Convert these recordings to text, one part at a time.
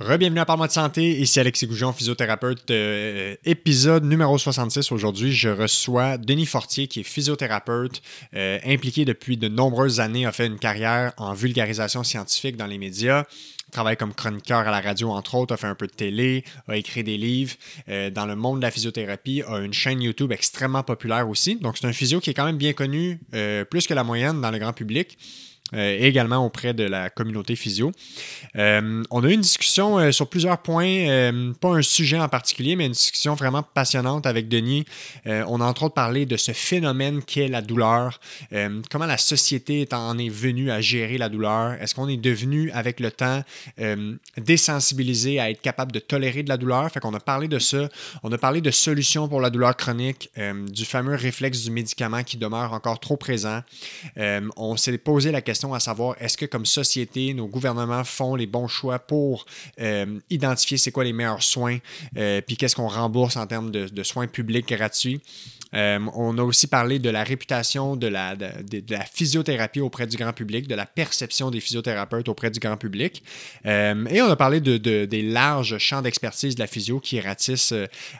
Rebienvenue à Parle-moi de santé, ici Alexis Goujon, physiothérapeute, euh, épisode numéro 66. Aujourd'hui, je reçois Denis Fortier, qui est physiothérapeute, euh, impliqué depuis de nombreuses années, a fait une carrière en vulgarisation scientifique dans les médias, travaille comme chroniqueur à la radio, entre autres, a fait un peu de télé, a écrit des livres euh, dans le monde de la physiothérapie, a une chaîne YouTube extrêmement populaire aussi. Donc, c'est un physio qui est quand même bien connu, plus que la moyenne dans le grand public. Euh, également auprès de la communauté physio. Euh, on a eu une discussion euh, sur plusieurs points, pas un sujet en particulier, mais une discussion vraiment passionnante avec Denis. on a entre autres parlé de ce phénomène qu'est la douleur, comment la société en est venue à gérer la douleur, est-ce qu'on est devenu avec le temps désensibilisé à être capable de tolérer de la douleur, fait qu'on a parlé de ça, on a parlé de solutions pour la douleur chronique, du fameux réflexe du médicament qui demeure encore trop présent. on s'est posé la question à savoir est-ce que comme société, nos gouvernements font les bons choix pour euh, identifier c'est quoi les meilleurs soins, euh, puis qu'est-ce qu'on rembourse en termes de soins publics gratuits? Euh, on a aussi parlé de la réputation de la, de, la, physiothérapie auprès du grand public, de la perception des physiothérapeutes auprès du grand public. Et on a parlé de, des larges champs d'expertise de la physio qui ratissent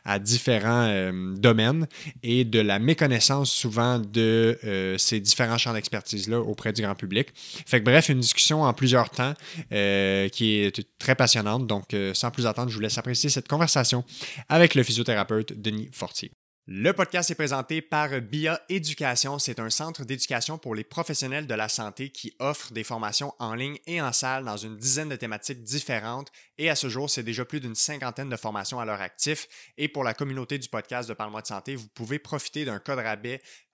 à différents domaines et de la méconnaissance souvent de ces différents champs d'expertise-là auprès du grand public. Fait que bref, une discussion en plusieurs temps qui est très passionnante. Donc, sans plus attendre, je vous laisse apprécier cette conversation avec le physiothérapeute Denis Fortier. Le podcast est présenté par BIA Éducation. C'est un centre d'éducation pour les professionnels de la santé qui offre des formations en ligne et en salle dans une dizaine de thématiques différentes. Et à ce jour, c'est déjà plus d'une cinquantaine de formations à leur actif. Et pour la communauté du podcast de Parle-moi de santé, vous pouvez profiter d'un code rabais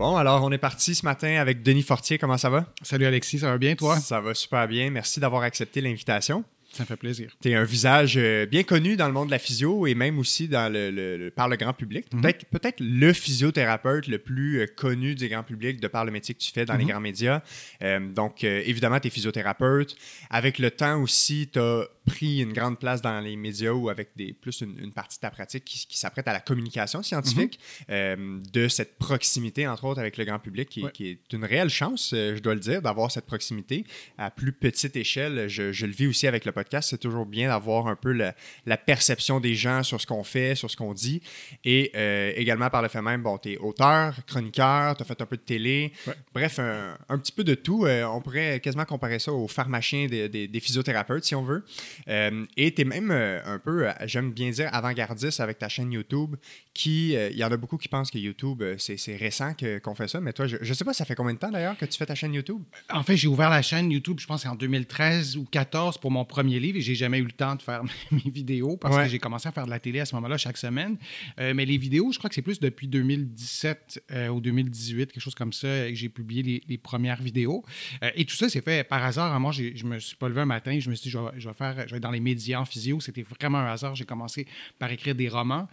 Bon, alors on est parti ce matin avec Denis Fortier. Comment ça va? Salut Alexis, ça va bien toi? Ça va super bien. Merci d'avoir accepté l'invitation. Ça fait plaisir. Tu es un visage euh, bien connu dans le monde de la physio et même aussi dans le, par le grand public. Mhm. Peut-être le physiothérapeute le plus euh, connu du grand public de par le métier que tu fais dans les mhm. grands médias. Euh, donc, évidemment, tu es physiothérapeute. Avec le temps aussi, tu as pris une grande place dans les médias ou avec des, plus une, partie de ta pratique qui, s'apprête à la communication scientifique, mhm. de cette proximité, entre autres, avec le grand public, qui, est une réelle chance, je dois le dire, d'avoir cette proximité à plus petite échelle. Je, je le vis aussi avec le c'est toujours bien d'avoir un peu la, perception des gens sur ce qu'on fait, sur ce qu'on dit. Et euh, également, par le fait même, bon, tu es auteur, chroniqueur, tu as fait un peu de télé. Bref, un, petit peu de tout. Euh, on pourrait quasiment comparer ça aux pharmaciens des, physiothérapeutes, si on veut. Euh, et tu es même un peu, j'aime bien dire, avant-gardiste avec ta chaîne YouTube, qui, il y en a beaucoup qui pensent que YouTube, c'est récent qu'on fait ça. Mais toi, je ne sais pas, ça fait combien de temps d'ailleurs que tu fais ta chaîne YouTube? En fait, j'ai ouvert la chaîne YouTube, je pense, en 2013 ou 2014 pour mon premier livre et j'ai jamais eu le temps de faire mes vidéos parce que j'ai commencé à faire de la télé à ce moment-là chaque semaine. Euh, mais les vidéos, je crois que c'est plus depuis 2017 euh, ou 2018, quelque chose comme ça, que j'ai publié les, premières vidéos. Euh, et tout ça, c'est fait par hasard. Moi, je me suis pas levé un matin je me suis dit, je vais, faire, je vais dans les médias en physio. C'était vraiment un hasard. J'ai commencé par écrire des romans.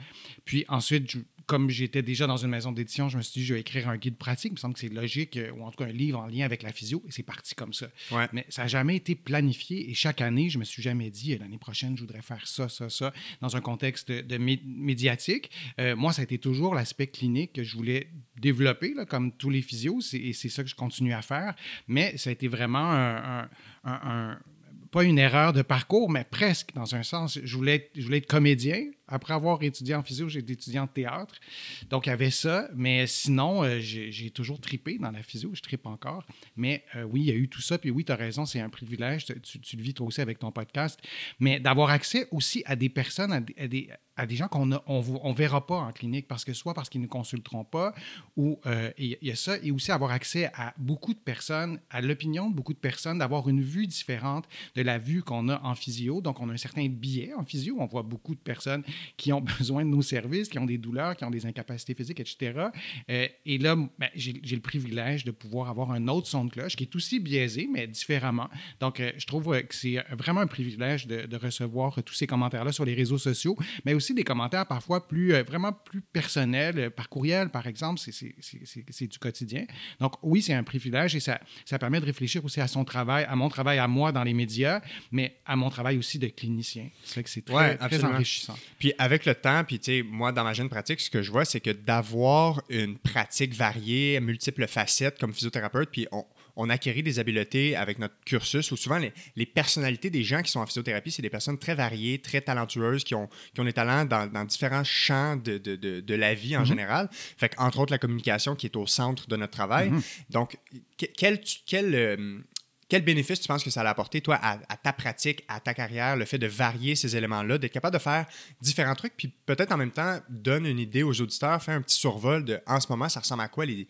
Puis ensuite, je, comme j'étais déjà dans une maison d'édition, je me suis dit, je vais écrire un guide pratique. Il me semble que c'est logique, euh, ou en tout cas un livre en lien avec la physio, et c'est parti comme ça. Mais ça n'a jamais été planifié, et chaque année, je me suis jamais dit, euh, l'année prochaine, je voudrais faire ça, ça, ça, dans un contexte de, médiatique. Euh, moi, ça a été toujours l'aspect clinique que je voulais développer, là, comme tous les physios, et c'est ça que je continue à faire. Mais ça a été vraiment un pas une erreur de parcours, mais presque dans un sens. Je voulais je voulais être comédien, après avoir étudié en physio, j'ai étudiant de théâtre. Donc, il y avait ça. Mais sinon, euh, j'ai toujours tripé dans la physio. Je tripe encore. Mais euh, oui, il y a eu tout ça. Puis oui, tu as raison, c'est un privilège. Tu, le vis toi aussi avec ton podcast. Mais d'avoir accès aussi à des personnes, à des, à des, gens qu'on ne on, verra pas en clinique parce que soit parce qu'ils ne consulteront pas ou euh, il y a ça. Et aussi avoir accès à beaucoup de personnes, à l'opinion de beaucoup de personnes, d'avoir une vue différente de la vue qu'on a en physio. Donc, on a un certain biais en physio. On voit beaucoup de personnes qui ont besoin de nos services, qui ont des douleurs, qui ont des incapacités physiques, etc. Euh, et là, ben, j'ai le privilège de pouvoir avoir un autre son de cloche qui est aussi biaisé, mais différemment. Donc, euh, je trouve euh, que c'est vraiment un privilège de, recevoir tous ces commentaires-là sur les réseaux sociaux, mais aussi des commentaires parfois plus, vraiment plus personnels, par courriel, par exemple, c'est du quotidien. Donc, oui, c'est un privilège et ça, ça permet de réfléchir aussi à son travail, à mon travail à moi dans les médias, mais à mon travail aussi de clinicien. C'est que c'est très, très enrichissant. Puis avec le temps, puis tu sais, moi, dans ma jeune pratique, ce que je vois, c'est que d'avoir une pratique variée, multiples facettes comme physiothérapeute, puis on, on acquérit des habiletés avec notre cursus, ou souvent les, personnalités des gens qui sont en physiothérapie, c'est des personnes très variées, très talentueuses, qui ont, qui ont des talents dans, différents champs de, de, de, la vie en mm-hmm. général. Fait entre autres, la communication qui est au centre de notre travail. Mm-hmm. Donc, quel, quel, euh, quel bénéfice tu penses que ça a apporté, toi, à, ta pratique, à ta carrière, le fait de varier ces éléments-là, d'être capable de faire différents trucs, puis peut-être en même temps donne une idée aux auditeurs, faire un petit survol de en ce moment, ça ressemble à quoi les,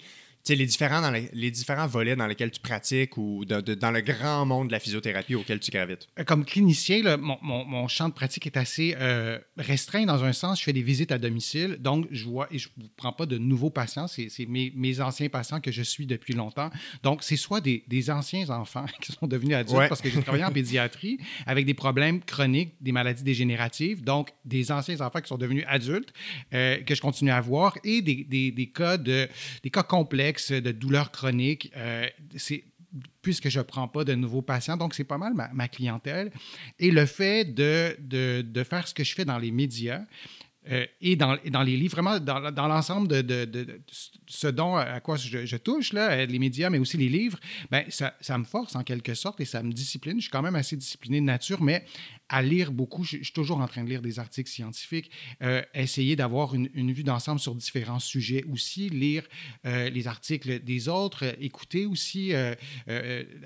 les différents, dans les, différents volets dans lesquels tu pratiques ou dans le grand monde de la physiothérapie auquel tu gravites? Euh, comme clinicien, mon, champ de pratique est assez euh, restreint dans un sens. Je fais des visites à domicile, donc je vois et je ne prends pas de nouveaux patients. C'est mes, anciens patients que je suis depuis longtemps. Donc, c'est soit des, anciens enfants qui sont devenus adultes parce que j'ai travaillé en pédiatrie avec des problèmes chroniques, des maladies dégénératives, donc des anciens enfants qui sont devenus adultes euh, que je continue à voir et des, des, cas, de, des cas complexes de douleurs chroniques. Euh, c'est puisque je ne prends pas de nouveaux patients. Donc, c'est pas mal ma, clientèle. Et le fait de, de, de, faire ce que je fais dans les médias, euh, et, dans, dans, les livres, vraiment dans, dans l'ensemble de, de, ce dont à quoi je, touche, là, les médias, mais aussi les livres, ben, ça, ça, me force en quelque sorte et ça me discipline. Je suis quand même assez discipliné de nature, mais à lire beaucoup. Je, suis toujours en train de lire des articles scientifiques, euh, essayer d'avoir une, vue d'ensemble sur différents sujets aussi, lire euh, les articles des autres, écouter aussi, euh,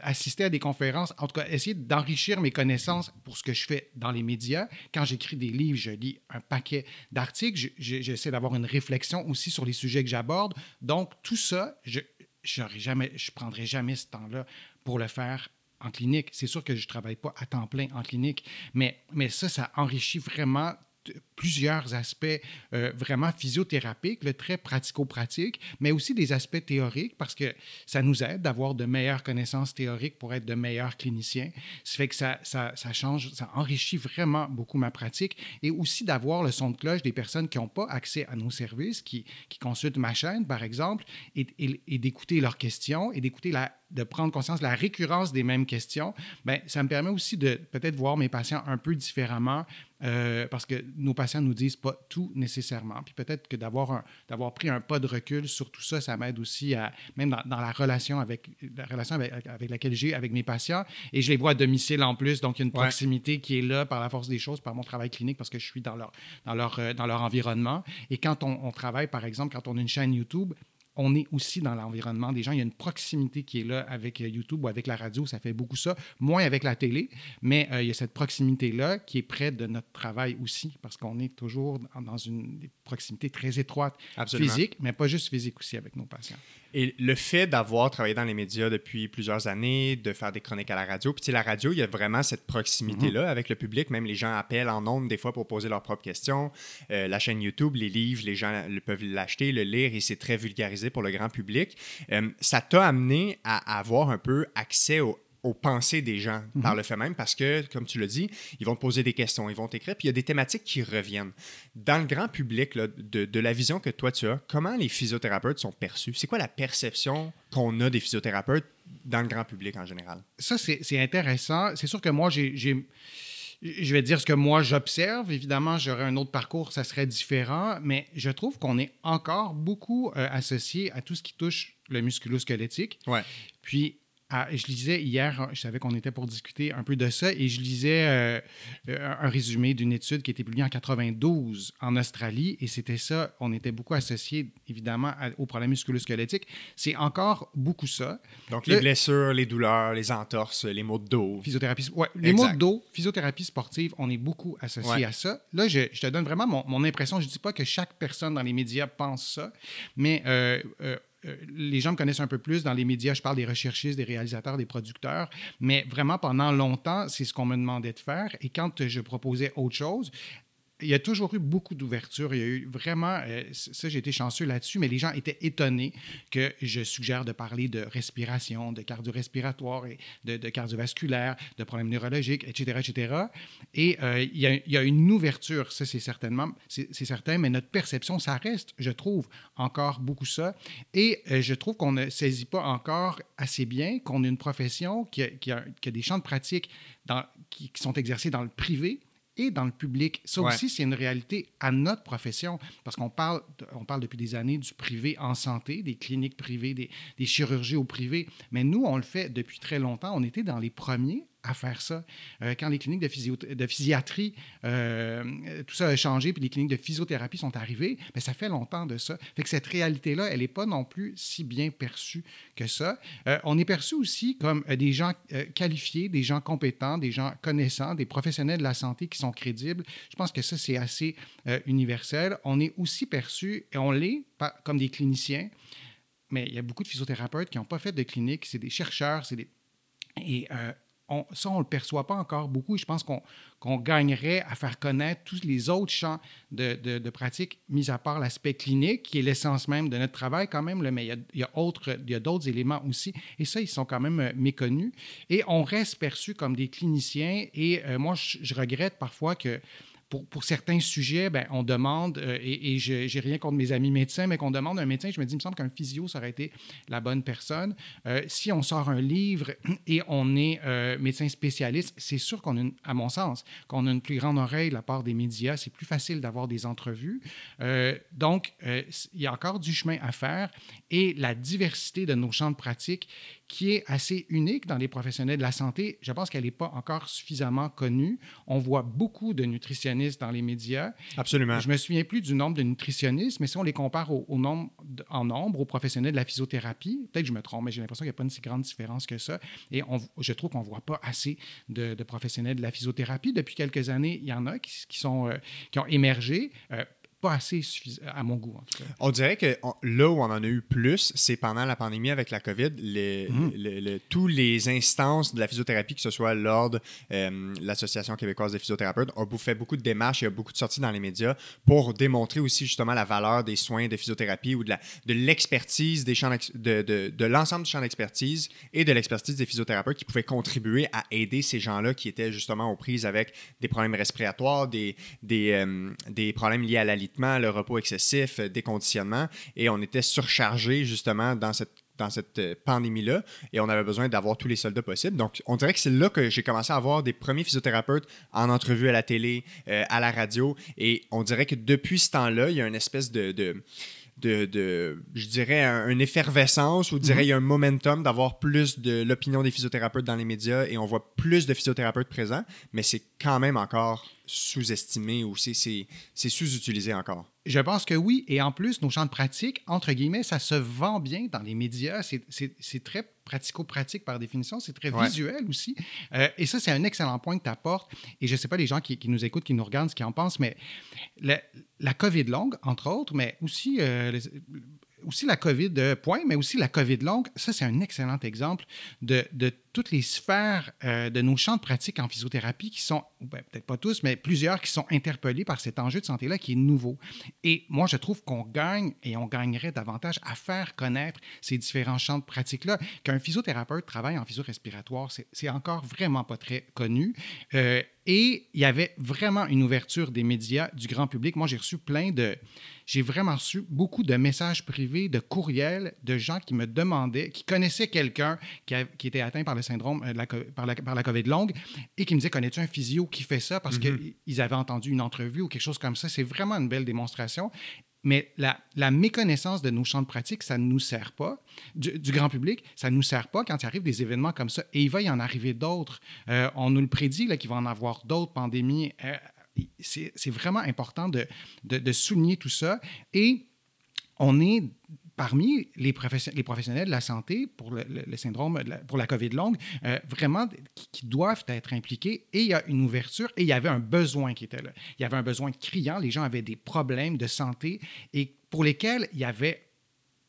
assister à des conférences, en tout cas, essayer d'enrichir mes connaissances pour ce que je fais dans les médias. Quand j'écris des livres, je lis un paquet d'articles, j'essaie d'avoir une réflexion aussi sur les sujets que j'aborde. Donc, tout ça, je ne je prendrai jamais ce temps-là pour le faire en clinique. C'est sûr que je ne travaille pas à temps plein en clinique, mais, mais ça, ça enrichit vraiment plusieurs aspects euh, vraiment physiothérapiques, le très pratico-pratique, mais aussi des aspects théoriques parce que ça nous aide d'avoir de meilleures connaissances théoriques pour être de meilleurs cliniciens. Ça fait que ça, ça, change, ça enrichit vraiment beaucoup ma pratique et aussi d'avoir le son de cloche des personnes qui n'ont pas accès à nos services, qui, qui consultent ma chaîne, par exemple, et, d'écouter leurs questions et d'écouter la de prendre conscience de la récurrence des mêmes questions, ben ça me permet aussi de peut-être voir mes patients un peu différemment, euh, parce que nos patients nous disent pas tout nécessairement. Puis peut-être que d'avoir, d'avoir pris un pas de recul sur tout ça, ça m'aide aussi à, même dans, la relation avec la relation avec, laquelle j'ai avec mes patients. Et je les vois à domicile en plus, donc il y a une proximité qui est là par la force des choses, par mon travail clinique, parce que je suis dans leur, dans leur, euh, dans leur environnement. Et quand on, on travaille, par exemple, quand on a une chaîne YouTube, on est aussi dans l'environnement des gens. Il y a une proximité qui est là avec euh, YouTube ou avec la radio, ça fait beaucoup ça, moins avec la télé, mais euh, il y a cette proximité-là qui est près de notre travail aussi, parce qu'on est toujours dans une proximité très étroite, physique, mais pas juste physique aussi avec nos patients. Et le fait d'avoir travaillé dans les médias depuis plusieurs années, de faire des chroniques à la radio, puis la radio, il y a vraiment cette proximité-là mhm. avec le public. Même les gens appellent en nombre des fois pour poser leurs propres questions. Euh, la chaîne YouTube, les livres, les gens peuvent l'acheter, le lire et c'est très vulgarisé pour le grand public. Euh, ça t'a amené à avoir un peu accès au aux pensées des gens par mhm. le fait même, parce que, comme tu l'as dit, ils vont te poser des questions, ils vont t'écrire, puis il y a des thématiques qui reviennent. Dans le grand public, de, la vision que toi tu as, comment les physiothérapeutes sont perçus? C'est quoi la perception qu'on a des physiothérapeutes dans le grand public en général? Ça, c'est intéressant. C'est sûr que moi, j'ai je vais dire ce que moi j'observe. Évidemment, j'aurais un autre parcours, ça serait différent, mais je trouve qu'on est encore beaucoup euh, associé à tout ce qui touche le musculo-squelettique. Ouais. Puis je lisais hier, je savais qu'on était pour discuter un peu de ça, et je lisais euh, un résumé d'une étude qui a été publiée en 92 en Australie, et c'était ça, on était beaucoup associé évidemment aux problèmes musculo-squelettiques. C'est encore beaucoup ça. Donc les blessures, les douleurs, les entorses, les maux de dos. Physiothérapie, ouais, les maux de dos, physiothérapie sportive, on est beaucoup associé à ça. Là, je, te donne vraiment mon, impression, je ne dis pas que chaque personne dans les médias pense ça, mais euh, euh, les gens me connaissent un peu plus dans les médias. Je parle des recherchistes, des réalisateurs, des producteurs. Mais vraiment, pendant longtemps, c'est ce qu'on me demandait de faire. Et quand je proposais autre chose, il y a toujours eu beaucoup d'ouverture. Il y a eu vraiment, euh, ça j'ai été chanceux là-dessus, mais les gens étaient étonnés que je suggère de parler de respiration, de cardio-respiratoire, et de, cardiovasculaire, de problèmes neurologiques, etc., etc. Et euh, il, y a, il, une ouverture, ça c'est certainement, c'est certain, mais notre perception, ça reste, je trouve, encore beaucoup ça. Et euh, je trouve qu'on ne saisit pas encore assez bien qu'on a une profession qui a, des champs de pratique dans, qui sont exercés dans le privé, et dans le public. Ça aussi, c'est une réalité à notre profession, parce qu'on parle, on parle depuis des années du privé en santé, des cliniques privées, des, des chirurgies au privé, mais nous, on le fait depuis très longtemps. On était dans les premiers à faire ça. Euh, quand les cliniques de, physiatrie, euh, tout ça a changé, puis les cliniques de physiothérapie sont arrivées, mais ben, ça fait longtemps de ça. Fait que cette réalité-là, elle n'est pas non plus si bien perçue que ça. Euh, on est perçu aussi comme des gens qualifiés, des gens compétents, des gens connaissants, des professionnels de la santé qui sont crédibles. Je pense que ça, c'est assez universel. On est aussi perçu, et on l'est, comme des cliniciens, mais il y a beaucoup de physiothérapeutes qui n'ont pas fait de clinique, c'est des chercheurs, c'est des... ça, on ne le perçoit pas encore beaucoup. Je pense qu'on gagnerait à faire connaître tous les autres champs de, de, pratique, mis à part l'aspect clinique, qui est l'essence même de notre travail quand même, mais il y a, il y a d'autres éléments aussi. Et ça, ils sont quand même euh, méconnus. Et on reste perçu comme des cliniciens. Et euh, moi, je, regrette parfois que pour, certains sujets, ben, on demande, euh, et, et je n'ai rien contre mes amis médecins, mais qu'on demande un médecin, je me dis, il me semble qu'un physio, ça aurait été la bonne personne. Euh, si on sort un livre et on est euh, médecin spécialiste, c'est sûr qu'on a, à mon sens, qu'on a une plus grande oreille de la part des médias. C'est plus facile d'avoir des entrevues. donc, il y a encore du chemin à faire et la diversité de nos champs de pratique qui est assez unique dans les professionnels de la santé. Je pense qu'elle n'est pas encore suffisamment connue. On voit beaucoup de nutritionnistes dans les médias. Absolument. Je me souviens plus du nombre de nutritionnistes, mais si on les compare au, nombre en nombre aux professionnels de la physiothérapie, peut-être que je me trompe, mais j'ai l'impression qu'il n'y a pas une si grande différence que ça. Et on, je trouve qu'on ne voit pas assez de, professionnels de la physiothérapie. Depuis quelques années, il y en a qui, sont, euh, qui ont émergé. Euh, pas assez suffisant, à mon goût, en tout cas. On dirait que là où on en a eu plus, c'est pendant la pandémie avec la COVID. Les, mhm. tous les instances de la physiothérapie, que ce soit l'Ordre, euh, l'Association québécoise des physiothérapeutes, ont fait beaucoup de démarches, il y a beaucoup de sorties dans les médias pour démontrer aussi justement la valeur des soins de physiothérapie ou de l'expertise des champs de, de, de l'ensemble du champ d'expertise et de l'expertise des physiothérapeutes qui pouvaient contribuer à aider ces gens-là qui étaient justement aux prises avec des problèmes respiratoires, des, des, euh, des problèmes liés à la le repos excessif, euh, déconditionnement, et on était surchargé justement dans cette dans cette euh, pandémie-là et on avait besoin d'avoir tous les soldats possibles. Donc, on dirait que c'est là que j'ai commencé à avoir des premiers physiothérapeutes en entrevue à la télé, euh, à la radio et on dirait que depuis ce temps-là, il y a une espèce de, de, je dirais, une effervescence ou je dirais, il y a un momentum d'avoir plus de l'opinion des physiothérapeutes dans les médias et on voit plus de physiothérapeutes présents, mais c'est quand même encore sous-estimé ou c'est sous-utilisé encore? Je pense que oui. Et en plus, nos champs de pratique, entre guillemets, ça se vend bien dans les médias. C'est très pratico-pratique par définition. C'est très visuel aussi. Euh, et ça, c'est un excellent point que tu apportes. Et je ne sais pas les gens qui, nous écoutent, qui nous regardent, ce qu'ils en pensent, mais la, la, COVID longue, entre autres, mais aussi euh, aussi la COVID euh, point, mais aussi la COVID longue. Ça, c'est un excellent exemple de, de toutes les sphères euh, de nos champs de pratique en physiothérapie qui sont, ben, peut-être pas tous, mais plusieurs qui sont interpellés par cet enjeu de santé-là qui est nouveau. Et moi, je trouve qu'on gagne et on gagnerait davantage à faire connaître ces différents champs de pratique-là. Qu'un physiothérapeute travaille en physio-respiratoire, c'est encore vraiment pas très connu. Euh, et il y avait vraiment une ouverture des médias, du grand public. Moi, j'ai reçu plein de... J'ai vraiment reçu beaucoup de messages privés, de courriels de gens qui me demandaient, qui connaissaient quelqu'un qui, qui, était atteint par le syndrome euh, de la, par, la, par, la, COVID longue et qui me disait Connais-tu un physio qui fait ça? Parce mm-hmm. qu'ils avaient entendu une entrevue ou quelque chose comme ça C'est vraiment une belle démonstration. Mais la, la, méconnaissance de nos champs de pratique, ça ne nous sert pas. Du, grand public, ça ne nous sert pas quand il arrive des événements comme ça. Et il va y en arriver d'autres. Euh, on nous le prédit qu'il va en avoir d'autres pandémies. Euh, c'est vraiment important de, souligner tout ça. Et on est parmi les, les, professionnels de la santé pour le, syndrome, pour la COVID longue, euh, vraiment qui, doivent être impliqués. Et il y a une ouverture et il y avait un besoin qui était là. Il y avait un besoin criant. Les gens avaient des problèmes de santé et pour lesquels il n'y avait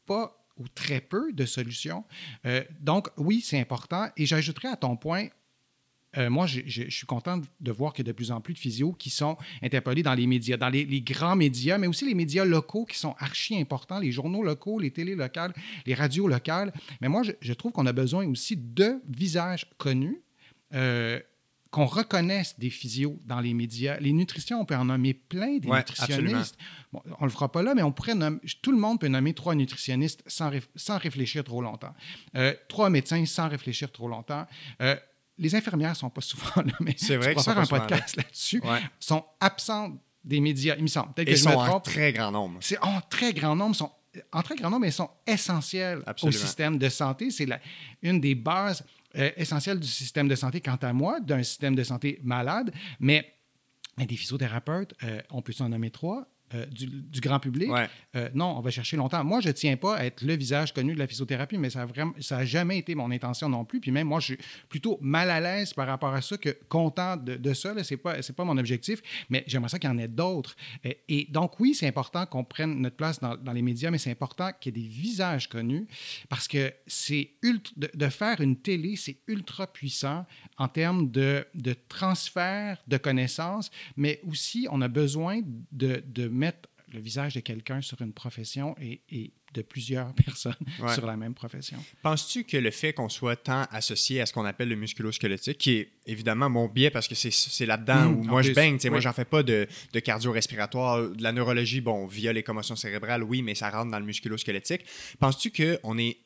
pas ou très peu de solutions. Euh, donc, oui, c'est important. Et j'ajouterais à ton point, euh, moi, je, je, suis content de voir qu'il y a de plus en plus de physios qui sont interpellés dans les médias, dans les, les, grands médias, mais aussi les médias locaux qui sont archi importants, les journaux locaux, les télés locales, les radios locales. Mais moi, je, je trouve qu'on a besoin aussi de visages connus. Euh, qu'on reconnaisse des physios dans les médias. Les nutritions, on peut en nommer plein des Ouais, nutritionnistes. Bon, on ne le fera pas là, mais on pourrait nommer, tout le monde peut nommer trois nutritionnistes sans, réf- sans réfléchir trop longtemps. Euh, trois médecins sans réfléchir trop longtemps. Euh, les infirmières ne sont pas souvent là, mais C'est vrai sont faire un podcast là-dessus. Ouais. sont absentes des médias, il me semble. Peut-être que je me sont en trompe. très grand nombre. C'est en très grand nombre, sont, en très grand nombre, elles sont essentielles Absolument. au système de santé. C'est la- une des bases euh, essentielles du système de santé, quant à moi, d'un système de santé malade. Mais, mais des physiothérapeutes, euh, on peut s'en nommer trois. Euh, du, du grand public. Ouais. Euh, non, on va chercher longtemps. Moi, je ne tiens pas à être le visage connu de la physiothérapie, mais ça n'a vraiment, ça a jamais été mon intention non plus. Puis même moi, je suis plutôt mal à l'aise par rapport à ça que content de, de ça. Ce n'est pas, pas mon objectif, mais j'aimerais ça qu'il y en ait d'autres. Euh, Et donc, oui, c'est important qu'on prenne notre place dans, dans les médias, mais c'est important qu'il y ait des visages connus parce que c'est ultra, de, de faire une télé, c'est ultra puissant en termes de, de transfert de connaissances, mais aussi on a besoin de, de mettre le visage de quelqu'un sur une profession et, et de plusieurs personnes Ouais. sur la même profession. Penses-tu que le fait qu'on soit tant associé à ce qu'on appelle le musculo-squelettique, qui est évidemment mon biais parce que c'est- là-dedans Mm, où moi je baigne, sais, moi oui. j'en fais pas de, de cardio-respiratoire, de la neurologie, bon, via les commotions cérébrales, oui, mais ça rentre dans le musculo-squelettique. Penses-tu qu'on est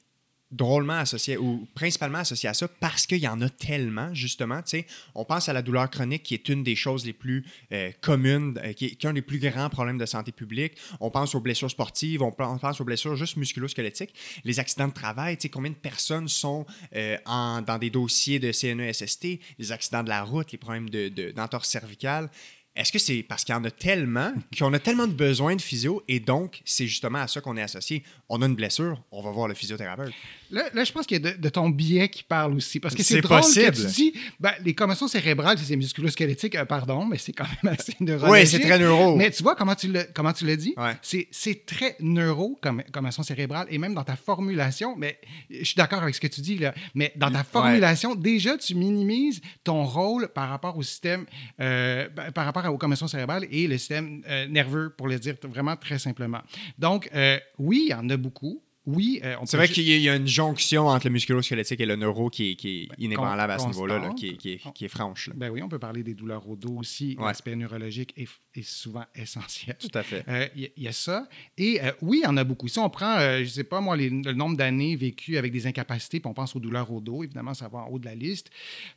drôlement associé ou principalement associé à ça parce qu'il y en a tellement, justement. Tu sais, on pense à la douleur chronique qui est une des choses les plus euh, communes, euh, qui, est, un des plus grands problèmes de santé publique. On pense aux blessures sportives, on pense aux blessures juste musculo-squelettiques. Les accidents de travail, combien de personnes sont euh, en- dans des dossiers de CNESST, les accidents de la route, les problèmes de, de, d'entorse cervicale. Est-ce que c'est parce qu'il y en a tellement, qu'on a tellement de besoins de physio et donc c'est justement à ça qu'on est associé? On a une blessure, on va voir le physiothérapeute. Là, là, je pense qu'il y a de, de ton biais qui parle aussi. Parce que c'est drôle possible. que tu dis, ben, les commotions cérébrales, c'est musculo-squelettique, euh, pardon, mais c'est quand même assez neurologique. Oui, c'est très neuro. Mais tu vois comment tu l'as, comment tu dit? Ouais. C'est, très neuro comme commotion cérébrale et même dans ta formulation, mais je suis d'accord avec ce que tu dis, là, mais dans ta formulation, déjà, tu minimises ton rôle par rapport au système, euh, ben, par rapport aux commotions cérébrales et le système euh, nerveux, pour le dire vraiment très simplement. Donc, euh, oui, il y en a beaucoup. Oui, euh, C'est vrai qu'il y a- une jonction entre le musculo-squelettique et le neuro qui est, qui est inébranlable à ce niveau-là, là, qui, est, qui est- qui est franche. là. Ben oui, on peut parler des douleurs au dos aussi. Ouais. L'aspect neurologique est, souvent essentiel. Tout à fait. Euh, Il y, a- il y a ça. Et euh, oui, il y en a beaucoup. Si on prend, euh, je ne sais pas moi, les- le nombre d'années vécues avec des incapacités, puis on pense aux douleurs au dos, évidemment, ça va en haut de la liste.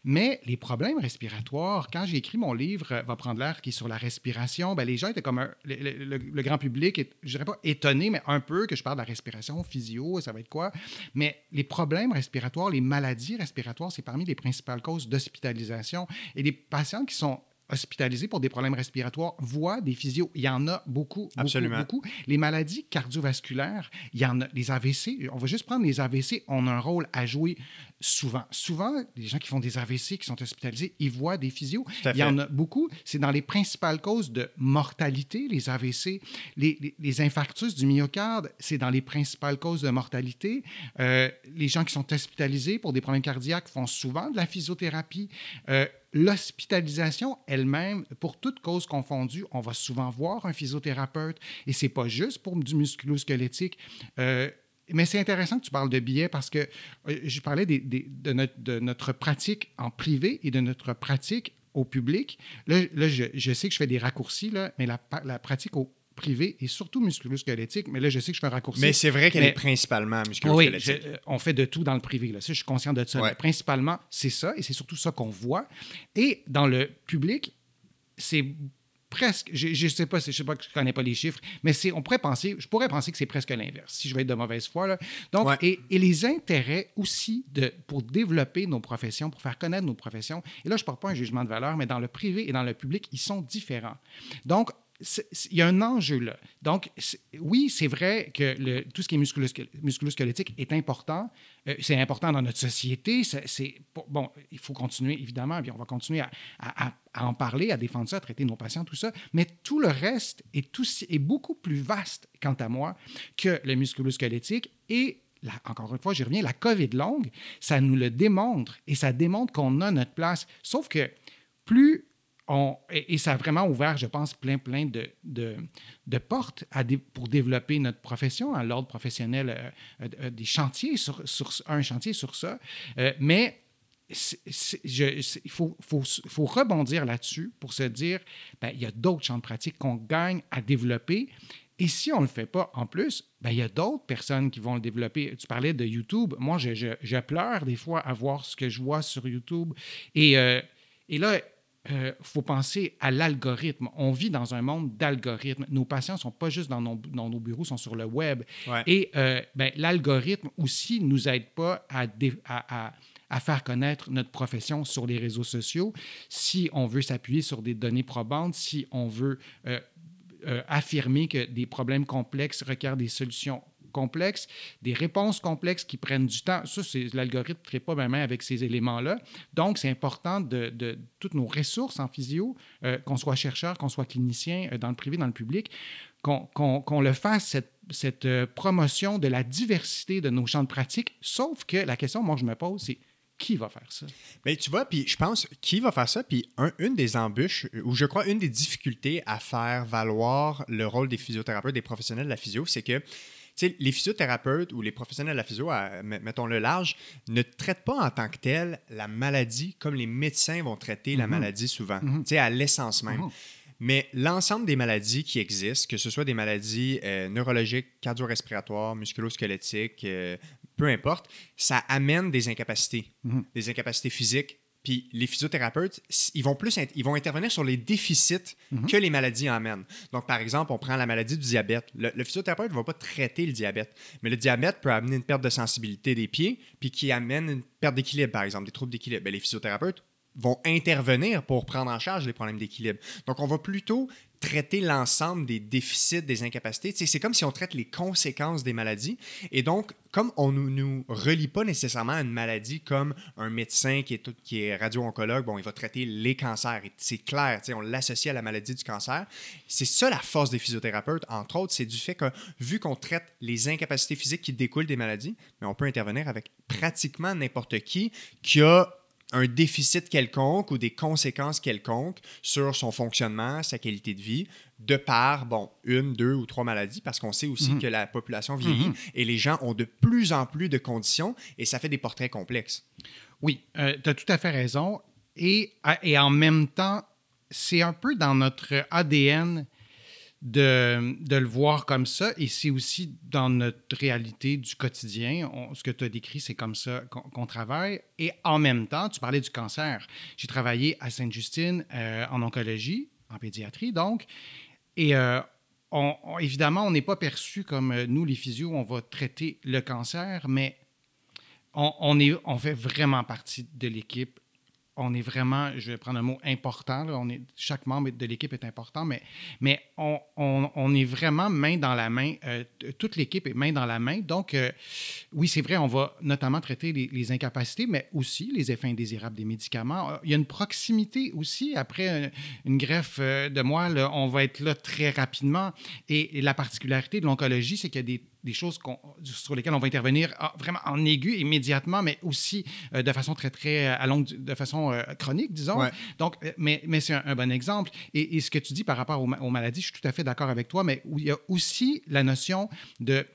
Mais les problèmes respiratoires, quand j'ai écrit mon livre Va prendre l'air, qui est sur la respiration, ben, les gens étaient comme un- le, le- le- le grand public, est, je dirais pas étonné, mais un peu que je parle de la respiration physio, ça va être quoi. Mais les problèmes respiratoires, les maladies respiratoires, c'est parmi les principales causes d'hospitalisation. Et les patients qui sont hospitalisés pour des problèmes respiratoires voient des physios. Il y en a beaucoup, beaucoup, Absolument. beaucoup. Les maladies cardiovasculaires, il y en a. Les AVC, on va juste prendre les AVC, ont un rôle à jouer souvent. Souvent, les gens qui font des AVC, qui sont hospitalisés, ils voient des physios. Il y en a beaucoup. C'est dans les principales causes de mortalité, les AVC. Les, les- les infarctus du myocarde, c'est dans les principales causes de mortalité. Euh, les gens qui sont hospitalisés pour des problèmes cardiaques font souvent de la physiothérapie. Euh, L'hospitalisation elle-même, pour toute cause confondue, on va souvent voir un physiothérapeute et c'est pas juste pour du musculo-squelettique. Euh, mais c'est intéressant que tu parles de billets parce que euh, je parlais des- des- de, notre, de notre pratique en privé et de notre pratique au public. Là, là, je, je sais que je fais des raccourcis, là, mais la, pratique au privé est surtout musculo-squelettique. Mais là, je sais que je fais un raccourci. Mais c'est vrai qu'elle est principalement Oui, musculo-squelettique. je- euh, on fait de tout dans le privé. Là. Ça, je suis conscient de ça. Ouais. Mais Principalement, c'est ça, et c'est surtout ça qu'on voit. Et dans le public, c'est presque, je ne sais pas, je sais pas que je connais pas les chiffres, mais c'est, on pourrait penser, je pourrais penser que c'est presque l'inverse, si je vais être de mauvaise foi. Là. Donc, Ouais. et, et les intérêts aussi de, pour développer nos professions, pour faire connaître nos professions, et là, je ne porte pas un jugement de valeur, mais dans le privé et dans le public, ils sont différents. Donc, il y a un enjeu là. Donc, oui, c'est vrai que tout ce qui est musculo-squel- musculo-squelettique est important. Euh, c'est important dans notre société. C'est, bon, il faut continuer, évidemment, puis on va continuer à, en parler, à défendre ça, à traiter nos patients, tout ça. Mais tout le reste est, beaucoup plus vaste, quant à moi, que le musculo-squelettique et encore une fois, je reviens, la COVID longue, ça nous le démontre et ça démontre qu'on a notre place. Sauf que plus et, ça a vraiment ouvert, je pense, plein, plein de, de, portes pour développer notre profession, à l'ordre professionnel, euh, euh, des chantiers sur, un chantier sur ça. mais il faut, faut, faut, rebondir là-dessus pour se dire, ben, il y a d'autres champs de pratique qu'on gagne à développer. Et si on ne le fait pas en plus, ben, il y a d'autres personnes qui vont le développer. Tu parlais de YouTube. Moi, je, pleure des fois à voir ce que je vois sur YouTube. Et, euh, et là, il euh, faut penser à l'algorithme. On vit dans un monde d'algorithmes. Nos patients ne sont pas juste dans nos, dans nos, bureaux, sont sur le web. Et euh, ben, l'algorithme aussi ne nous aide pas à, à, à faire connaître notre profession sur les réseaux sociaux, si on veut s'appuyer sur des données probantes, si on veut euh, affirmer que des problèmes complexes requièrent des solutions complexes, des réponses complexes qui prennent du temps. Ça, c'est l'algorithme ne traite pas même avec ces éléments-là. Donc, c'est important de, toutes nos ressources en physio, euh, qu'on soit chercheur, qu'on soit clinicien, dans le privé, dans le public, qu'on le fasse, cette, cette promotion de la diversité de nos champs de pratique. Sauf que la question, moi, je me pose, c'est qui va faire ça? Mais tu vois, puis je pense, qui va faire ça? Puis une des embûches, ou je crois une des difficultés à faire valoir le rôle des physiothérapeutes, des professionnels de la physio, c'est que les physiothérapeutes ou les professionnels de la physio, mettons-le large, ne traitent pas en tant que tel la maladie comme les médecins vont traiter la mm-hmm. maladie souvent, mm-hmm. à l'essence même. Mm-hmm. Mais l'ensemble des maladies qui existent, que ce soit des maladies euh, neurologiques, cardio-respiratoires, musculo-squelettiques, euh, peu importe, ça amène des incapacités, mhm. des incapacités physiques. Puis les physiothérapeutes, ils vont plus ils vont intervenir sur les déficits mhm. que les maladies amènent. Donc, par exemple, on prend la maladie du diabète. Le, physiothérapeute ne va pas traiter le diabète, mais le diabète peut amener une perte de sensibilité des pieds, puis qui amène une perte d'équilibre, par exemple, des troubles d'équilibre. Ben, les physiothérapeutes vont intervenir pour prendre en charge les problèmes d'équilibre. Donc, on va plutôt traiter l'ensemble des déficits, des incapacités. c'est comme si on traite les conséquences des maladies. Et donc, comme on ne nous, relie pas nécessairement à une maladie comme un médecin qui est, qui est radio-oncologue, bon, il va traiter les cancers. C'est clair, on l'associe à la maladie du cancer. C'est ça la force des physiothérapeutes, entre autres, c'est du fait que vu qu'on traite les incapacités physiques qui découlent des maladies, mais on peut intervenir avec pratiquement n'importe qui qui a un déficit quelconque ou des conséquences quelconques sur son fonctionnement, sa qualité de vie, de par, bon, une, deux ou trois maladies, parce qu'on sait aussi mhm. que la population vieillit mhm. et les gens ont de plus en plus de conditions et ça fait des portraits complexes. Oui, euh, tu as tout à fait raison. Et, et en même temps, c'est un peu dans notre ADN de, de, le voir comme ça. Et c'est aussi dans notre réalité du quotidien. ce que tu as décrit, c'est comme ça qu'on travaille. Et en même temps, tu parlais du cancer. J'ai travaillé à Sainte-Justine euh, en oncologie, en pédiatrie, donc. Et euh, évidemment, on n'est pas perçu comme euh, nous, les physios, on va traiter le cancer, mais on, on, est, on fait vraiment partie de l'équipe on est vraiment, je vais prendre un mot important, on est, chaque membre de l'équipe est important, mais, mais on, on, est vraiment main dans la main, euh, toute l'équipe est main dans la main. Donc, euh, oui, c'est vrai, on va notamment traiter les, incapacités, mais aussi les effets indésirables des médicaments. Euh, il y a une proximité aussi. Après une, greffe de moelle, on va être là très rapidement. et la particularité de l'oncologie, c'est qu'il y a des des choses sur lesquelles on va intervenir ah, vraiment en aigu immédiatement, mais aussi euh, de façon très, très à longue, de façon euh, chronique, disons. Donc, euh, mais, mais c'est un, bon exemple. Et, ce que tu dis par rapport aux, maladies, je suis tout à fait d'accord avec toi, mais il y a aussi la notion de,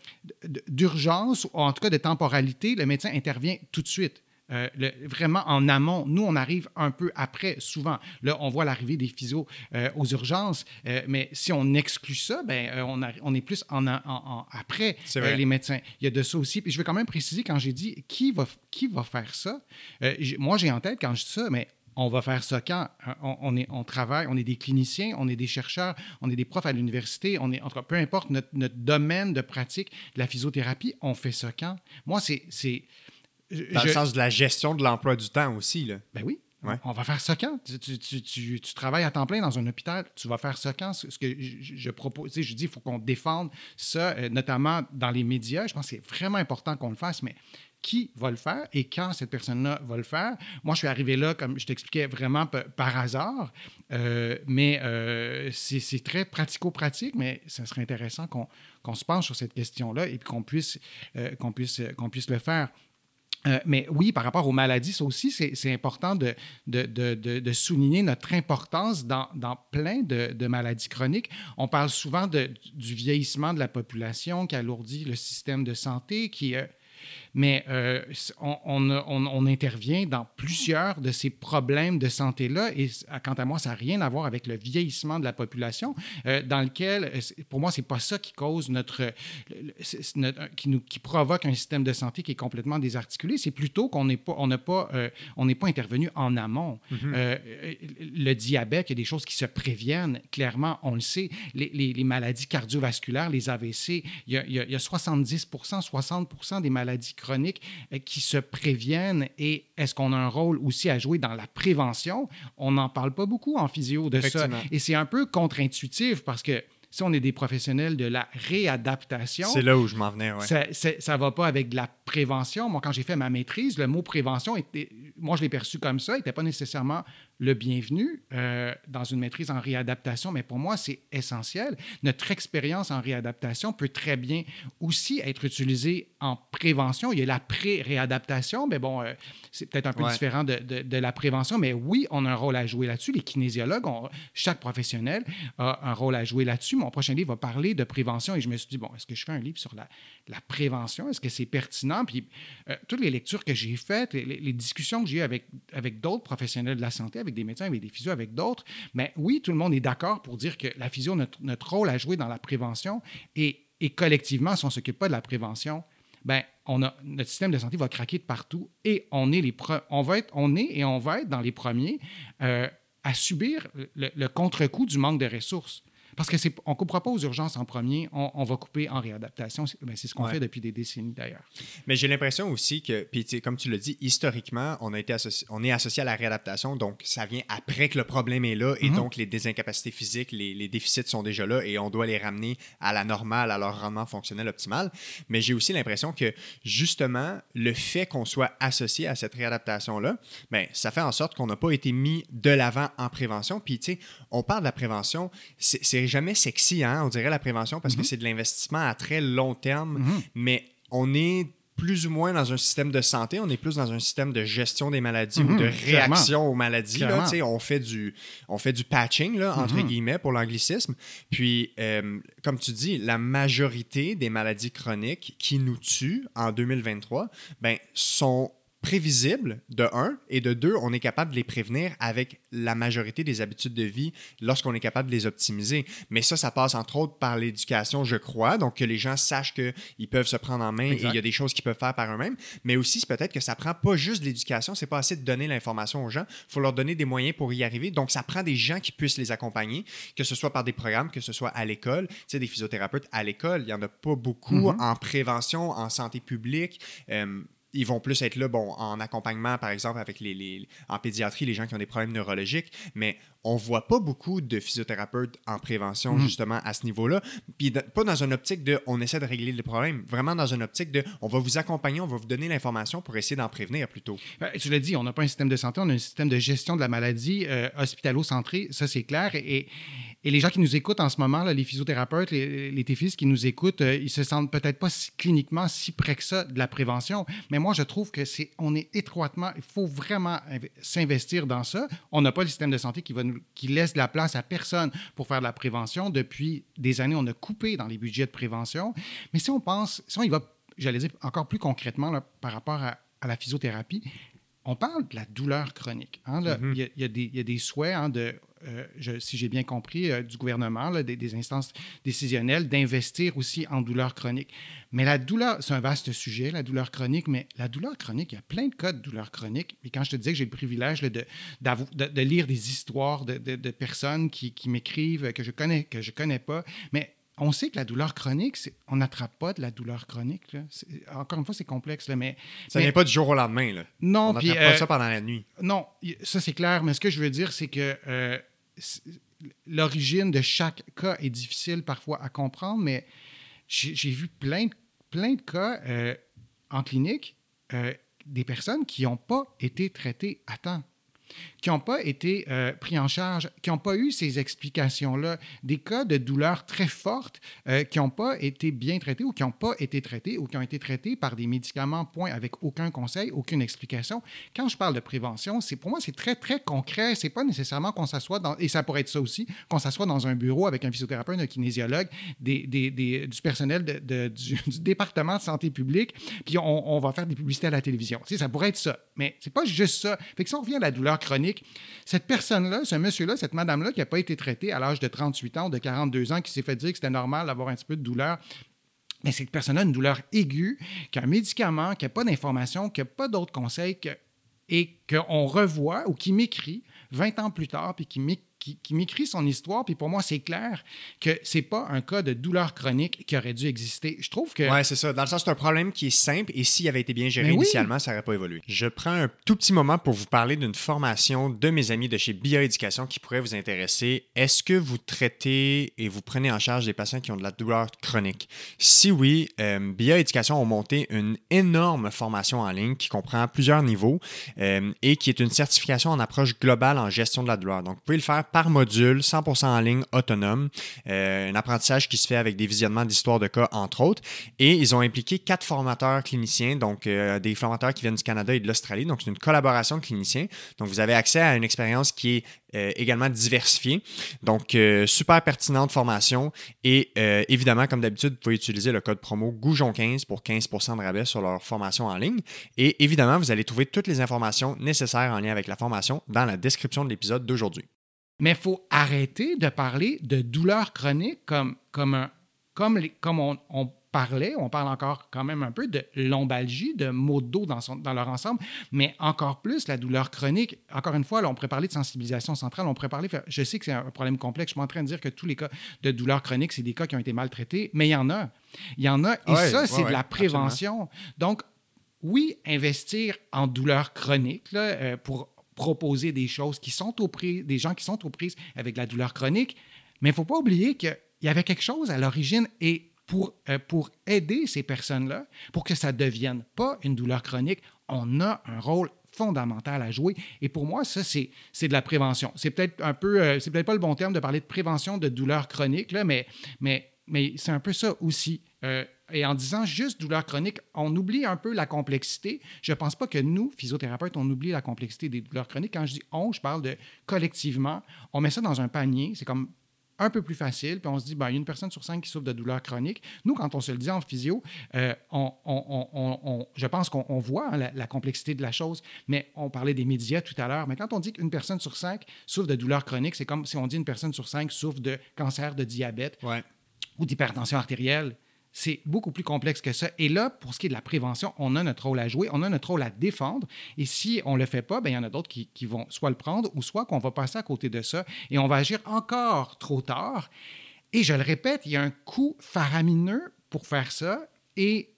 d'urgence, ou en tout cas de temporalité. Le médecin intervient tout de suite. Euh, vraiment en amont. Nous, on arrive un peu après, souvent. Là, on voit l'arrivée des physios euh, aux urgences, euh, mais si on exclut ça, ben, on, on, est plus en, après les médecins. Il y a de ça aussi. Puis je vais quand même préciser, quand j'ai dit qui va, qui va faire ça, moi, j'ai en tête, quand je dis ça, mais on va faire ça quand? On, est, on travaille, on est des cliniciens, on est des chercheurs, on est des profs à l'université, on est, en tout cas, peu importe notre, notre, domaine de pratique de la physiothérapie, on fait ça quand? Moi, c'est dans le sens de la gestion de l'emploi du temps aussi. Là. Ben oui. On va faire ça quand? Tu, travailles à temps plein dans un hôpital, tu vas faire ça quand? Ce que je, propose, je dis, il faut qu'on défende ça, euh, notamment dans les médias. Je pense que c'est vraiment important qu'on le fasse, mais qui va le faire et quand cette personne-là va le faire? Moi, je suis arrivé là, comme je t'expliquais, vraiment par hasard, euh, mais euh, c'est très pratico-pratique, mais ça serait intéressant qu'on se penche sur cette question-là et qu'on puisse, qu'on puisse, qu'on puisse le faire. Euh, mais oui, par rapport aux maladies, ça aussi, c'est important de, souligner notre importance dans, plein de, maladies chroniques. On parle souvent du vieillissement de la population qui alourdit le système de santé, qui, mais euh, on, intervient dans plusieurs de ces problèmes de santé-là. Et quant à moi, ça n'a rien à voir avec le vieillissement de la population, euh, dans lequel, euh, pour moi, c'est pas ça qui cause notre, qui, nous, qui provoque un système de santé qui est complètement désarticulé. C'est plutôt qu'on n'est pas, on n'a pas, on n'est pas intervenu en amont. Mm-hmm. le diabète, il y a des choses qui se préviennent. Clairement, on le sait. Les, maladies cardiovasculaires, les AVC, il y a, il y a 70 60 des maladies chroniques euh, qui se préviennent et est-ce qu'on a un rôle aussi à jouer dans la prévention? On n'en parle pas beaucoup en physio de ça. Et c'est un peu contre-intuitif parce que si on est des professionnels de la réadaptation. C'est là où je m'en venais, oui. Ça ne va pas avec de la prévention. Moi, quand j'ai fait ma maîtrise, le mot prévention, était, moi, je l'ai perçu comme ça, n'était pas nécessairement le bienvenu euh, dans une maîtrise en réadaptation, mais pour moi, c'est essentiel. Notre expérience en réadaptation peut très bien aussi être utilisée en prévention. Il y a la pré-réadaptation, mais bon, euh, c'est peut-être un peu différent de, de, la prévention, mais oui, on a un rôle à jouer là-dessus. Les kinésiologues, chaque professionnel a un rôle à jouer là-dessus. Mon prochain livre va parler de prévention et je me suis dit, bon, est-ce que je fais un livre sur la, la prévention? Est-ce que c'est pertinent? Puis euh, toutes les lectures que j'ai faites, les, les discussions que j'ai eues avec, avec d'autres professionnels de la santé, avec des médecins, avec des physios, avec d'autres. Mais oui, tout le monde est d'accord pour dire que la physio, notre, notre rôle à jouer dans la prévention et, collectivement, si on ne s'occupe pas de la prévention, ben, on a, notre système de santé va craquer de partout et on est, les on va être, on est et on va être dans les premiers euh, à subir le, le contre-coup du manque de ressources. Parce qu'on ne coupera pas aux urgences en premier, on, va couper en réadaptation. C'est ben, ce qu'on fait depuis des décennies d'ailleurs. Mais j'ai l'impression aussi que, puis comme tu l'as dit, historiquement, on, a été on est associé à la réadaptation, donc ça vient après que le problème est là et mhm. donc les désincapacités physiques, les, déficits sont déjà là et on doit les ramener à la normale, à leur rendement fonctionnel optimal. Mais j'ai aussi l'impression que justement, le fait qu'on soit associé à cette réadaptation-là, ben, ça fait en sorte qu'on n'a pas été mis de l'avant en prévention. Puis, tu sais, on parle de la prévention, c'est jamais sexy, hein, on dirait la prévention, parce que mhm. c'est de l'investissement à très long terme, mhm. mais on est plus ou moins dans un système de santé, on est plus dans un système de gestion des maladies ou mhm, de réaction aux maladies. Là, on, fait du, on fait du patching, là, entre guillemets, pour l'anglicisme. Puis, euh, comme tu dis, la majorité des maladies chroniques qui nous tuent en 2023 ben, sont prévisibles, de un, et de deux, on est capable de les prévenir avec la majorité des habitudes de vie lorsqu'on est capable de les optimiser. Mais ça, ça passe entre autres par l'éducation, je crois, donc que les gens sachent qu'ils peuvent se prendre en main et il y a des choses qu'ils peuvent faire par eux-mêmes. Mais aussi, peut-être que ça prend pas juste l'éducation, c'est pas assez de donner l'information aux gens, il faut leur donner des moyens pour y arriver. Donc, ça prend des gens qui puissent les accompagner, que ce soit par des programmes, que ce soit à l'école. Tu sais, des physiothérapeutes à l'école, il y en a pas beaucoup mm-hmm. en prévention, en santé publique. Euh, ils vont plus être là, bon, en accompagnement, par exemple, avec les, les, en pédiatrie, les gens qui ont des problèmes neurologiques, mais on voit pas beaucoup de physiothérapeutes en prévention, mhm. justement, à ce niveau-là. Puis pas dans une optique de on essaie de régler le problème, vraiment dans une optique de on va vous accompagner, on va vous donner l'information pour essayer d'en prévenir plutôt. Ben, tu l'as dit, on n'a pas un système de santé, on a un système de gestion de la maladie euh, hospitalo-centré, ça c'est clair. Et, et, les gens qui nous écoutent en ce moment, là, les physiothérapeutes, les, les qui nous écoutent, euh, ils se sentent peut-être pas cliniquement si près que ça de la prévention. Mais moi, je trouve que c'est on est étroitement, il faut vraiment s'investir dans ça. On n'a pas le système de santé qui va nous qui laisse de la place à personne pour faire de la prévention. Depuis des années, on a coupé dans les budgets de prévention. Mais si on pense, si on y va, j'allais dire encore plus concrètement par rapport à, la physiothérapie, on parle de la douleur chronique. Hein, mm-hmm. il, y a, des souhaits hein, de euh, si j'ai bien compris, euh, du gouvernement, des, instances décisionnelles, d'investir aussi en douleur chronique. Mais la douleur, c'est un vaste sujet, la douleur chronique, mais la douleur chronique, il y a plein de cas de douleur chronique. Et quand je te disais que j'ai le privilège de, de, lire des histoires de, personnes qui, m'écrivent, que je connais, que je connais pas, mais on sait que la douleur chronique, on n'attrape pas de la douleur chronique. Encore une fois, c'est complexe, là, mais... Ça n'est pas du jour au lendemain. Là. Non, on n'attrape pas ça pendant la nuit. Non, ça c'est clair, mais ce que je veux dire, c'est que l'origine de chaque cas est difficile parfois à comprendre, mais j'ai vu plein, de cas en clinique, des personnes qui n'ont pas été traitées à temps qui n'ont pas été euh, pris en charge, qui n'ont pas eu ces explications-là, des cas de douleurs très fortes euh, qui n'ont pas été bien traités ou qui n'ont pas été traités ou qui ont été traités par des médicaments, point, avec aucun conseil, aucune explication. Quand je parle de prévention, c'est pour moi, c'est très, très concret. C'est pas nécessairement qu'on s'assoit dans, et ça pourrait être ça aussi, qu'on s'assoit dans un bureau avec un physiothérapeute, un kinésiologue, du personnel du, département de santé publique, puis on, on, va faire des publicités à la télévision. Tu ça pourrait être ça. Mais c'est pas juste ça. Fait que si on revient à la douleur chronique. Cette personne-là, ce monsieur-là, cette madame-là qui n'a pas été traitée à l'âge de 38 ans ou de 42 ans, qui s'est fait dire que c'était normal d'avoir un petit peu de douleur, mais cette personne-là a une douleur aiguë, qui a un médicament, qui n'a pas d'information, qui n'a pas d'autres conseils, et qu'on revoit ou qui m'écrit 20 ans plus tard, puis qui qui, m'écrit son histoire, puis pour moi, c'est clair que c'est pas un cas de douleur chronique qui aurait dû exister. Je trouve que. Ouais, c'est ça. Dans le sens, c'est un problème qui est simple et s'il avait été bien géré initialement, ça n'aurait pas évolué. Je prends un tout petit moment pour vous parler d'une formation de mes amis de chez Bioéducation qui pourrait vous intéresser. Est-ce que vous traitez et vous prenez en charge des patients qui ont de la douleur chronique? Si oui, euh, Bioéducation a monté une énorme formation en ligne qui comprend plusieurs niveaux euh, et qui est une certification en approche globale en gestion de la douleur. Donc, vous pouvez le faire par module, 100% en ligne, autonome. Euh, un apprentissage qui se fait avec des visionnements d'histoire de cas, entre autres. Et ils ont impliqué quatre formateurs cliniciens, donc euh, des formateurs qui viennent du Canada et de l'Australie. Donc, c'est une collaboration de cliniciens. Donc, vous avez accès à une expérience qui est euh, également diversifiée. Donc, super pertinente formation. Et évidemment, comme d'habitude, vous pouvez utiliser le code promo Goujon15 pour 15% de rabais sur leur formation en ligne. Et évidemment, vous allez trouver toutes les informations nécessaires en lien avec la formation dans la description de l'épisode d'aujourd'hui. Mais il faut arrêter de parler de douleur chronique comme, comme, un, comme, comme on, parlait, on parle encore quand même un peu de lombalgie, de maux de dos dans, son, dans leur ensemble, mais encore plus la douleur chronique. Encore une fois, là, on pourrait parler de sensibilisation centrale, on pourrait parler, je sais que c'est un problème complexe, je suis en train de dire que tous les cas de douleur chronique, c'est des cas qui ont été maltraités, mais il y en a. Il y en a, et ça, c'est de la prévention. Donc, oui, investir en douleur chronique là, euh, pour proposer des choses qui sont aux prises, des gens qui sont aux prises avec la douleur chronique. Mais il ne faut pas oublier qu'il y avait quelque chose à l'origine et pour, euh, pour aider ces personnes-là, pour que ça ne devienne pas une douleur chronique, on a un rôle fondamental à jouer. Et pour moi, ça, c'est, c'est de la prévention. C'est peut-être un peu, euh, c'est peut-être pas le bon terme de parler de prévention de douleur chronique, là, mais, mais, mais c'est un peu ça aussi. Euh, et en disant juste douleur chronique, on oublie un peu la complexité. Je ne pense pas que nous, physiothérapeutes, on oublie la complexité des douleurs chroniques. Quand je dis on, je parle de collectivement. On met ça dans un panier. C'est comme un peu plus facile, puis on se dit, ben, il y a une personne sur cinq qui souffre de douleurs chroniques. Nous, quand on se le dit en physio, euh, on, je pense qu'on voit hein, la, complexité de la chose, mais on parlait des médias tout à l'heure, mais quand on dit qu'une personne sur cinq souffre de douleurs chroniques, c'est comme si on dit une personne sur cinq souffre de cancer, de diabète ou d'hypertension artérielle c'est beaucoup plus complexe que ça. Et là, pour ce qui est de la prévention, on a notre rôle à jouer, on a notre rôle à défendre. Et si on ne le fait pas, bien, il y en a d'autres qui, vont soit le prendre ou soit qu'on va passer à côté de ça et on va agir encore trop tard. Et je le répète, il y a un coût faramineux pour faire ça et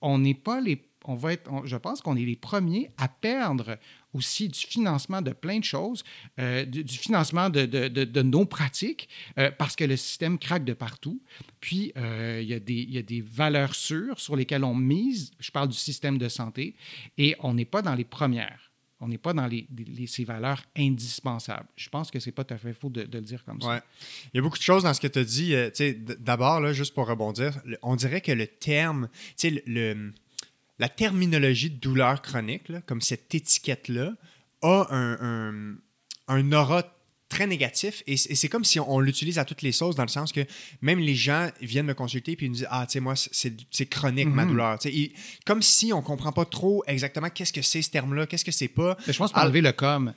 on n'est pas les on va être, je pense qu'on est les premiers à perdre aussi du financement de plein de choses, euh, du, financement de, nos pratiques, euh, parce que le système craque de partout. Puis, euh, il, y a des, y a des valeurs sûres sur lesquelles on mise. Je parle du système de santé, et on n'est pas dans les premières. On n'est pas dans les, ces valeurs indispensables. Je pense que c'est pas tout à fait faux de, le dire comme ça. Il y a beaucoup de choses dans ce que tu as dit. D'abord, juste pour rebondir, on dirait que le terme, le, le la terminologie de douleur chronique, comme cette étiquette-là, a un, un, un aura très négatif. Et c'est comme si on, l'utilise à toutes les sauces dans le sens que même les gens viennent me consulter puis ils me disent ah tu sais moi c'est chronique ma mhm. douleur. Comme si on comprend pas trop exactement qu'est-ce que c'est ce terme là qu'est-ce que c'est pas. Je pense pour enlever le com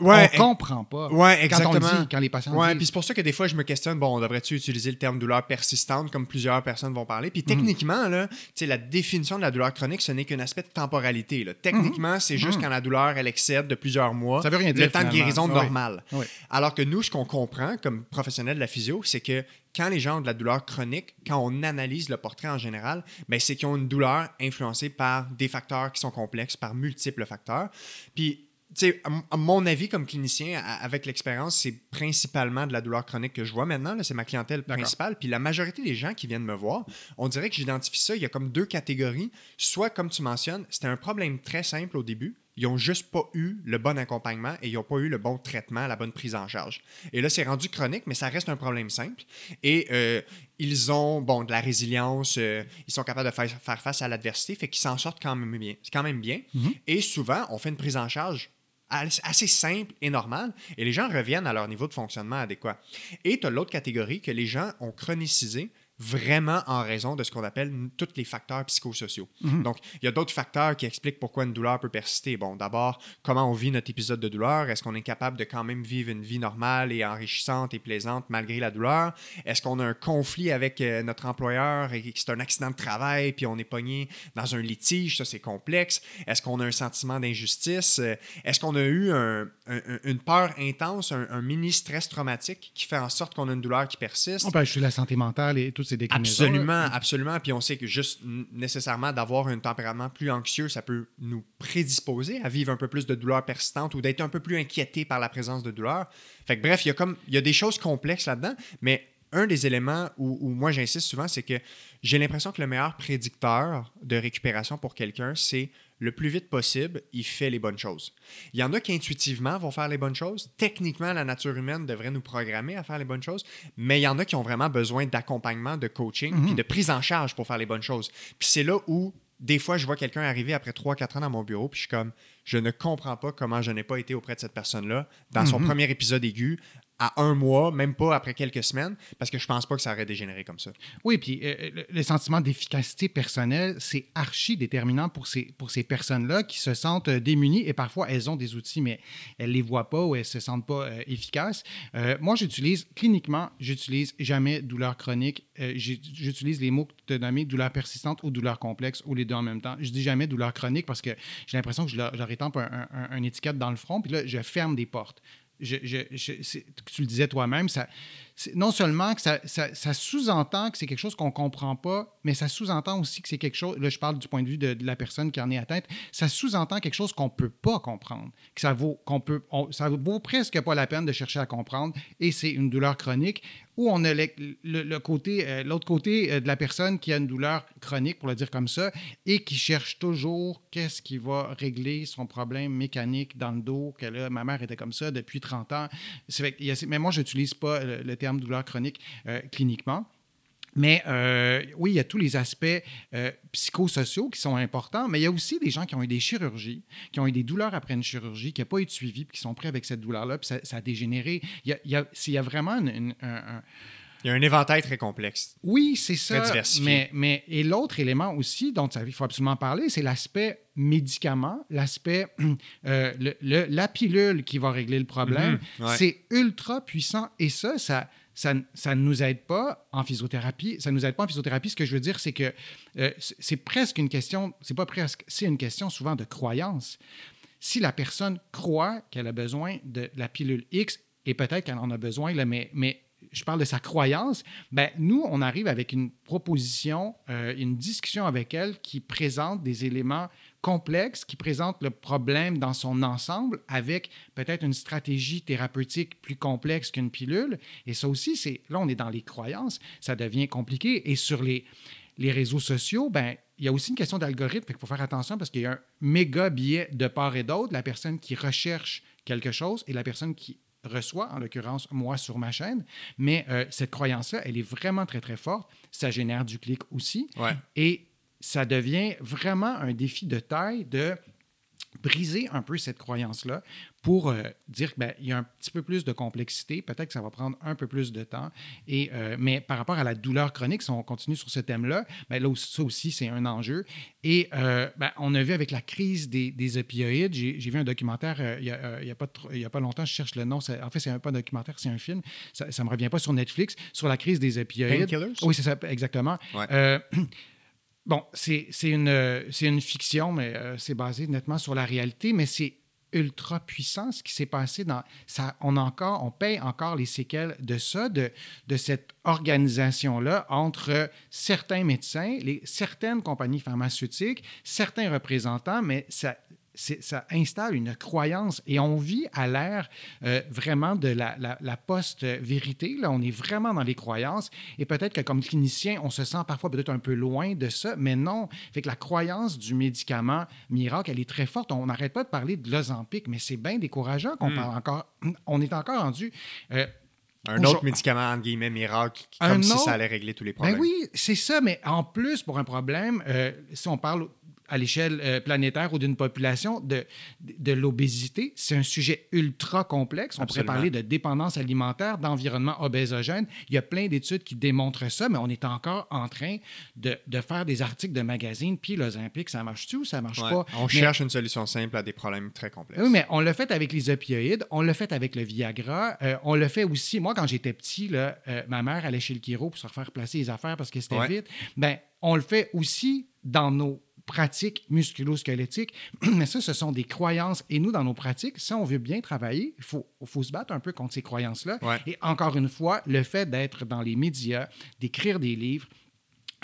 ouais, on comprend pas. Ouais exactement quand on dit quand les patients ouais puis c'est pour ça que des fois je me questionne bon on devrait-tu utiliser le terme douleur persistante comme plusieurs personnes vont parler? Puis mhm. techniquement là tu sais la définition de la douleur chronique ce n'est qu'un aspect de temporalité là. techniquement mhm. c'est juste quand la douleur elle excède de plusieurs mois ça veut rien dire, le temps de guérison normal Alors que nous, ce qu'on comprend comme professionnels de la physio, c'est que quand les gens ont de la douleur chronique, quand on analyse le portrait en général, ben, c'est qu'ils ont une douleur influencée par des facteurs qui sont complexes, par multiples facteurs. Puis à mon avis, comme clinicien, avec l'expérience, c'est principalement de la douleur chronique que je vois maintenant. C'est ma clientèle principale. Puis la majorité des gens qui viennent me voir, on dirait que j'identifie ça. Il y a comme deux catégories. Soit, comme tu mentionnes, c'était un problème très simple au début. Ils n'ont juste pas eu le bon accompagnement et ils n'ont pas eu le bon traitement, la bonne prise en charge. Et là, c'est rendu chronique, mais ça reste un problème simple. Et euh, ils ont bon, de la résilience, euh, ils sont capables de faire, face à l'adversité, fait qu'ils s'en sortent quand même bien. C'est quand même bien. Mm-hmm. Et souvent, on fait une prise en charge assez simple et normal, et les gens reviennent à leur niveau de fonctionnement adéquat. Et tu as l'autre catégorie que les gens ont chronicisé vraiment en raison de ce qu'on appelle tous les facteurs psychosociaux. Mhm. Donc, il y a d'autres facteurs qui expliquent pourquoi une douleur peut persister. Bon, d'abord, comment on vit notre épisode de douleur? Est-ce qu'on est capable de quand même vivre une vie normale et enrichissante et plaisante malgré la douleur? Est-ce qu'on a un conflit avec euh, notre employeur et que c'est un accident de travail puis on est pogné dans un litige? Ça, c'est complexe. Est-ce qu'on a un sentiment d'injustice? Euh, est-ce qu'on a eu une peur intense, un, mini stress traumatique qui fait en sorte qu'on a une douleur qui persiste? On peut ajouter la santé mentale et tout Absolument, absolument. Puis on sait que juste nécessairement d'avoir un tempérament plus anxieux, ça peut nous prédisposer à vivre un peu plus de douleur persistante ou d'être un peu plus inquiété par la présence de douleur. Fait que bref, il y a comme il y a des choses complexes là-dedans, mais un des éléments où, où moi j'insiste souvent, c'est que j'ai l'impression que le meilleur prédicteur de récupération pour quelqu'un, c'est le plus vite possible, il fait les bonnes choses. Il y en a qui intuitivement vont faire les bonnes choses. Techniquement, la nature humaine devrait nous programmer à faire les bonnes choses, mais il y en a qui ont vraiment besoin d'accompagnement, de coaching, puis mhm. de prise en charge pour faire les bonnes choses. Puis c'est là où, des fois, je vois quelqu'un arriver après 3-4 ans dans mon bureau, puis je suis comme, je ne comprends pas comment je n'ai pas été auprès de cette personne-là dans son mhm. premier épisode aigu, à un mois, même pas après quelques semaines, parce que je pense pas que ça aurait dégénéré comme ça. Oui, puis euh, le, sentiment d'efficacité personnelle, c'est archi déterminant pour ces, pour ces personnes-là qui se sentent euh, démunies et parfois elles ont des outils, mais elles les voient pas ou elles se sentent pas euh, efficaces. moi, j'utilise cliniquement, j'utilise jamais douleur chronique. j'utilise les mots que tu as nommés, douleur persistante ou douleur complexe ou les deux en même temps. Je dis jamais douleur chronique parce que j'ai l'impression que je leur, étampe un, un, étiquette dans le front, puis là, je ferme des portes tu le disais toi-même, non seulement que ça, ça, sous-entend que c'est quelque chose qu'on ne comprend pas, mais ça sous-entend aussi que c'est quelque chose, là je parle du point de vue de, la personne qui en est atteinte, ça sous-entend quelque chose qu'on ne peut pas comprendre, que ça vaut, qu'on peut, ça vaut presque pas la peine de chercher à comprendre, et c'est une douleur chronique, ou on a le, côté, euh, l'autre côté euh, de la personne qui a une douleur chronique, pour le dire comme ça, et qui cherche toujours qu'est-ce qui va régler son problème mécanique dans le dos, ma mère était comme ça depuis 30 ans. mais moi, je n'utilise pas le terme douleur chronique euh, cliniquement. Mais euh, oui, il y a tous les aspects euh, psychosociaux qui sont importants, mais il y a aussi des gens qui ont eu des chirurgies, qui ont eu des douleurs après une chirurgie, qui n'ont pas eu de suivi, puis qui sont pris avec cette douleur-là, puis ça, a dégénéré. Il y a, il y a, vraiment un, il y a un éventail très complexe. Oui, c'est ça. Très diversifié. Mais, et l'autre élément aussi dont il faut absolument parler, c'est l'aspect médicament, l'aspect, le, la pilule qui va régler le problème. Mhm, c'est ultra puissant et ça, ça, ça, ne nous aide pas en physiothérapie. Ça nous aide pas en physiothérapie. Ce que je veux dire, c'est que euh, c'est presque une question, c'est pas presque, c'est une question souvent de croyance. Si la personne croit qu'elle a besoin de la pilule X, et peut-être qu'elle en a besoin, mais je parle de sa croyance, ben, nous, on arrive avec une proposition, euh, une discussion avec elle qui présente des éléments complexe qui présente le problème dans son ensemble avec peut-être une stratégie thérapeutique plus complexe qu'une pilule. Et ça aussi, c'est là, on est dans les croyances, ça devient compliqué. Et sur les, les réseaux sociaux, ben, il y a aussi une question d'algorithme, il faut faire attention parce qu'il y a un méga biais de part et d'autre, la personne qui recherche quelque chose et la personne qui reçoit, en l'occurrence moi sur ma chaîne. Mais euh, cette croyance-là, elle est vraiment très, très forte. Ça génère du clic aussi. Et ça devient vraiment un défi de taille de briser un peu cette croyance-là pour euh, dire qu'il ben, y a un petit peu plus de complexité, peut-être que ça va prendre un peu plus de temps. Et, euh, mais par rapport à la douleur chronique, si on continue sur ce thème-là, ben, là ça aussi, c'est un enjeu. Et euh, ben, on a vu avec la crise des, des opioïdes, j'ai vu un documentaire il n'y a, a, pas a pas longtemps, je cherche le nom, en fait, c'est pas un documentaire, c'est un film, ça ne me revient pas sur Netflix, sur la crise des opioïdes. Oui, c'est ça, exactement. Bon, c'est une, une fiction, mais euh, c'est basé nettement sur la réalité, mais c'est ultra puissant ce qui s'est passé dans ça on encore on paye encore les séquelles de ça de, de cette organisation là entre certains médecins les certaines compagnies pharmaceutiques certains représentants mais ça ça installe une croyance et on vit à l'ère euh, vraiment de la, la, post-vérité. Là, on est vraiment dans les croyances et peut-être que comme clinicien, on se sent parfois peut-être un peu loin de ça, mais non. Fait que la croyance du médicament miracle, elle est très forte. On n'arrête pas de parler de l'Ozempic, mais c'est bien décourageant qu'on hmm. parle encore. On est encore rendu. Euh, un autre médicament, entre guillemets, miracle, comme si ça allait régler tous les ben problèmes. Ben oui, c'est ça, mais en plus, pour un problème, euh, si on parle à l'échelle euh, planétaire ou d'une population de, de l'obésité. C'est un sujet ultra complexe. On pourrait parler de dépendance alimentaire, d'environnement obésogène. Il y a plein d'études qui démontrent ça, mais on est encore en train de, de faire des articles de magazines. Puis l'Ozempic, ça marche-tu ou ça marche pas? On cherche une solution simple à des problèmes très complexes. Oui, mais on l'a fait avec les opioïdes, on l'a fait avec le Viagra, euh, on le fait aussi. Moi, quand j'étais petit, là, euh, ma mère allait chez le chiro pour se refaire placer les affaires parce que c'était vite. Ben, on le fait aussi dans nos pratiques musculo-squelettiques. Mais ça, ce sont des croyances. Et nous, dans nos pratiques, si on veut bien travailler, il faut, faut se battre un peu contre ces croyances-là. Et encore une fois, le fait d'être dans les médias, d'écrire des livres,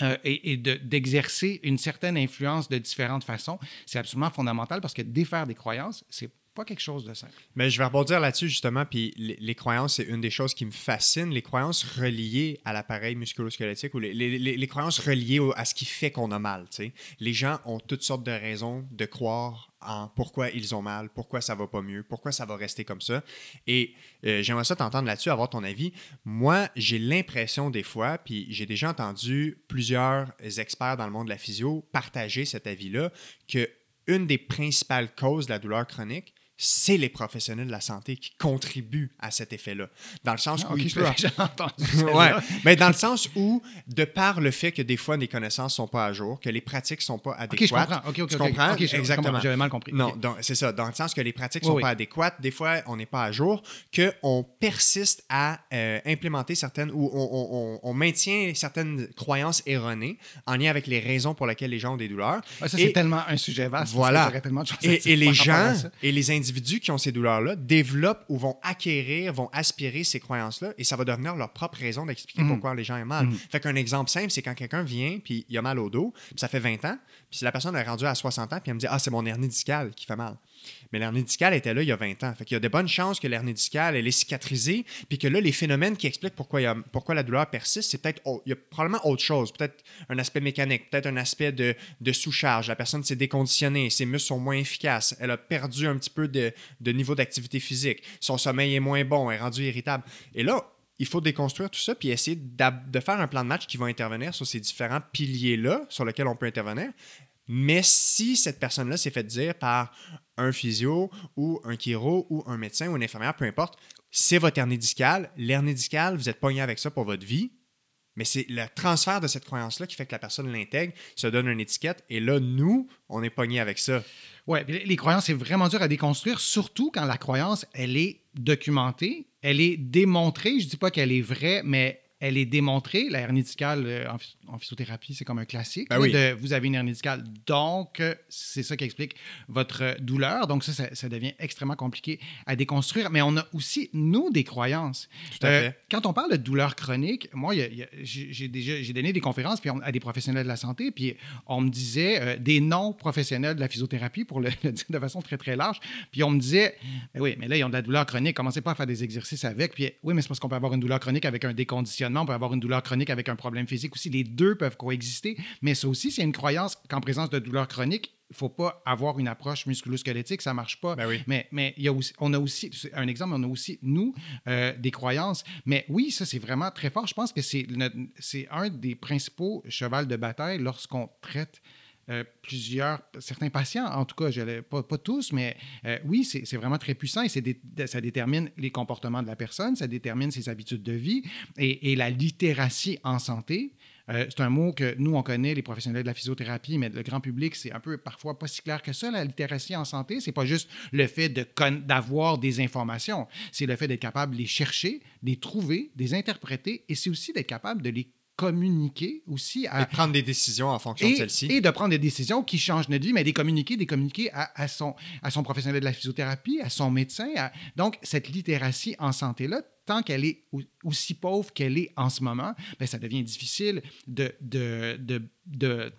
euh, et, et d'exercer une certaine influence de différentes façons, c'est absolument fondamental parce que défaire des croyances, c'est pas quelque chose de simple. Mais je vais rebondir là-dessus justement, puis les, croyances, c'est une des choses qui me fascine, les croyances reliées à l'appareil musculo-squelettique ou les, les, croyances reliées à ce qui fait qu'on a mal. sais. Les gens ont toutes sortes de raisons de croire en pourquoi ils ont mal, pourquoi ça va pas mieux, pourquoi ça va rester comme ça. Et euh, j'aimerais ça t'entendre là-dessus, avoir ton avis. Moi, j'ai l'impression des fois, puis j'ai déjà entendu plusieurs experts dans le monde de la physio partager cet avis-là, que une des principales causes de la douleur chronique, c'est les professionnels de la santé qui contribuent à cet effet-là. Dans le sens ah, où ouais, mais dans le sens où, de par le fait que des fois les connaissances sont pas à jour, que les pratiques sont pas adéquates. je comprends. Ok, ok, tu comprends? Exactement. J'avais mal compris. Non, c'est ça. Dans le sens que les pratiques sont pas adéquates, des fois on n'est pas à jour, que on persiste à euh, implémenter certaines ou on, on, maintient certaines croyances erronées en lien avec les raisons pour lesquelles les gens ont des douleurs. ça c'est tellement un sujet vaste. Voilà. et, et les gens et les individus individus qui ont ces douleurs-là développent ou vont acquérir, vont aspirer ces croyances-là et ça va devenir leur propre raison d'expliquer mm. pourquoi les gens ont mal. Mm. Fait qu'un exemple simple, c'est quand quelqu'un vient puis il a mal au dos, puis ça fait 20 ans, puis si la personne est rendue à 60 ans puis elle me dit Ah, c'est mon hernie discale qui fait mal. Mais l'hernie discale était là il y a 20 ans. Fait qu'il y a de bonnes chances que l'hernie discale, elle est cicatrisée, puis que là, les phénomènes qui expliquent pourquoi, il pourquoi la douleur persiste, c'est peut-être, il y a probablement autre chose. Peut-être un aspect mécanique, peut-être un aspect de, sous-charge. La personne s'est déconditionnée, ses muscles sont moins efficaces, elle a perdu un petit peu de, niveau d'activité physique, son sommeil est moins bon, elle est rendue irritable. Et là, il faut déconstruire tout ça puis essayer de faire un plan de match qui va intervenir sur ces différents piliers-là sur lesquels on peut intervenir. Mais si cette personne-là s'est fait dire par un physio ou un chiro ou un médecin ou une infirmière, peu importe, c'est votre hernie discale. L'hernie discale, vous êtes pogné avec ça pour votre vie. Mais c'est le transfert de cette croyance-là qui fait que la personne l'intègre, se donne une étiquette. Et là, nous, on est pogné avec ça. Oui, les croyances, c'est vraiment dur à déconstruire, surtout quand la croyance, elle est documentée, elle est démontrée. Je ne dis pas qu'elle est vraie, mais elle est démontrée. La hernie discale euh, en, physiothérapie, c'est comme un classique. Ben vous avez une hernie discale, donc euh, c'est ça qui explique votre douleur. Donc ça, ça, devient extrêmement compliqué à déconstruire. Mais on a aussi, nous, des croyances. Tout à euh, fait. Quand on parle de douleur chronique, moi, j'ai déjà j'ai donné des conférences puis à des professionnels de la santé, puis on me disait des non-professionnels de la physiothérapie, pour le, dire de façon très, très large. Puis on me disait, ben oui, mais là, ils ont de la douleur chronique, commencez pas à faire des exercices avec. Puis oui, mais c'est parce qu'on peut avoir une douleur chronique avec un déconditionnement on peut avoir une douleur chronique avec un problème physique aussi. Les deux peuvent coexister, mais ça aussi, c'est une croyance qu'en présence de douleur chronique, il ne faut pas avoir une approche musculo-squelettique, ça ne marche pas. Ben mais, mais il y a aussi, on a aussi, un exemple, on a aussi, nous, euh, des croyances. Mais oui, ça, c'est vraiment très fort. Je pense que c'est un des principaux chevals de bataille lorsqu'on traite euh, plusieurs, certains patients, en tout cas, je pas, pas tous, mais euh, oui, c'est vraiment très puissant et ça détermine les comportements de la personne, ça détermine ses habitudes de vie et, la littératie en santé. Euh, c'est un mot que nous, on connaît, les professionnels de la physiothérapie, mais le grand public, c'est un peu parfois pas si clair que ça. La littératie en santé, c'est pas juste le fait d'avoir des informations, c'est le fait d'être capable de les chercher, de les trouver, de les interpréter, et c'est aussi d'être capable de les communiquer aussi. À, et prendre des décisions en fonction de celle-ci. Et de prendre des décisions qui changent notre vie, mais des communiquer, des communiquer à, son, à son professionnel de la physiothérapie, à son médecin. donc, cette littératie en santé-là, tant qu'elle est aussi pauvre qu'elle est en ce moment, ben, ça devient difficile de, de, de, de,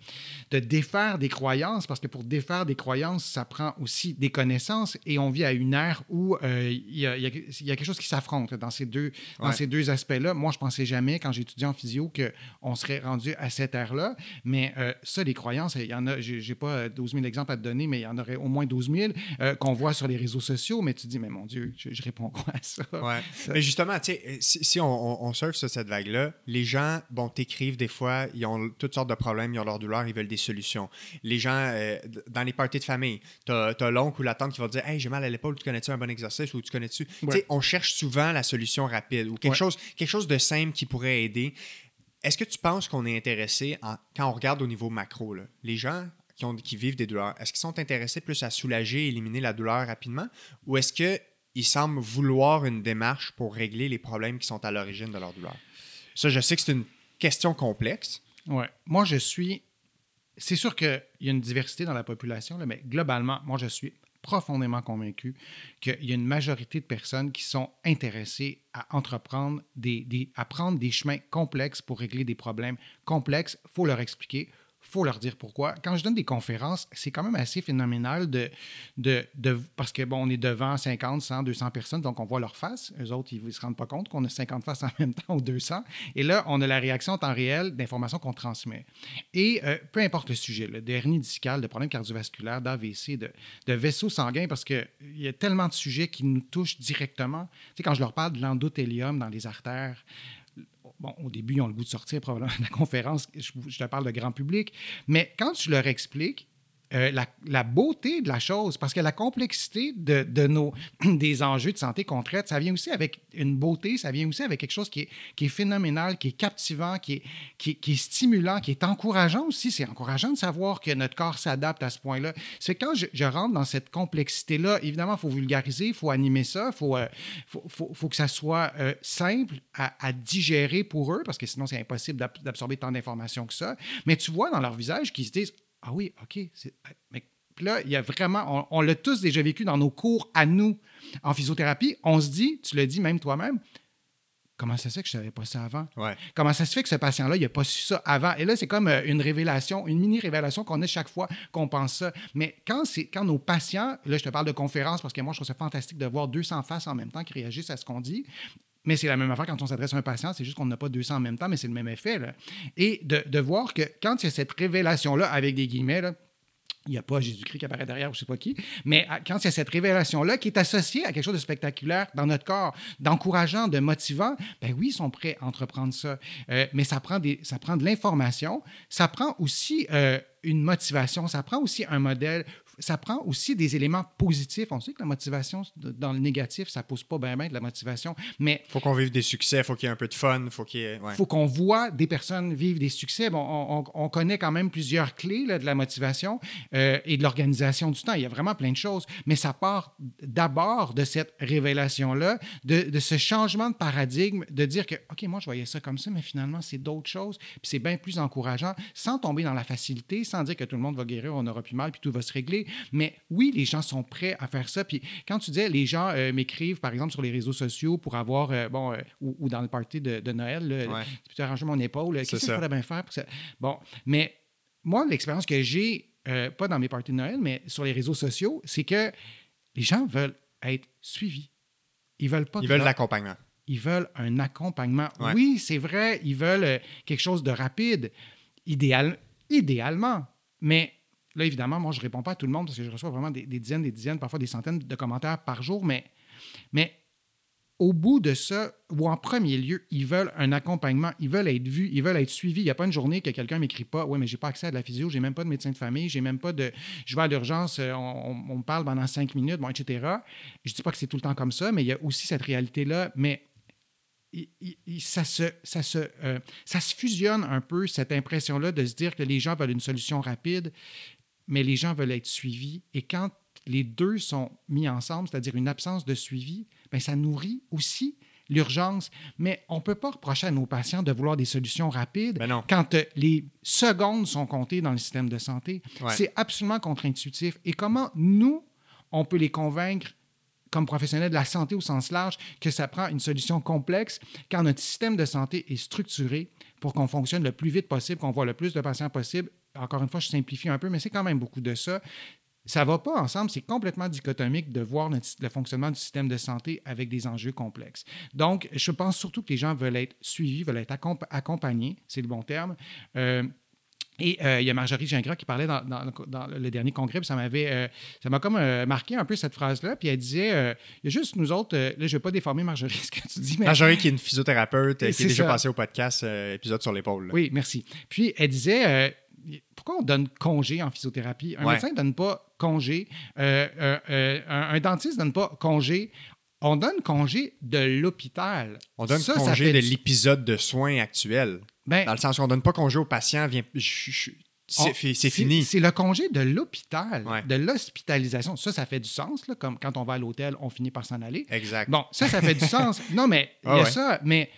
de défaire des croyances, parce que pour défaire des croyances, ça prend aussi des connaissances, et on vit à une ère où euh, il y, a, y, a, quelque chose qui s'affronte dans ces deux, dans ces deux aspects-là. Moi, je pensais jamais, quand j'étudiais en physio, qu'on serait rendu à cette ère-là, mais euh, ça, les croyances, il y en a, j'ai pas 12 000 exemples à te donner, mais il y en aurait au moins 12 000 euh, qu'on voit sur les réseaux sociaux, mais tu dis, mais mon Dieu, je, réponds quoi à ça? Ouais. Mais justement, si, si on, on, surfe sur cette vague-là, les gens, bon, t'écrivent des fois, ils ont toutes sortes de problèmes, ils ont leur douleur, ils veulent des solutions. Les gens, euh, dans les parties de famille, t'as as, l'oncle ou la tante qui va te dire Hey, j'ai mal à l'épaule, tu connais-tu un bon exercice ou tu connais-tu? On cherche souvent la solution rapide ou quelque, chose, quelque chose de simple qui pourrait aider. Est-ce que tu penses qu'on est intéressé, quand on regarde au niveau macro, les gens qui, ont, qui vivent des douleurs, est-ce qu'ils sont intéressés plus à soulager, éliminer la douleur rapidement ou est-ce que ils semblent vouloir une démarche pour régler les problèmes qui sont à l'origine de leur douleur. Ça, je sais que c'est une question complexe. Oui. Moi, je suis. C'est sûr qu'il y a une diversité dans la population, mais globalement, moi, je suis profondément convaincu qu'il y a une majorité de personnes qui sont intéressées à entreprendre des, à prendre des chemins complexes pour régler des problèmes complexes. Il faut leur expliquer, faut leur dire pourquoi. Quand je donne des conférences, c'est quand même assez phénoménal de, de, parce que bon, on est devant 50, 100, 200 personnes, donc on voit leur face. Eux autres, ils ne se rendent pas compte qu'on a 50 faces en même temps ou 200. Et là, on a la réaction en temps réel d'informations qu'on transmet. Et euh, peu importe le sujet, de hernie discale, de problèmes cardiovasculaires, d'AVC, de, de vaisseaux sanguins, parce qu'il y a tellement de sujets qui nous touchent directement. Tu sais, quand je leur parle de l'endothélium dans les artères, bon, au début, ils ont le goût de sortir probablement de la conférence, je, je te parle de grand public, mais quand tu leur expliques euh, la, beauté de la chose, parce que la complexité de, nos, des enjeux de santé qu'on traite, ça vient aussi avec une beauté, ça vient aussi avec quelque chose qui est, qui est phénoménal, qui est captivant, qui est, qui, est stimulant, qui est encourageant aussi. C'est encourageant de savoir que notre corps s'adapte à ce point-là. C'est quand je, rentre dans cette complexité-là, évidemment, il faut vulgariser, il faut animer ça, il faut, euh, faut, faut, que ça soit euh, simple à, à, digérer pour eux, parce que sinon, c'est impossible d'absorber tant d'informations que ça. Mais tu vois dans leur visage qu'ils se disent ah oui, OK. Mais là, il y a vraiment, on, l'a tous déjà vécu dans nos cours à nous en physiothérapie. On se dit, tu le dis même toi-même, comment ça se fait que je ne savais pas ça avant? Comment ça se fait que ce patient-là, il n'a pas su ça avant? Et là, c'est comme euh, une révélation, une mini-révélation qu'on a chaque fois qu'on pense ça. Mais quand, quand nos patients, là, je te parle de conférence parce que moi, je trouve ça fantastique de voir 200 faces en même temps qui réagissent à ce qu'on dit. Mais c'est la même affaire quand on s'adresse à un patient, c'est juste qu'on n'a pas 200 en même temps, mais c'est le même effet. Et de, voir que quand il y a cette révélation-là, avec des guillemets, il n'y a pas Jésus-Christ qui apparaît derrière, je ne sais pas qui, mais quand il y a cette révélation-là qui est associée à quelque chose de spectaculaire dans notre corps, d'encourageant, de motivant, ben oui, ils sont prêts à entreprendre ça. Euh, mais ça prend, des, ça prend de l'information, ça prend aussi euh, une motivation, ça prend aussi un modèle ça prend aussi des éléments positifs. On sait que la motivation, dans le négatif, ça ne pousse pas bien, bien de la motivation, mais... faut qu'on vive des succès, faut qu'il y ait un peu de fun, faut qu'il y faut qu'on voit des personnes vivre des succès. Bon, on, connaît quand même plusieurs clés de la motivation euh, et de l'organisation du temps. Il y a vraiment plein de choses, mais ça part d'abord de cette révélation-là, de, de, ce changement de paradigme, de dire que, OK, moi, je voyais ça comme ça, mais finalement, c'est d'autres choses, puis c'est bien plus encourageant, sans tomber dans la facilité, sans dire que tout le monde va guérir, on n'aura plus mal, puis tout va se régler. Mais oui, les gens sont prêts à faire ça. Puis quand tu disais, les gens euh, m'écrivent, par exemple, sur les réseaux sociaux pour avoir, euh, bon, euh, ou, dans le party de, Noël, tu peux arranger mon épaule, qu'est-ce qu'il faudrait bien faire pour ça? Bon, mais moi, l'expérience que j'ai, pas dans mes parties de Noël, mais sur les réseaux sociaux, c'est que les gens veulent être suivis. Ils veulent pas. Ils veulent l'accompagnement. Ils veulent un accompagnement. Oui, c'est vrai, ils veulent quelque chose de rapide, idéal, idéalement. Mais Là, évidemment, moi, je ne réponds pas à tout le monde parce que je reçois vraiment des, dizaines, des dizaines, parfois des centaines de commentaires par jour, mais, mais au bout de ça, ou en premier lieu, ils veulent un accompagnement, ils veulent être vus, ils veulent être suivis. Il n'y a pas une journée que quelqu'un m'écrit pas Oui, mais je n'ai pas accès à de la physio, j'ai même pas de médecin de famille, j'ai même pas de. Je vais à l'urgence, euh, on, me parle pendant cinq minutes, bon, etc. Je ne dis pas que c'est tout le temps comme ça, mais il y a aussi cette réalité-là. Mais ça, se, ça, se, euh, ça se fusionne un peu, cette impression-là de se dire que les gens veulent une solution rapide, mais les gens veulent être suivis. Et quand les deux sont mis ensemble, c'est-à-dire une absence de suivi, bien, ça nourrit aussi l'urgence, mais on ne peut pas reprocher à nos patients de vouloir des solutions rapides Ben quand euh, les secondes sont comptées dans le système de santé. Ouais. C'est absolument contre-intuitif. Et comment nous, on peut les convaincre comme professionnels de la santé au sens large, que ça prend une solution complexe, car notre système de santé est structuré pour qu'on fonctionne le plus vite possible, qu'on voit le plus de patients possible. Encore une fois, je simplifie un peu, mais c'est quand même beaucoup de ça. Ça ne va pas ensemble, c'est complètement dichotomique de voir notre, le fonctionnement du système de santé avec des enjeux complexes. Donc, je pense surtout que les gens veulent être suivis, veulent être accomp accompagnés, c'est le bon terme. Euh, et euh, il y a Marjorie Gingras qui parlait dans, dans, dans le dernier congrès, puis ça m'avait, euh, ça m'a comme euh, marqué un peu cette phrase-là. Puis elle disait, il y a juste nous autres, là je ne vais pas déformer Marjorie ce que tu dis, mais Marjorie, qui est une physiothérapeute, qui C'est est déjà passée au podcast, épisode sur l'épaule. Oui, merci. Puis elle disait pourquoi on donne congé en physiothérapie? Un Ouais. médecin ne donne pas congé, euh, euh, euh, un, un dentiste ne donne pas congé. On donne congé de l'hôpital. On donne Ça, congé de du- l'épisode de soins actuel. Ben, Dans le sens où on donne pas congé au patient, vient, c'est fini. C'est le congé de l'hôpital, Ouais. de l'hospitalisation. Ça, ça fait du sens. Là, comme quand on va à l'hôtel, on finit par s'en aller. Exact. Bon, ça, ça fait du sens. Non, mais il y Ah a ouais. ça. Mais,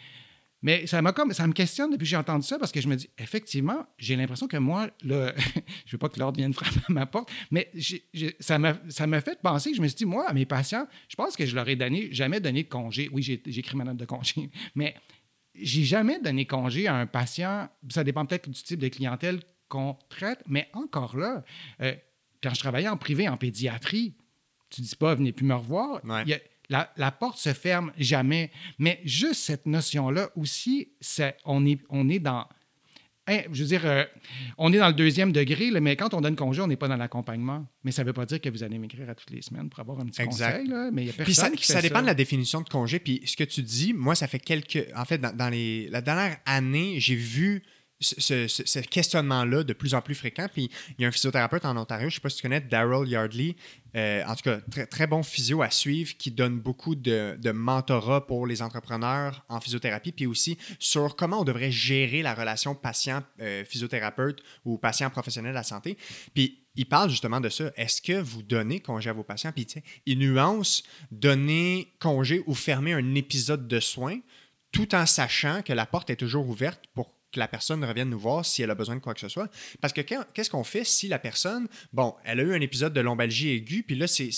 mais ça, m'a comme, ça me questionne depuis que j'ai entendu ça parce que je me dis, effectivement, j'ai l'impression que moi, là, je veux pas que l'ordre vienne frapper à ma porte, mais ça m'a ça m'a fait penser que je me suis dit, moi, à mes patients, je pense que je leur ai donné, jamais donné de congé. Oui, j'ai j'ai écrit ma note de congé, mais j'ai jamais donné congé à un patient. Ça dépend peut-être du type de clientèle qu'on traite, mais encore là, euh, quand je travaillais en privé, en pédiatrie, tu dis pas, venez plus me revoir. Ouais. Il y a- la, la porte se ferme jamais. Mais juste cette notion-là aussi, c'est- on, est, on est dans. hein, je veux dire, euh, on est dans le deuxième degré, là, mais quand on donne congé, on n'est pas dans l'accompagnement. Mais ça ne veut pas dire que vous allez m'écrire à toutes les semaines pour avoir un petit Exact. conseil. Là, mais il y a Puis personne ça, qui puis fait ça dépend de la définition de congé. Puis ce que tu dis, moi, ça fait quelques. En fait, dans, dans les, la dernière année, j'ai vu ce, questionnement-là de plus en plus fréquent. Puis il y a un physiothérapeute en Ontario, je ne sais pas si tu connais, Daryl Yardley. euh, en tout cas, très, très bon physio à suivre qui donne beaucoup de, de mentorat pour les entrepreneurs en physiothérapie, puis aussi sur comment on devrait gérer la relation patient-physiothérapeute ou patient professionnel de la santé. Puis il parle justement de ça. Est-ce que vous donnez congé à vos patients? Puis il nuance donner congé ou fermer un épisode de soins tout en sachant que la porte est toujours ouverte pour que la personne revienne nous voir si elle a besoin de quoi que ce soit. Parce que qu'est-ce qu'on fait si la personne, bon, elle a eu un épisode de lombalgie aiguë, puis là, c'est-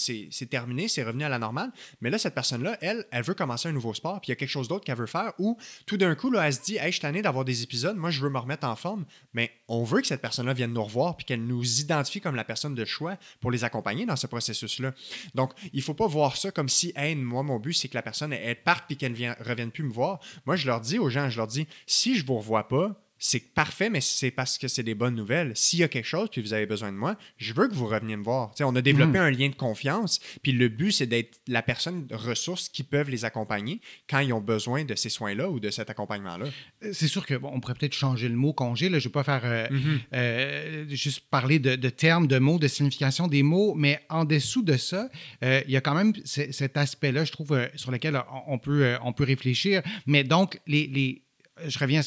terminé, c'est revenu à la normale, mais là, cette personne-là, elle, elle veut commencer un nouveau sport, puis il y a quelque chose d'autre qu'elle veut faire, ou tout d'un coup, là, elle se dit, hey, je suis tanné d'avoir des épisodes, moi, je veux me remettre en forme, mais on veut que cette personne-là vienne nous revoir, puis qu'elle nous identifie comme la personne de choix pour les accompagner dans ce processus-là. Donc, il faut pas voir ça comme si, hey, moi, mon but, c'est que la personne, elle parte, puis qu'elle ne revienne plus me voir. Moi, je leur dis aux gens, je leur dis, si je vous revois pas, c'est parfait, mais c'est parce que c'est des bonnes nouvelles. S'il y a quelque chose, puis vous avez besoin de moi, je veux que vous reveniez me voir. Tu sais, on a développé un lien de confiance, puis le but, c'est d'être la personne ressource qui peuvent les accompagner quand ils ont besoin de ces soins-là ou de cet accompagnement-là. C'est sûr qu'on on pourrait peut-être changer le mot congé. Là. Je ne vais pas faire euh, Mhm. euh, juste parler de, de termes, de mots, de signification des mots, mais en dessous de ça, euh, il y a quand même cet aspect-là, je trouve, euh, sur lequel on, peut, euh, on peut réfléchir. Mais donc, les. les je reviens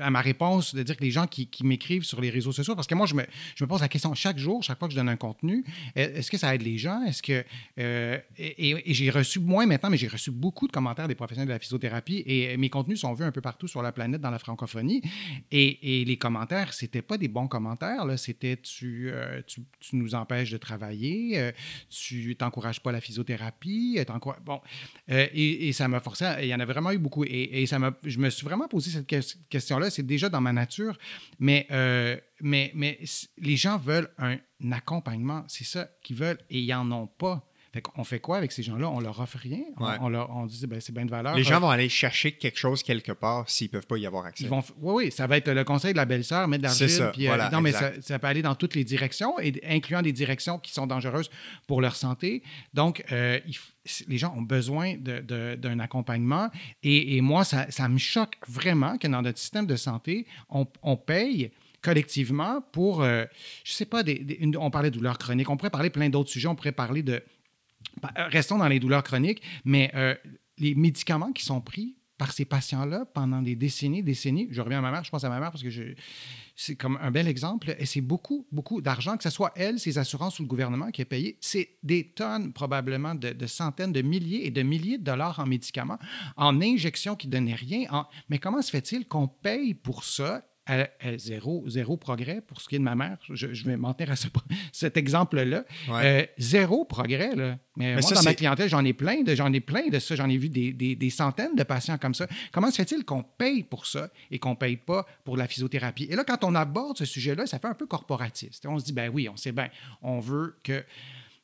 à, ma réponse de dire que les gens qui, m'écrivent sur les réseaux sociaux, parce que moi, je me, pose la question chaque jour, chaque fois que je donne un contenu, est-ce que ça aide les gens? Est-ce que. euh, et j'ai reçu, moins maintenant, mais j'ai reçu beaucoup de commentaires des professionnels de la physiothérapie et mes contenus sont vus un peu partout sur la planète dans la francophonie. Et, les commentaires, c'était pas des bons commentaires. C'était tu, euh, tu, nous empêches de travailler, euh, tu t'encourages pas la physiothérapie. euh, Bon. Euh, et, ça m'a forcé. Il y en a vraiment eu beaucoup. Et, et ça m'a, je me suis vraiment posé cette ques- question-là. C'est déjà dans ma nature. Mais, euh, mais, mais les gens veulent un accompagnement. C'est ça qu'ils veulent et ils n'en ont pas. Fait qu'on fait quoi avec ces gens-là? On leur offre rien? On, Ouais. on leur on dit, ben, c'est bien de valeur. Les gens Euh, vont aller chercher quelque chose quelque part s'ils peuvent pas y avoir accès. ils vont, oui, oui, ça va être le conseil de la belle-sœur, mettre de C'est l'argile. ça, puis, euh, voilà, non, mais ça, peut aller dans toutes les directions, et, incluant des directions qui sont dangereuses pour leur santé. Donc, euh, il les gens ont besoin d'un accompagnement. Et, et moi, ça, ça me choque vraiment que dans notre système de santé, on, on paye collectivement pour, euh, je sais pas, des, des- une- on parlait de douleurs chroniques, on pourrait parler plein d'autres sujets, on pourrait parler de... bah, euh, Restons dans les douleurs chroniques, mais euh, les médicaments qui sont pris par ces patients-là pendant des décennies, décennies. Je reviens à ma mère, je pense à ma mère parce que c'est comme un bel exemple. Et c'est beaucoup, beaucoup d'argent, que ce soit elle, ses assurances ou le gouvernement qui a payé. C'est des tonnes, probablement, de, centaines de milliers et de milliers de dollars en médicaments, en injections qui ne donnaient rien. Mais comment se fait-il qu'on paye pour ça zéro, zéro progrès pour ce qui est de ma mère. Je, vais m'en tenir à cet exemple-là. Euh, zéro progrès. Là. Mais, moi, dans ma clientèle, j'en ai plein de, j'en ai plein de ça. J'en ai vu des, des, centaines de patients comme ça. Comment se fait-il qu'on paye pour ça et qu'on ne paye pas pour la physiothérapie? Et là, quand on aborde ce sujet-là, ça fait un peu corporatiste. On se dit, ben oui, on sait bien, on veut que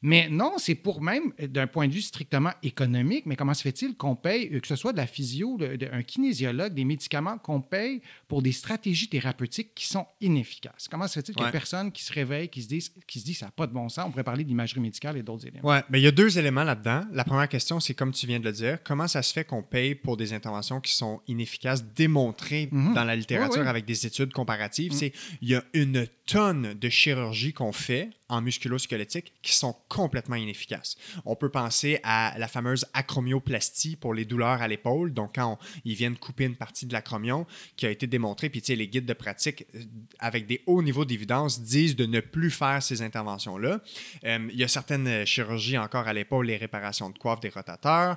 mais non, c'est pour même, d'un point de vue strictement économique, mais comment se fait-il qu'on paye, euh, que ce soit de la physio, un kinésiologue, des médicaments, qu'on paye pour des stratégies thérapeutiques qui sont inefficaces? Comment se fait-il qu'il y a personne qui se réveille, qui se dit, qui se dit ça n'a pas de bon sens? On pourrait parler d'imagerie médicale et d'autres éléments. Oui, mais il y a deux éléments là-dedans. La première question, c'est comme tu viens de le dire, comment ça se fait qu'on paye pour des interventions qui sont inefficaces, démontrées mhm. dans la littérature avec des études comparatives? Mhm. C'est Il y a une tonne de chirurgie qu'on fait en musculo-squelettique qui sont complètement inefficaces. On peut penser à la fameuse acromioplastie pour les douleurs à l'épaule. Donc, quand ils viennent couper une partie de l'acromion qui a été démontré, puis tu sais, les guides de pratique euh, avec des hauts niveaux d'évidence disent de ne plus faire ces interventions-là. Euh, il y a certaines euh, chirurgies encore à l'épaule, les réparations de coiffe des rotateurs,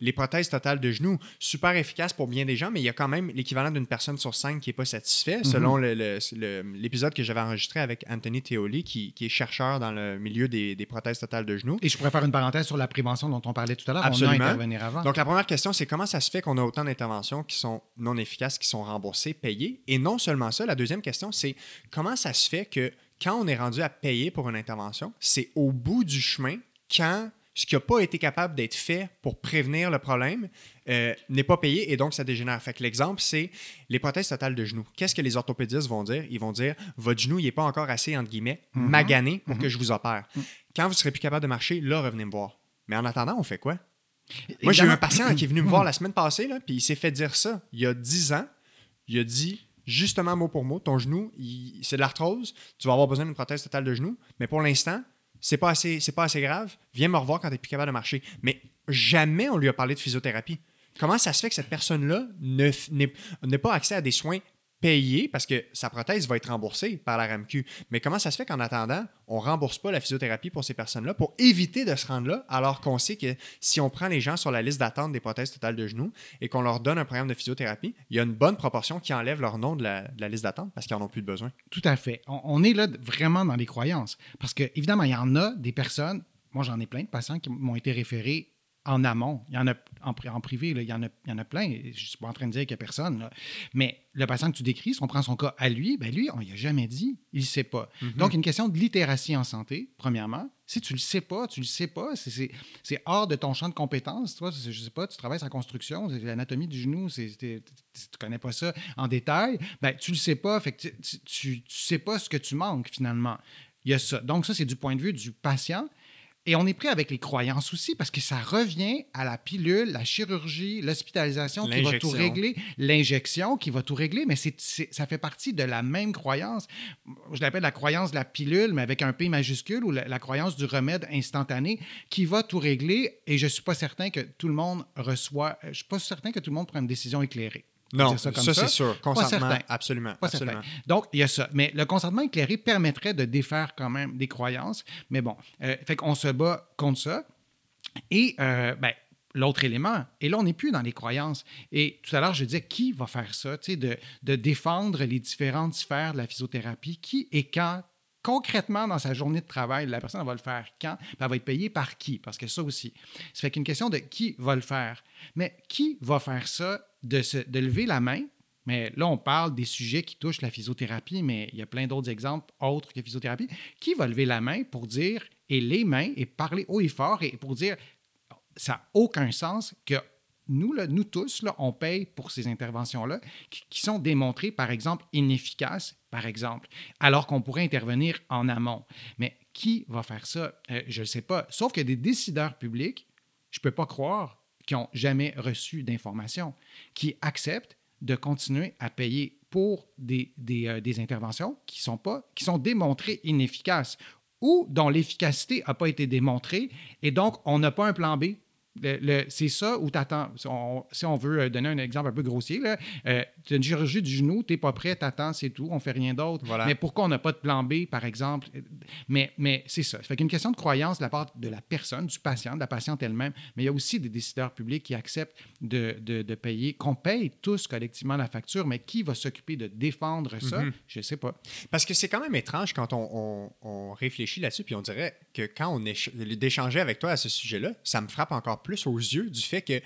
les prothèses totales de genoux, super efficaces pour bien des gens, mais il y a quand même l'équivalent d'une personne sur cinq qui n'est pas satisfait, mm-hmm. selon l'épisode que j'avais enregistré avec Anthony Theoli, qui, qui est chercheur dans le milieu des, prothèses totales de genoux. Et je pourrais faire une parenthèse sur la prévention dont on parlait tout à l'heure. Absolument. intervenir avant. Donc, la première question, c'est comment ça se fait qu'on a autant d'interventions qui sont non efficaces, qui sont remboursées, payées? Et non seulement ça, la deuxième question, c'est comment ça se fait que quand on est rendu à payer pour une intervention, c'est au bout du chemin quand ce qui n'a pas été capable d'être fait pour prévenir le problème euh, n'est pas payé et donc ça dégénère. Fait que l'exemple, c'est les prothèses totales de genoux. Qu'est-ce que les orthopédistes vont dire? Ils vont dire votre genou, il n'est pas encore assez, entre guillemets, mhm. magané pour que mhm. je vous opère. Mhm. Quand vous serez plus capable de marcher, là, revenez me voir. Mais en attendant, on fait quoi? Moi, j'ai eu un patient qui est venu me voir la semaine passée, là, puis il s'est fait dire ça. Il y a 10 ans, il a dit justement mot pour mot, ton genou, c'est de l'arthrose, tu vas avoir besoin d'une prothèse totale de genou, mais pour l'instant, c'est pas assez, c'est pas assez grave, viens me revoir quand tu n'es plus capable de marcher. Mais jamais on lui a parlé de physiothérapie. Comment ça se fait que cette personne-là n'ait pas accès à des soins payés parce que sa prothèse va être remboursée par la RAMQ. Mais comment ça se fait qu'en attendant, on ne rembourse pas la physiothérapie pour ces personnes-là pour éviter de se rendre là, alors qu'on sait que si on prend les gens sur la liste d'attente des prothèses totales de genoux et qu'on leur donne un programme de physiothérapie, il y a une bonne proportion qui enlève leur nom de la, liste d'attente parce qu'ils n'en ont plus besoin. Tout à fait. On, est là vraiment dans les croyances. Parce que, évidemment, il y en a des personnes, moi j'en ai plein de patients qui m'ont été référés en amont. Il y en a en, en privé, il, y en a, il y en a plein. Je ne suis pas en train de dire qu'il n'y a personne. Mais le patient que tu décris, si on prend son cas à lui, ben lui, on n'y a jamais dit. Il ne sait pas. Mm-hmm. Donc, une question de littératie en santé, premièrement. Si tu ne le sais pas, tu ne le sais pas. C'est hors de ton champ de compétences. Toi, je ne sais pas, tu travailles en construction, l'anatomie du genou, tu ne connais pas ça en détail. Ben, tu ne le sais pas. Fait que tu ne sais pas ce que tu manques finalement. Il y a ça. Donc, ça, c'est du point de vue du patient. Et on est prêt avec les croyances aussi parce que ça revient à la pilule, la chirurgie, l'hospitalisation qui va tout régler, l'injection qui va tout régler, mais c'est, ça fait partie de la même croyance. Je l'appelle la croyance de la pilule, mais avec un P majuscule, ou la, croyance du remède instantané qui va tout régler. Et je ne suis pas certain que tout le monde reçoit, je ne suis pas certain que tout le monde prend une décision éclairée. Non, ça, c'est sûr. Consentement, absolument. Donc, il y a ça. Mais le consentement éclairé permettrait de défaire quand même des croyances. Mais bon, euh, fait qu'on se bat contre ça. Et euh, ben, l'autre élément, et là, on n'est plus dans les croyances. Et tout à l'heure, je disais, qui va faire ça, de, de défendre les différentes sphères de la physiothérapie, qui et quand? Concrètement dans sa journée de travail, la personne va le faire quand, elle va être payée par qui, parce que ça aussi. Ça fait qu'une question de qui va le faire. Mais qui va faire ça, de, se, de lever la main, mais là, on parle des sujets qui touchent la physiothérapie, mais il y a plein d'autres exemples autres que physiothérapie. Qui va lever la main pour dire, et les mains, et parler haut et fort, et pour dire, ça n'a aucun sens que nous, là, nous tous, là, on paye pour ces interventions-là qui, sont démontrées, par exemple, inefficaces, par exemple, alors qu'on pourrait intervenir en amont. Mais qui va faire ça? Euh, je ne sais pas. Sauf que des décideurs publics, je ne peux pas croire qu'ils n'ont jamais reçu d'informations, qui acceptent de continuer à payer pour euh, des interventions qui sont, pas, qui sont démontrées inefficaces ou dont l'efficacité n'a pas été démontrée et donc on n'a pas un plan B c'est ça où tu attends. Si on, veut euh, donner un exemple un peu grossier, euh, tu as une chirurgie du genou, tu n'es pas prêt, tu attends, c'est tout, on fait rien d'autre. Mais pourquoi on n'a pas de plan B, par exemple? Mais, mais c'est ça. Fait qu'une question de croyance de la part de la personne, du patient, de la patiente elle-même, mais il y a aussi des décideurs publics qui acceptent de, de, payer, qu'on paye tous collectivement la facture, mais qui va s'occuper de défendre ça? Mm-hmm. Je ne sais pas. Parce que c'est quand même étrange quand on, on, réfléchit là-dessus, puis on dirait que quand on d'échanger avec toi à ce sujet-là, ça me frappe encore plus aux yeux du fait que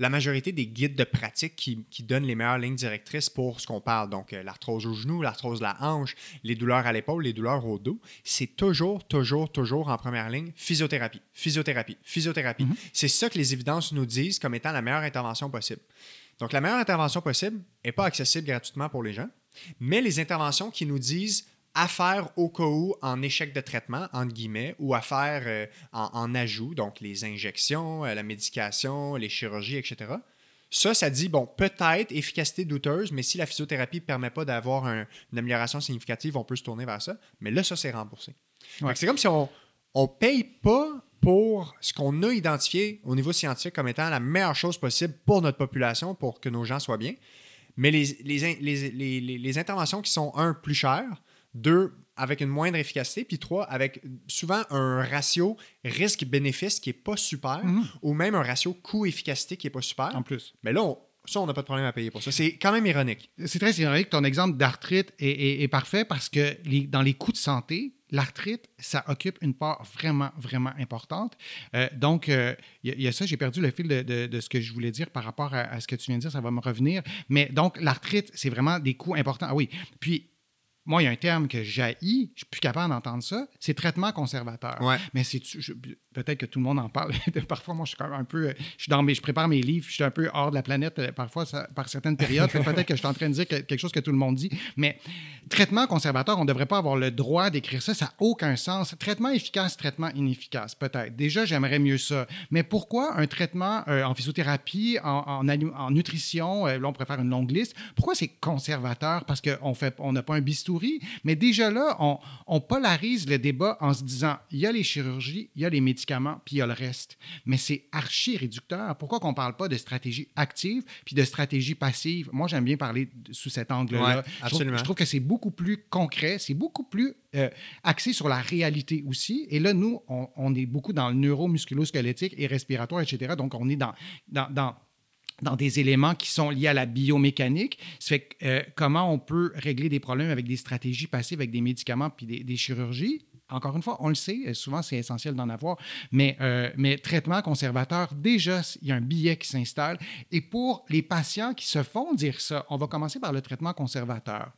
la majorité des guides de pratique qui, donnent les meilleures lignes directrices pour ce qu'on parle, donc euh, l'arthrose au genou, l'arthrose de la hanche, les douleurs à l'épaule, les douleurs au dos, c'est toujours, toujours, toujours en première ligne physiothérapie, physiothérapie, physiothérapie. Mm-hmm. C'est ça que les évidences nous disent comme étant la meilleure intervention possible. Donc la meilleure intervention possible n'est pas accessible gratuitement pour les gens, mais les interventions qui nous disent à faire au cas où en échec de traitement, entre guillemets, ou à faire euh, en, ajout, donc les injections, euh, la médication, les chirurgies, etc. Ça, ça dit, bon, peut-être efficacité douteuse, mais si la physiothérapie ne permet pas d'avoir une amélioration significative, on peut se tourner vers ça. Mais là, ça, c'est remboursé. C'est comme si on ne paye pas pour ce qu'on a identifié au niveau scientifique comme étant la meilleure chose possible pour notre population, pour que nos gens soient bien. Mais les, les, les, les interventions qui sont, un, plus chères, deux, avec une moindre efficacité, puis trois, avec souvent un ratio risque-bénéfice qui n'est pas super, mhm. ou même un ratio coût-efficacité qui n'est pas super. En plus. Mais là, ça, on n'a pas de problème à payer pour ça. C'est quand même ironique. C'est très ironique. Ton exemple d'arthrite est, parfait parce que dans les coûts de santé, l'arthrite, ça occupe une part vraiment, vraiment importante. Euh, donc, euh, il y, a ça, j'ai perdu le fil de, ce que je voulais dire par rapport à, à, ce que tu viens de dire, ça va me revenir. Mais donc, l'arthrite, c'est vraiment des coûts importants. Ah oui, puis moi, il y a un terme que j'ai, je suis plus capable d'entendre ça, c'est traitement conservateur. Mais c'est peut-être que tout le monde en parle. parfois, moi, je suis quand même un peu, je suis dans mes, je prépare mes livres, je suis un peu hors de la planète euh, parfois par certaines périodes. peut-être que je suis en train de dire quelque chose que tout le monde dit. Mais traitement conservateur, on ne devrait pas avoir le droit d'écrire ça. Ça n'a aucun sens. Traitement efficace, traitement inefficace, peut-être. Déjà, j'aimerais mieux ça. Mais pourquoi un traitement euh, en physiothérapie, en, en, nutrition, euh, là, on préfère une longue liste. Pourquoi c'est conservateur? Parce qu'on on n'a pas un mais déjà là, on, polarise le débat en se disant, il y a les chirurgies, il y a les médicaments, puis il y a le reste. Mais c'est archi réducteur. Pourquoi qu'on ne parle pas de stratégie active puis de stratégie passive? Moi, j'aime bien parler sous cet angle-là. je, trouve, que c'est beaucoup plus concret, c'est beaucoup plus euh, axé sur la réalité aussi. Et là, nous, on, est beaucoup dans le neuromusculo-squelettique et respiratoire, etc. Donc, on est dans, dans dans des éléments qui sont liés à la biomécanique. Ça fait euh, comment on peut régler des problèmes avec des stratégies passives, avec des médicaments puis des, chirurgies? Encore une fois, on le sait, euh, souvent c'est essentiel d'en avoir, mais, euh, mais traitement conservateur, déjà, il y a un billet qui s'installe. Et pour les patients qui se font dire ça, on va commencer par le traitement conservateur.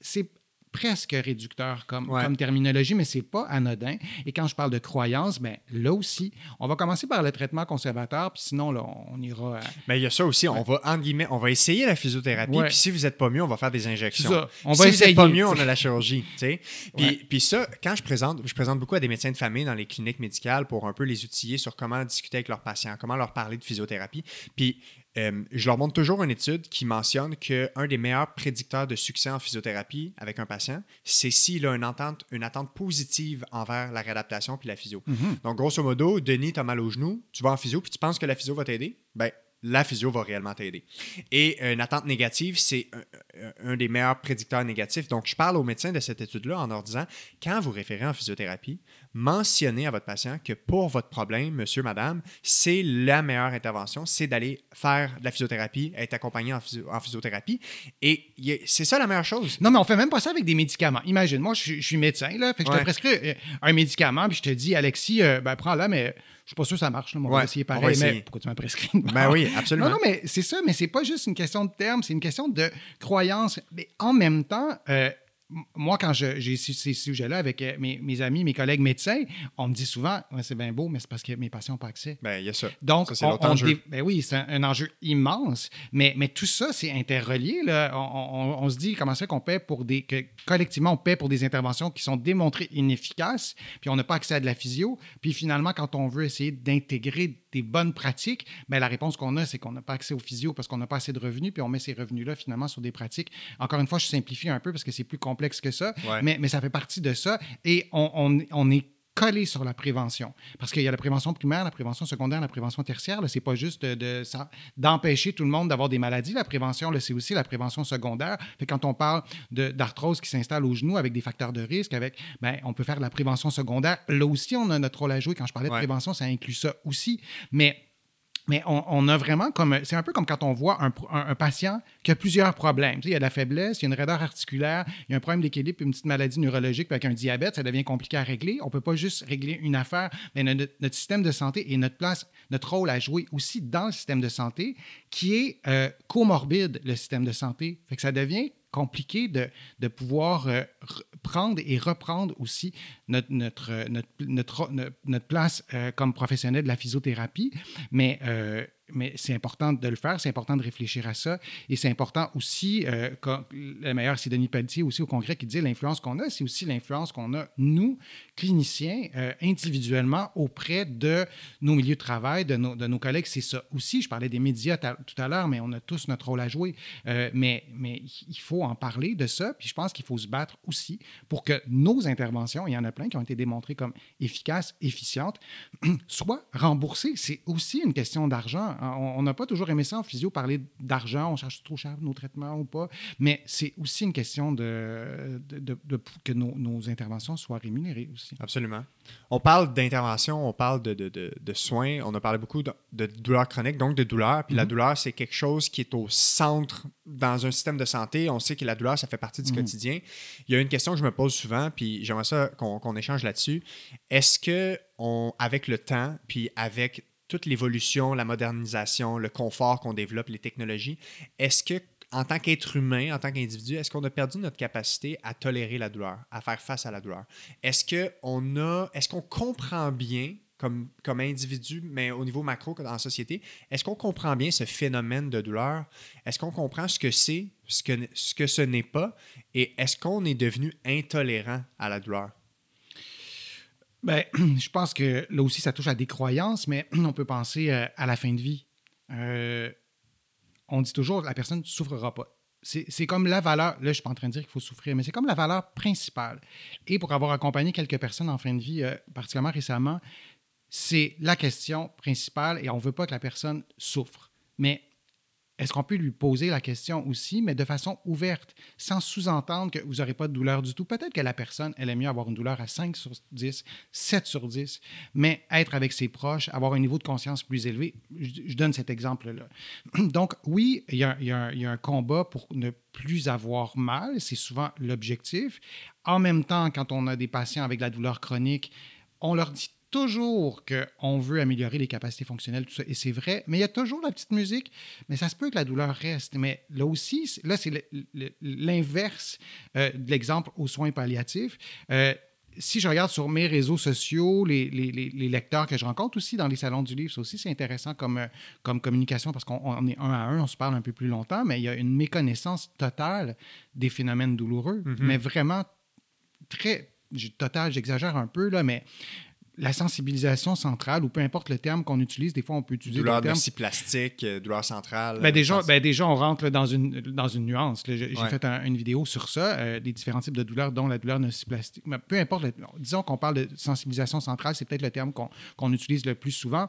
C'est presque réducteur comme, comme terminologie, mais c'est pas anodin. Et quand je parle de croyance, ben, là aussi, on va commencer par le traitement conservateur, puis sinon, là, on ira. Mais il y a ça aussi, on va, entre guillemets, on va essayer la physiothérapie, puis si vous n'êtes pas mieux, on va faire des injections. Ça. On va si vous n'êtes pas mieux, on a la chirurgie. Puis, puis ça, quand je présente, je présente beaucoup à des médecins de famille dans les cliniques médicales pour un peu les outiller sur comment discuter avec leurs patients, comment leur parler de physiothérapie. Puis euh, je leur montre toujours une étude qui mentionne qu'un des meilleurs prédicteurs de succès en physiothérapie avec un patient, c'est s'il a une attente, une attente positive envers la réadaptation puis la physio. Mm-hmm. Donc, grosso modo, Denis, tu as mal au genou, tu vas en physio puis tu penses que la physio va t'aider, ben la physio va réellement t'aider. Et une attente négative, c'est un, des meilleurs prédicteurs négatifs. Donc, je parle aux médecins de cette étude-là en leur disant, quand vous référez en physiothérapie, mentionnez à votre patient que pour votre problème, monsieur, madame, c'est la meilleure intervention, c'est d'aller faire de la physiothérapie, être accompagné en, physiothérapie. Et c'est ça la meilleure chose. Non, mais on fait même pas ça avec des médicaments. Imagine, moi, je, suis médecin, là, fait que je te prescris euh, un médicament, puis je te dis, Alexis, euh, ben, prends-le, mais suis pas sûr que ça marche. Là, on va essayer pareil. Mais pourquoi tu m'as prescrit? Ben oui, absolument. Non, non, mais c'est ça, mais c'est pas juste une question de terme, c'est une question de croyance. Mais en même temps, euh, moi, quand j'ai ces sujets-là avec euh, mes, amis, mes collègues médecins, on me dit souvent c'est bien beau, mais c'est parce que mes patients n'ont pas accès. Bien, il y a ça. Donc, enjeu. Ben oui, c'est un, enjeu immense, mais, mais tout ça, c'est interrelié. Là. On, se dit comment ça qu'on paie pour des. que collectivement, on paie pour des interventions qui sont démontrées inefficaces, puis on n'a pas accès à de la physio. Puis finalement, quand on veut essayer d'intégrer des bonnes pratiques, bien, la réponse qu'on a, c'est qu'on n'a pas accès aux physio parce qu'on n'a pas assez de revenus, puis on met ces revenus-là finalement sur des pratiques. Encore une fois, je simplifie un peu parce que c'est plus complexe que ça, mais, mais ça fait partie de ça. Et on, on, on est coller sur la prévention. Parce qu'il y a la prévention primaire, la prévention secondaire, la prévention tertiaire. Ce n'est pas juste d'empêcher de, tout le monde d'avoir des maladies. La prévention, c'est aussi la prévention secondaire. Fait quand on parle d'arthrose qui s'installe au genou avec des facteurs de risque, avec, ben, on peut faire de la prévention secondaire. Là aussi, on a notre rôle à jouer. Quand je parlais de prévention, ça inclut ça aussi. Mais mais on, a vraiment comme. C'est un peu comme quand on voit un, patient qui a plusieurs problèmes. il y a de la faiblesse, il y a une raideur articulaire, il y a un problème d'équilibre, une petite maladie neurologique, avec un diabète, ça devient compliqué à régler. On ne peut pas juste régler une affaire. Mais notre, système de santé et notre place, notre rôle à jouer aussi dans le système de santé, qui est euh, comorbide, le système de santé. Fait que ça devient compliqué de, de pouvoir euh, prendre et reprendre aussi notre, notre, notre, notre, place euh, comme professionnel de la physiothérapie. Mais euh, mais c'est important de le faire, c'est important de réfléchir à ça. Et c'est important aussi, euh, le meilleur, c'est Denis Pelletier aussi au Congrès qui dit l'influence qu'on a, c'est aussi l'influence qu'on a, nous, cliniciens, euh, individuellement, auprès de nos milieux de travail, de nos, de nos collègues. C'est ça aussi. Je parlais des médias tout à l'heure, mais on a tous notre rôle à jouer. Euh, mais, mais il faut en parler de ça. Puis je pense qu'il faut se battre aussi pour que nos interventions, il y en a plein qui ont été démontrées comme efficaces, efficientes, soient remboursées. C'est aussi une question d'argent on n'a pas toujours aimé ça en physio, parler d'argent, on cherche trop cher nos traitements ou pas, mais c'est aussi une question de, que nos, interventions soient rémunérées aussi. Absolument. On parle d'intervention, on parle de, soins, on a parlé beaucoup de, douleurs chroniques, donc de douleur. Puis la mm-hmm. douleur, c'est quelque chose qui est au centre dans un système de santé. On sait que la douleur, ça fait partie du mm-hmm. quotidien. Il y a une question que je me pose souvent, puis j'aimerais ça qu'on échange là-dessus. Est-ce que, on, avec le temps, puis avec toute l'évolution, la modernisation, le confort qu'on développe, les technologies, est-ce que en tant qu'être humain, en tant qu'individu, est-ce qu'on a perdu notre capacité à tolérer la douleur, à faire face à la douleur? Est-ce qu'on a, est-ce qu'on comprend bien comme, comme individu, mais au niveau macro dans la société, est-ce qu'on comprend bien ce phénomène de douleur? Est-ce qu'on comprend ce que c'est, ce que, ce que ce n'est pas? Et est-ce qu'on est devenu intolérant à la douleur? Bien, je pense que là aussi, ça touche à des croyances, mais on peut penser euh, à la fin de vie. Euh, on dit toujours la personne ne souffrira pas. C'est comme la valeur, là je ne suis pas en train de dire qu'il faut souffrir, mais c'est comme la valeur principale. Et pour avoir accompagné quelques personnes en fin de vie, euh, particulièrement récemment, c'est la question principale et on ne veut pas que la personne souffre. Mais est-ce qu'on peut lui poser la question aussi, mais de façon ouverte, sans sous-entendre que vous n'aurez pas de douleur du tout? Peut-être que la personne, elle aime mieux avoir une douleur à 5 sur 10, 7 sur 10, mais être avec ses proches, avoir un niveau de conscience plus élevé. Je, donne cet exemple-là. Donc, oui, il y, a, il y, a, un combat pour ne plus avoir mal, c'est souvent l'objectif. En même temps, quand on a des patients avec de la douleur chronique, on leur dit toujours qu'on veut améliorer les capacités fonctionnelles, tout ça, et c'est vrai, mais il y a toujours la petite musique, mais ça se peut que la douleur reste. Mais là aussi, là, c'est l'inverse euh, de l'exemple aux soins palliatifs. Euh, si je regarde sur mes réseaux sociaux, les, lecteurs que je rencontre aussi dans les salons du livre, ça aussi c'est intéressant comme, euh, comme communication parce qu'on est un à un, on se parle un peu plus longtemps, mais il y a une méconnaissance totale des phénomènes douloureux, mm-hmm. mais vraiment très total, j'exagère un peu, là, mais la sensibilisation centrale, ou peu importe le terme qu'on utilise, des fois on peut utiliser douleur le terme. plastique, euh, douleur centrale. Ben déjà, ben déjà, on rentre dans, une, dans une nuance. J'ai fait une vidéo sur ça, euh, des différents types de douleurs, dont la douleur nociplastique. Mais peu importe, disons qu'on parle de sensibilisation centrale, c'est peut-être le terme qu'on utilise le plus souvent.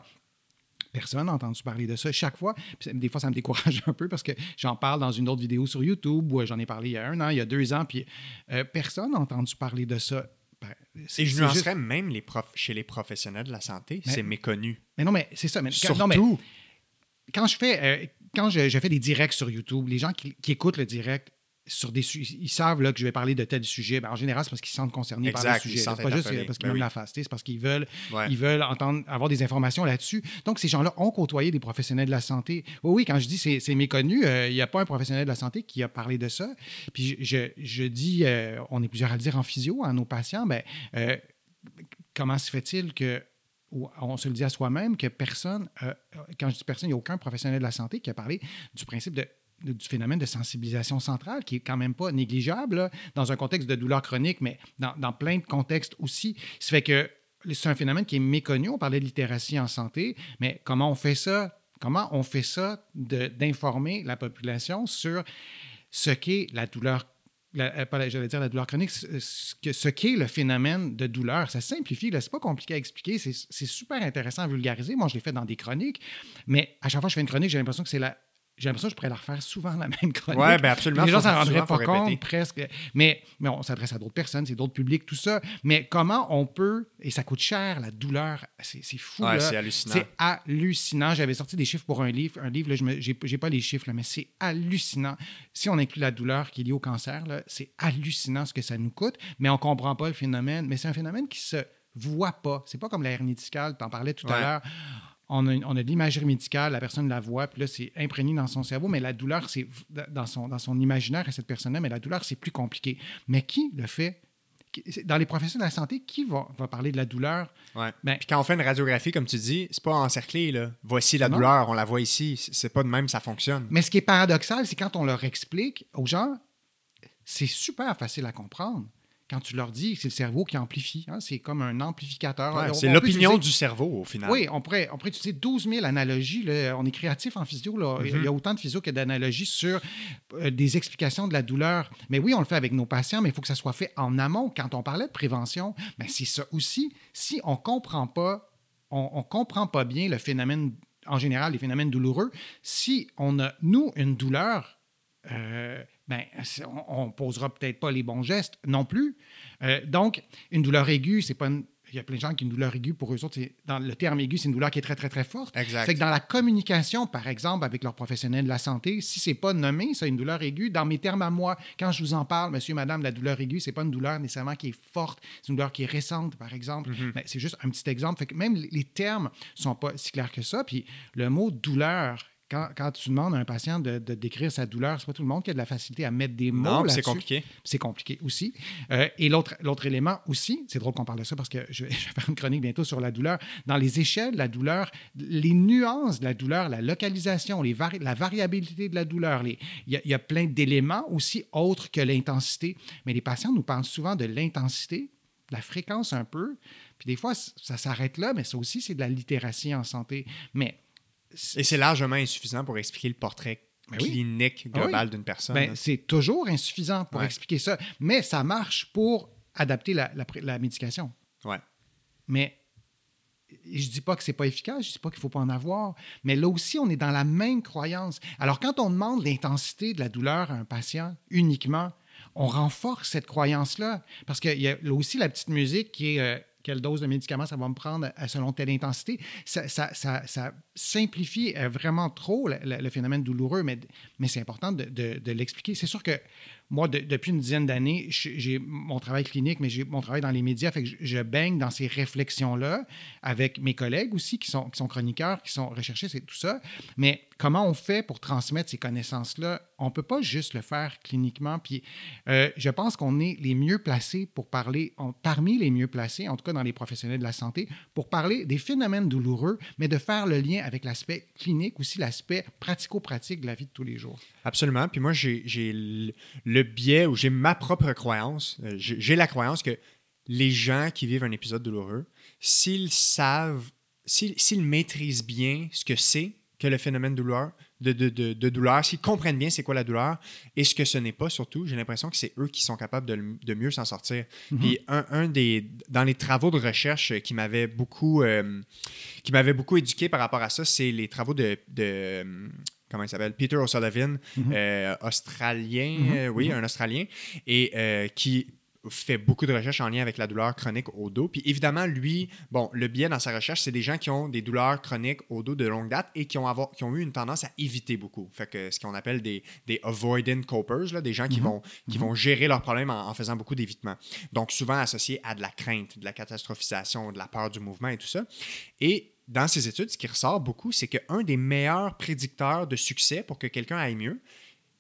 Personne n'a entendu parler de ça chaque fois. des fois, ça me décourage un peu parce que j'en parle dans une autre vidéo sur YouTube ou j'en ai parlé il y a un an, il y a deux ans, puis euh, personne n'a entendu parler de ça. Ben, et je nuancerais même les prof... chez les professionnels de la santé, c'est méconnu. Mais non, mais c'est ça. Mais, Surtout. quand je fais, euh, quand je, fais des directs sur YouTube, les gens qui, écoutent le direct, sur des ils savent là, que je vais parler de tel sujet. Ben, en général, c'est parce qu'ils se sentent concernés par le sujet. C'est pas juste parce qu'ils ben aiment la face, c'est parce qu'ils veulent, ils veulent entendre, avoir des informations là-dessus. Donc, ces gens-là ont côtoyé des professionnels de la santé. Oui, oui, quand je dis c'est, c'est méconnu, euh, il n'y a pas un professionnel de la santé qui a parlé de ça. Puis je, je, dis, euh, on est plusieurs à le dire en physio à nos patients, ben, comment se fait-il que on se le dit à soi-même que personne, euh, quand je dis personne, il n'y a aucun professionnel de la santé qui a parlé du principe de, du phénomène de sensibilisation centrale, qui est quand même pas négligeable dans un contexte de douleur chronique, mais dans, plein de contextes aussi. Ça fait que c'est un phénomène qui est méconnu. On parlait de littératie en santé, mais comment on fait ça? Comment on fait ça d'informer la population sur ce qu'est la douleur j'allais dire la douleur chronique, ce qu'est le phénomène de douleur? Ça simplifie, c'est pas compliqué à expliquer, c'est super intéressant à vulgariser. Moi, je l'ai fait dans des chroniques, mais à chaque fois que je fais une chronique, j'ai l'impression que c'est la, j'ai l'impression que je pourrais la refaire souvent, la même chronique. Oui, bien absolument. Les gens s'en rendraient pas compte, presque. Mais, mais on s'adresse à d'autres personnes, c'est d'autres publics, tout ça. Mais comment on peut, et ça coûte cher, la douleur, c'est fou. Ouais, c'est hallucinant. C'est hallucinant. J'avais sorti des chiffres pour un livre. Un livre, je n'ai pas les chiffres, là, mais c'est hallucinant. Si on inclut la douleur qui est liée au cancer, c'est hallucinant ce que ça nous coûte, mais on ne comprend pas le phénomène. Mais c'est un phénomène qui se voit pas. C'est pas comme la hernie discale, tu en parlais tout à l'heure on a, de l'imagerie médicale, la personne la voit, puis là, c'est imprégné dans son cerveau, mais la douleur, c'est dans son, dans son imaginaire à cette personne-là, mais la douleur, c'est plus compliqué. Mais qui le fait? Dans les professionnels de la santé, qui va, va parler de la douleur? Ouais. Ben, puis quand on fait une radiographie, comme tu dis, c'est pas encerclé, là. Voici la douleur, on la voit ici. C'est pas de même, ça fonctionne. Mais ce qui est paradoxal, c'est quand on leur explique aux gens, c'est super facile à comprendre quand tu leur dis, c'est le cerveau qui amplifie. Hein, c'est comme un amplificateur. c'est l'opinion du cerveau, au final. Oui, on pourrait, on pourrait utiliser 12 000 analogies. On est créatif en physio. Là. Il y a mm-hmm. autant de physio que d'analogies sur euh, des explications de la douleur. Mais oui, on le fait avec nos patients, mais il faut que ça soit fait en amont. Quand on parlait de prévention, ben c'est ça aussi. Si on ne comprend pas, on ne comprend pas bien le phénomène, en général, les phénomènes douloureux, si on a, nous, une douleur, euh, ben, on ne posera peut-être pas les bons gestes non plus. Euh, donc, une douleur aiguë, c'est pas Il y a plein de gens qui ont une douleur aiguë, pour eux autres, dans le terme aigu, c'est une douleur qui est très, très, très forte. Exact. C'est que dans la communication, par exemple, avec leurs professionnels de la santé, si c'est pas nommé, ça, une douleur aiguë, dans mes termes à moi, quand je vous en parle, monsieur, madame, la douleur aiguë, c'est pas une douleur nécessairement qui est forte, c'est une douleur qui est récente, par exemple. Mm-hmm. c'est juste un petit exemple. Fait que même les termes sont pas si clairs que ça. Puis le mot douleur, quand, tu demandes à un patient de, décrire sa douleur, c'est pas tout le monde qui a de la facilité à mettre des mots là-dessus. c'est compliqué. C'est compliqué aussi. Euh, et l'autre, élément aussi, c'est drôle qu'on parle de ça parce que je vais, faire une chronique bientôt sur la douleur. Dans les échelles de la douleur, les nuances de la douleur, la localisation, les la variabilité de la douleur, il y, y, a plein d'éléments aussi autres que l'intensité. Mais les patients nous parlent souvent de l'intensité, la fréquence un peu. Puis des fois, ça s'arrête là, mais ça aussi, c'est de la littératie en santé. Mais et c'est largement insuffisant pour expliquer le portrait ben clinique ah global d'une personne. Ben, c'est toujours insuffisant pour expliquer ça, mais ça marche pour adapter la, la, médication. Ouais. Mais je dis pas que c'est pas efficace, je dis pas qu'il faut pas en avoir, mais là aussi on est dans la même croyance. Alors quand on demande l'intensité de la douleur à un patient uniquement, on renforce cette croyance-là parce qu'il y a là aussi la petite musique qui est euh, quelle dose de médicament ça va me prendre selon telle intensité. Ça, simplifie euh, vraiment trop le, phénomène douloureux, mais, c'est important de, de l'expliquer. C'est sûr que moi, depuis une dizaine d'années, j'ai mon travail clinique, mais j'ai mon travail dans les médias, fait que je, baigne dans ces réflexions-là avec mes collègues aussi qui sont, qui sont chroniqueurs, qui sont recherchés, c'est tout ça. Mais comment on fait pour transmettre ces connaissances-là? On ne peut pas juste le faire cliniquement. Puis euh, je pense qu'on est les mieux placés pour parler, parmi les mieux placés, en tout cas dans les professionnels de la santé, pour parler des phénomènes douloureux, mais de faire le lien avec l'aspect clinique, aussi l'aspect pratico-pratique de la vie de tous les jours. Absolument. Puis moi, j'ai le biais ou j'ai ma propre croyance. Euh, j'ai la croyance que les gens qui vivent un épisode douloureux, s'ils savent, s'ils maîtrisent bien ce que c'est que le phénomène de douleur, de, de, douleur, s'ils comprennent bien c'est quoi la douleur et ce que ce n'est pas surtout, j'ai l'impression que c'est eux qui sont capables de, mieux s'en sortir. Mm-hmm. Puis un, des dans les travaux de recherche qui m'avait beaucoup euh, qui m'avait beaucoup éduqué par rapport à ça, c'est les travaux de comment il s'appelle, Peter O'Sullivan, mhm. euh, australien, mhm. oui, mhm. un Australien, et euh, qui fait beaucoup de recherches en lien avec la douleur chronique au dos. Puis évidemment, lui, bon, le biais dans sa recherche, c'est des gens qui ont des douleurs chroniques au dos de longue date et qui ont, avoir, qui ont eu une tendance à éviter beaucoup. Fait que ce qu'on appelle des, des avoidant copers, là, des gens qui, vont, qui vont gérer leurs problèmes en, en faisant beaucoup d'évitement. Donc souvent associés à de la crainte, de la catastrophisation, de la peur du mouvement et tout ça. Et dans ces études, ce qui ressort beaucoup, c'est qu'un des meilleurs prédicteurs de succès pour que quelqu'un aille mieux,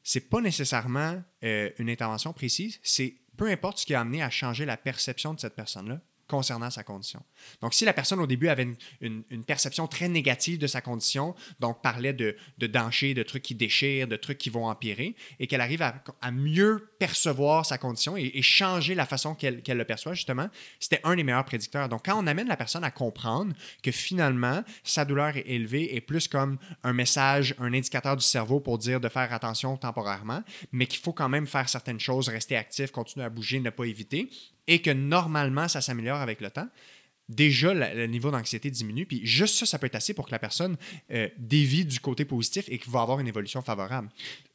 c'est pas nécessairement euh, une intervention précise, c'est peu importe ce qui a amené à changer la perception de cette personne-là, concernant sa condition. Donc, si la personne au début avait une, perception très négative de sa condition, donc parlait de, de de trucs qui déchirent, de trucs qui vont empirer, et qu'elle arrive à, mieux percevoir sa condition et, changer la façon qu'elle le perçoit, justement, c'était un des meilleurs prédicteurs. Donc, quand on amène la personne à comprendre que finalement, sa douleur est élevée est plus comme un message, un indicateur du cerveau pour dire de faire attention temporairement, mais qu'il faut quand même faire certaines choses, rester actif, continuer à bouger, ne pas éviter, et que normalement, ça s'améliore avec le temps, déjà le niveau d'anxiété diminue. Puis juste ça, ça peut être assez pour que la personne euh, dévie du côté positif et qu'il va avoir une évolution favorable.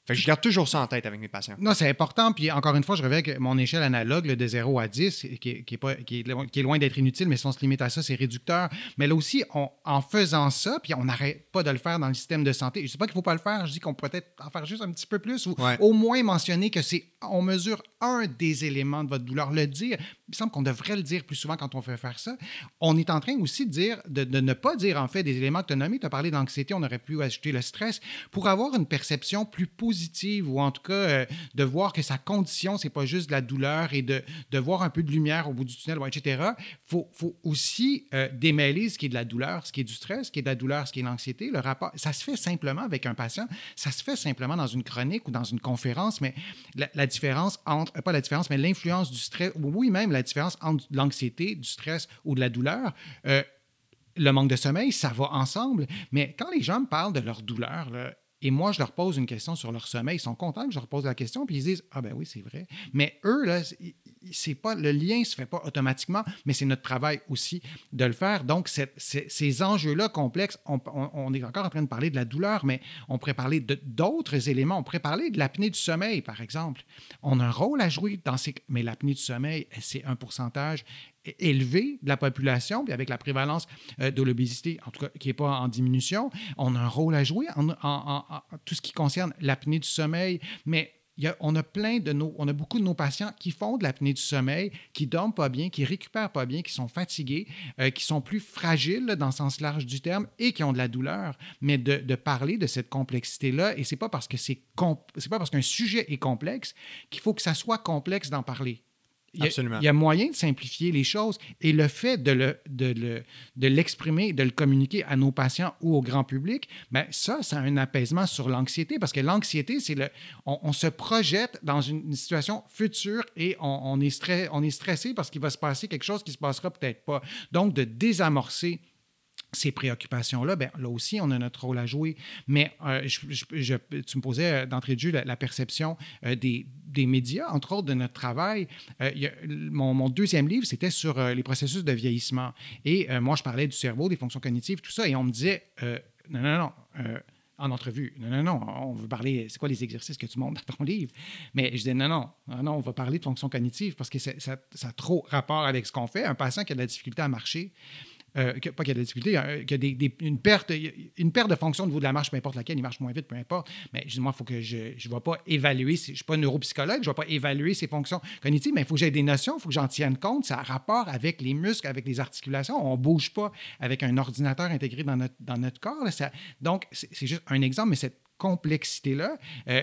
Fait je garde toujours ça en tête avec mes patients. Non, c'est important. Puis encore une fois, je reviens avec mon échelle analogue de 0 à 10, qui est, pas, qui est, loin d'être inutile, mais si on se limite à ça, c'est réducteur. Mais là aussi, en faisant ça, puis on n'arrête pas de le faire dans le système de santé. Je ne sais pas qu'il ne faut pas le faire, je dis qu'on peut peut-être en faire juste un petit peu plus ou au moins mentionner que c'est on mesure un des éléments de votre douleur. Le dire, il me semble qu'on devrait le dire plus souvent quand on fait faire ça. On est en train aussi de dire, de, ne pas dire en fait des éléments que tu as nommés. Tu as parlé d'anxiété, on aurait pu ajouter le stress pour avoir une perception plus positive ou en tout cas euh, de voir que sa condition, c'est pas juste de la douleur et de, de voir un peu de lumière au bout du tunnel, etc. Il faut, faut, aussi euh, démêler ce qui est de la douleur, ce qui est du stress, ce qui est de la douleur, ce qui est l'anxiété. Le rapport, ça se fait simplement avec un patient, ça se fait simplement dans une chronique ou dans une conférence, mais la, la différence entre, pas la différence, mais l'influence du stress, oui, même la différence entre l'anxiété, du stress ou de la douleur. Euh, le manque de sommeil, ça va ensemble. Mais quand les gens me parlent de leur douleur, et moi, je leur pose une question sur leur sommeil. Ils sont contents que je leur pose la question, puis ils disent Ah, ben oui, c'est vrai. Mais eux, là, c'est pas, le lien se fait pas automatiquement, mais c'est notre travail aussi de le faire. Donc, ces enjeux-là complexes, on, est encore en train de parler de la douleur, mais on pourrait parler d'autres éléments. On pourrait parler de l'apnée du sommeil, par exemple. On a un rôle à jouer dans ces. Mais l'apnée du sommeil, c'est un pourcentage élevé de la population, puis avec la prévalence euh, de l'obésité, en tout cas qui n'est pas en diminution, on a un rôle à jouer en, en tout ce qui concerne l'apnée du sommeil, mais on a plein de nos, on a beaucoup de nos patients qui font de l'apnée du sommeil, qui dorment pas bien, qui récupèrent pas bien, qui sont fatigués, euh, qui sont plus fragiles dans le sens large du terme et qui ont de la douleur. Mais de, parler de cette complexité-là, et c'est pas parce que c'est pas parce qu'un sujet est complexe qu'il faut que ça soit complexe d'en parler. Il y, a, moyen de simplifier les choses et le fait de, le, de, l'exprimer, de le communiquer à nos patients ou au grand public, ben ça, ça a un apaisement sur l'anxiété parce que l'anxiété, c'est le. On, se projette dans une, situation future et on, est on est stressé parce qu'il va se passer quelque chose qui ne se passera peut-être pas. Donc, de désamorcer ces préoccupations-là, ben, là aussi, on a notre rôle à jouer. Mais euh, tu me posais euh, d'entrée de jeu la, perception euh, des, des, médias, entre autres de notre travail. mon, mon, deuxième livre, c'était sur les processus de vieillissement. Et moi, je parlais du cerveau, des fonctions cognitives, tout ça. Et on me disait, non, non, non en entrevue. Non, non, non, on veut parler, c'est quoi les exercices que tu montres dans ton livre? Mais je dis, non, non, non, on va parler de fonctions cognitives parce que ça, ça, a trop rapport avec ce qu'on fait. Un patient qui a de la difficulté à marcher, euh, pas qu'il y a de la difficulté, euh, qu'il y a une, perte, une perte de fonction au niveau de la marche, peu importe laquelle, il marche moins vite, peu importe. Mais moi, il faut que je ne vais pas évaluer, je ne suis pas neuropsychologue, je ne vais pas évaluer ses fonctions cognitives, mais il faut que j'ai des notions, il faut que j'en tienne compte. Ça a rapport avec les muscles, avec les articulations. On ne bouge pas avec un ordinateur intégré dans notre, dans notre corps. donc, c'est juste un exemple, mais cette complexité-là, euh,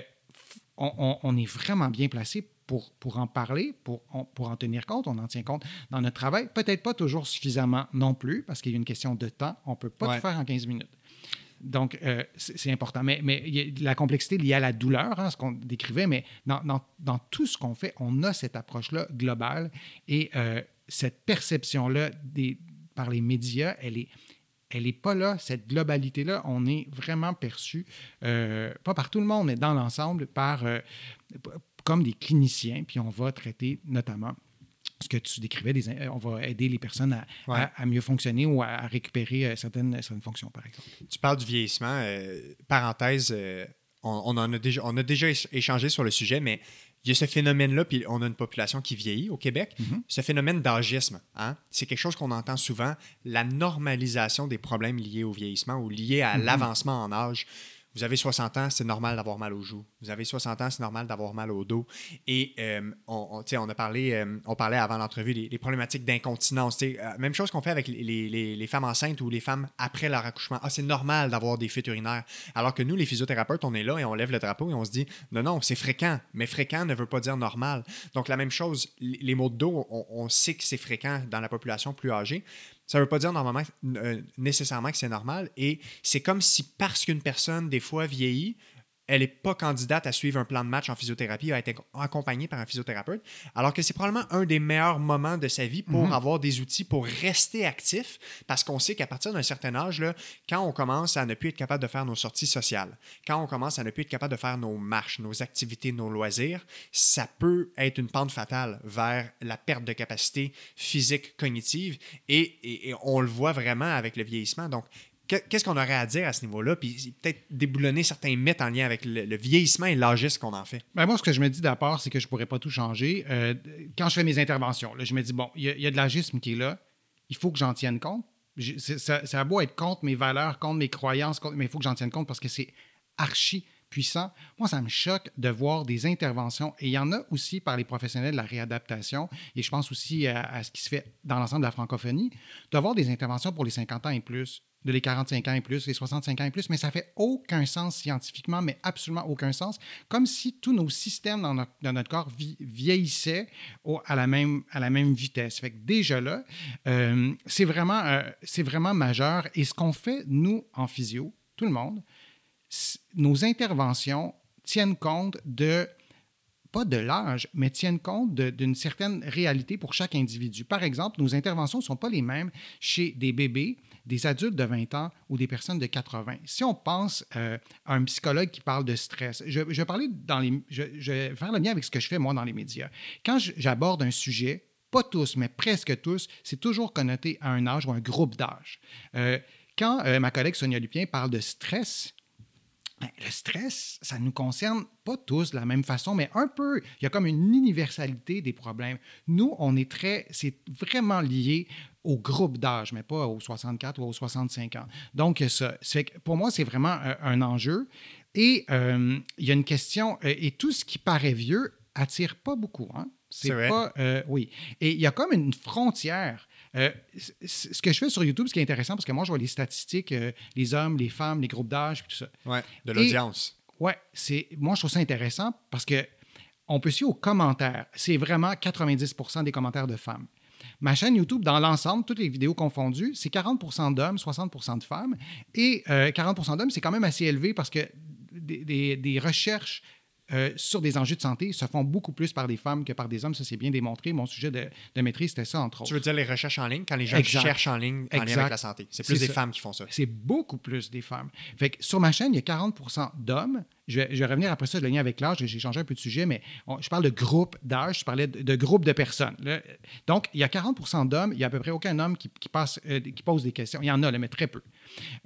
on, on, est vraiment bien placé pour, en parler, pour, pour en tenir compte. On en tient compte dans notre travail. Peut-être pas toujours suffisamment non plus, parce qu'il y a une question de temps. On ne peut pas tout faire en 15 minutes. Donc, euh, c'est important. Mais, mais il y a la complexité liée à la douleur, hein, ce qu'on décrivait, mais dans, dans, tout ce qu'on fait, on a cette approche-là globale et euh, cette perception-là par les médias, elle est, elle n'est pas là, cette globalité-là, on est vraiment perçu, euh, pas par tout le monde, mais dans l'ensemble, par, comme des cliniciens, puis on va traiter notamment ce que tu décrivais, des, on va aider les personnes à, mieux fonctionner ou à, récupérer euh, certaines, certaines, fonctions, par exemple. Tu parles du vieillissement. Euh, parenthèse, euh, on, en a déjà, on a déjà échangé sur le sujet, mais il y a ce phénomène-là, puis on a une population qui vieillit au Québec. Mm-hmm. Ce phénomène d'âgisme, hein, c'est quelque chose qu'on entend souvent, la normalisation des problèmes liés au vieillissement ou liés à mm-hmm. l'avancement en âge vous avez 60 ans, c'est normal d'avoir mal aux joues. Vous avez 60 ans, c'est normal d'avoir mal au dos. Et euh, on, a parlé, euh, on parlait avant l'entrevue des, problématiques d'incontinence. Euh, même chose qu'on fait avec les, femmes enceintes ou les femmes après leur accouchement. Ah, c'est normal d'avoir des fuites urinaires. Alors que nous, les physiothérapeutes, on est là et on lève le drapeau et on se dit non, non, c'est fréquent. Mais fréquent ne veut pas dire normal. Donc, la même chose, les maux de dos, on sait que c'est fréquent dans la population plus âgée. Ça ne veut pas dire euh, nécessairement que c'est normal. Et c'est comme si parce qu'une personne, des fois, vieillit, elle n'est pas candidate à suivre un plan de match en physiothérapie, à être accompagnée par un physiothérapeute, alors que c'est probablement un des meilleurs moments de sa vie pour mhm. avoir des outils pour rester actif, parce qu'on sait qu'à partir d'un certain âge, là, quand on commence à ne plus être capable de faire nos sorties sociales, quand on commence à ne plus être capable de faire nos marches, nos activités, nos loisirs, ça peut être une pente fatale vers la perte de capacité physique, cognitive, et, et on le voit vraiment avec le vieillissement. Donc, Qu'est-ce qu'on aurait à dire à ce niveau-là? Puis peut-être déboulonner certains mythes en lien avec le, vieillissement et l'âgisme qu'on en fait. Ben moi, ce que je me dis d'abord, c'est que je ne pourrais pas tout changer. Euh, quand je fais mes interventions, je me dis, bon, il y, a de l'agisme qui est là. Il faut que j'en tienne compte. Ça, ça, a beau être contre mes valeurs, contre mes croyances, mais il faut que j'en tienne compte parce que c'est archi Moi, ça me choque de voir des interventions, et il y en a aussi par les professionnels de la réadaptation, et je pense aussi à, ce qui se fait dans l'ensemble de la francophonie, de voir des interventions pour les 50 ans et plus de les 45 ans et plus, les 65 ans et plus, mais ça fait aucun sens scientifiquement, mais absolument aucun sens, comme si tous nos systèmes dans notre, corps vieillissaient à, la même, à la même vitesse. Fait que déjà là, euh, c'est vraiment, euh, vraiment majeur. Et ce qu'on fait, nous, en physio, tout le monde, nos interventions tiennent compte de pas de l'âge, mais tiennent compte d'une certaine réalité pour chaque individu. Par exemple, nos interventions ne sont pas les mêmes chez des bébés des adultes de 20 ans ou des personnes de 80. Si on pense euh, à un psychologue qui parle de stress, je, vais parler dans les, je, vais faire le lien avec ce que je fais moi dans les médias. Quand j'aborde un sujet, pas tous, mais presque tous, c'est toujours connoté à un âge ou un groupe d'âge. Euh, quand euh, ma collègue Sonia Lupien parle de stress, le stress, ça nous concerne pas tous de la même façon, mais un peu. Il y a comme une universalité des problèmes. Nous, on est très. C'est vraiment lié au groupe d'âge, mais pas aux 64 ou aux 65 ans. Donc, ça, pour moi, c'est vraiment euh, un, enjeu. Et euh, il y a une question, euh, et tout ce qui paraît vieux attire pas beaucoup. Hein? C'est pas. oui. Et il y a comme une frontière. Ce que je fais sur YouTube, ce qui est intéressant, parce que moi, je vois les statistiques, les hommes, les femmes, les groupes d'âge, tout ça. Oui, de l'audience. Oui, moi, je trouve ça intéressant parce que on peut suivre aux commentaires. C'est vraiment 90 des commentaires de femmes. Ma chaîne YouTube, dans l'ensemble, toutes les vidéos confondues, c'est 40% d'hommes, 60% de femmes. Et 40% euh, d'hommes, c'est quand même assez élevé parce que des recherches euh, sur des enjeux de santé se font beaucoup plus par des femmes que par des hommes. Ça, c'est bien démontré. Mon sujet de, maîtrise, c'était ça, entre autres. Tu veux dire les recherches en ligne, quand les gens cherchent en ligne en lien avec la santé. C'est plus des femmes qui font ça. C'est beaucoup plus des femmes. Fait que sur ma chaîne, il y a 40 d'hommes. Je vais, revenir après ça, le lien avec l'âge. J'ai changé un peu de sujet, mais je parle de groupe d'âge. Je parlais de, groupe de personnes. Donc, il y a 40 d'hommes. Il n'y a à peu près aucun homme qui, passe, euh, qui pose des questions. Il y en a, mais très peu.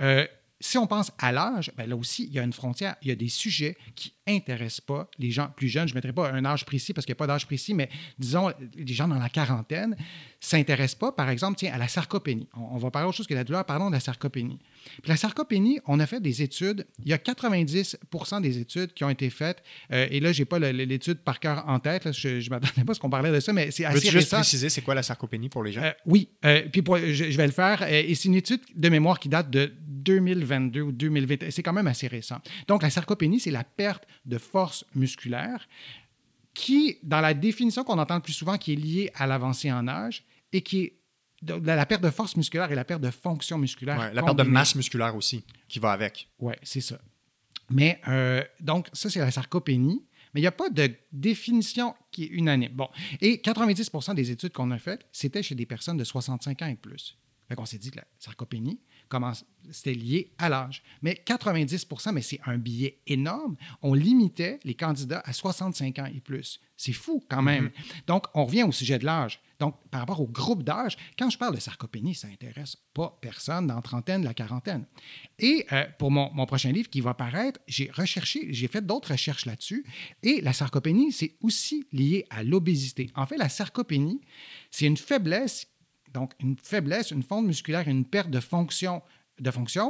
Euh, si on pense à l'âge, ben là aussi, il y a une frontière. Il y a des sujets qui n'intéressent pas les gens plus jeunes. Je ne mettrai pas un âge précis parce qu'il n'y a pas d'âge précis, mais disons, les gens dans la quarantaine ne s'intéressent pas, par exemple, tiens, à la sarcopénie. On, va parler autre chose que la douleur. Parlons de la sarcopénie. Puis la sarcopénie, on a fait des études. Il y a 90% des études qui ont été faites. Euh, et là, je n'ai pas l'étude par cœur en tête. je ne m'attendais pas à ce qu'on parlait de ça, mais c'est assez Veux-tu juste préciser c'est quoi la sarcopénie pour les gens? Euh, oui. Euh, puis je, je, vais le faire. et c'est une étude de mémoire qui date de 2022 ou 2020. C'est quand même assez récent. Donc, la sarcopénie, c'est la perte de force musculaire qui, dans la définition qu'on entend le plus souvent, qui est liée à l'avancée en âge et qui est la perte de force musculaire et la perte de fonction musculaire. la perte de masse musculaire aussi, qui va avec. Oui, c'est ça. Mais euh, donc, ça, c'est la sarcopénie. Mais il n'y a pas de définition qui est unanime. Bon, et 90% des études qu'on a faites, c'était chez des personnes de 65 ans et plus. Fait qu'on s'est dit que la sarcopénie, c'était lié à l'âge. Mais 90% mais c'est un billet énorme. On limitait les candidats à 65 ans et plus. C'est fou quand même. Mm-hmm. Donc, on revient au sujet de l'âge. Donc, par rapport au groupe d'âge, quand je parle de sarcopénie, ça n'intéresse pas personne dans la trentaine, la quarantaine. Et euh, pour mon, mon, prochain livre qui va paraître, j'ai recherché, j'ai fait d'autres recherches là-dessus. Et la sarcopénie, c'est aussi lié à l'obésité. En fait, la sarcopénie, c'est une faiblesse donc, une faiblesse, une fonte musculaire, une perte de fonction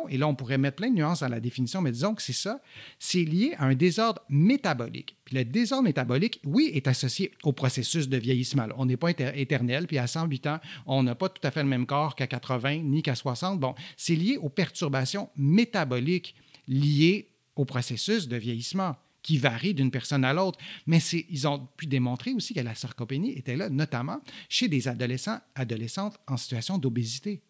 et là, on pourrait mettre plein de nuances dans la définition, mais disons que c'est ça, c'est lié à un désordre métabolique. Puis le désordre métabolique, oui, est associé au processus de vieillissement. On n'est pas éternel, puis à 108 ans, on n'a pas tout à fait le même corps qu'à 80 ni qu'à 60. Bon, c'est lié aux perturbations métaboliques liées au processus de vieillissement qui varie d'une personne à l'autre. Mais ils ont pu démontrer aussi que la sarcopénie était là, notamment chez des adolescents, adolescentes en situation d'obésité.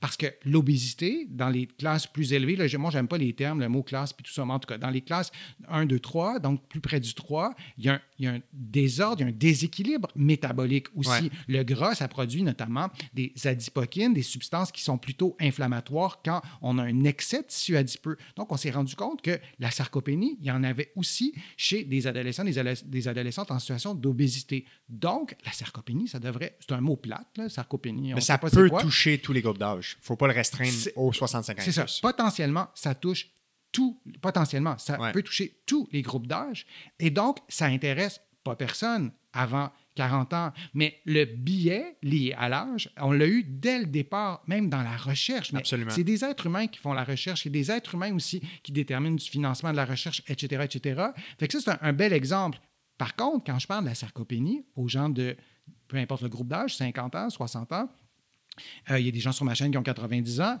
Parce que l'obésité, dans les classes plus élevées, là, moi, j'aime pas les termes, le mot classe, puis tout ça, mais en tout cas, dans les classes 1, 2, 3, donc plus près du 3, il y a un, désordre, il y a un déséquilibre métabolique aussi. Le gras, ça produit notamment des adipokines, des substances qui sont plutôt inflammatoires quand on a un excès de tissu adipeux. Donc, on s'est rendu compte que la sarcopénie, il y en avait aussi chez des adolescents, des, adolescentes en situation d'obésité. Donc, la sarcopénie, ça devrait, c'est un mot plate, là, sarcopénie. Mais ça peut toucher tous les groupes il ne faut pas le restreindre aux 65 ans. C'est ça. Potentiellement, ça touche tout. Potentiellement, ça peut toucher tous les groupes d'âge. Et donc, ça intéresse pas personne avant 40 ans. Mais le biais lié à l'âge, on l'a eu dès le départ, même dans la recherche. Absolument. C'est des êtres humains qui font la recherche, c'est des êtres humains aussi qui déterminent du financement de la recherche, etc., etc. Fait que ça, c'est un, bel exemple. Par contre, quand je parle de la sarcopénie aux gens de, peu importe le groupe d'âge, 50 ans, 60 ans, euh, il y a des gens sur ma chaîne qui ont 90 ans.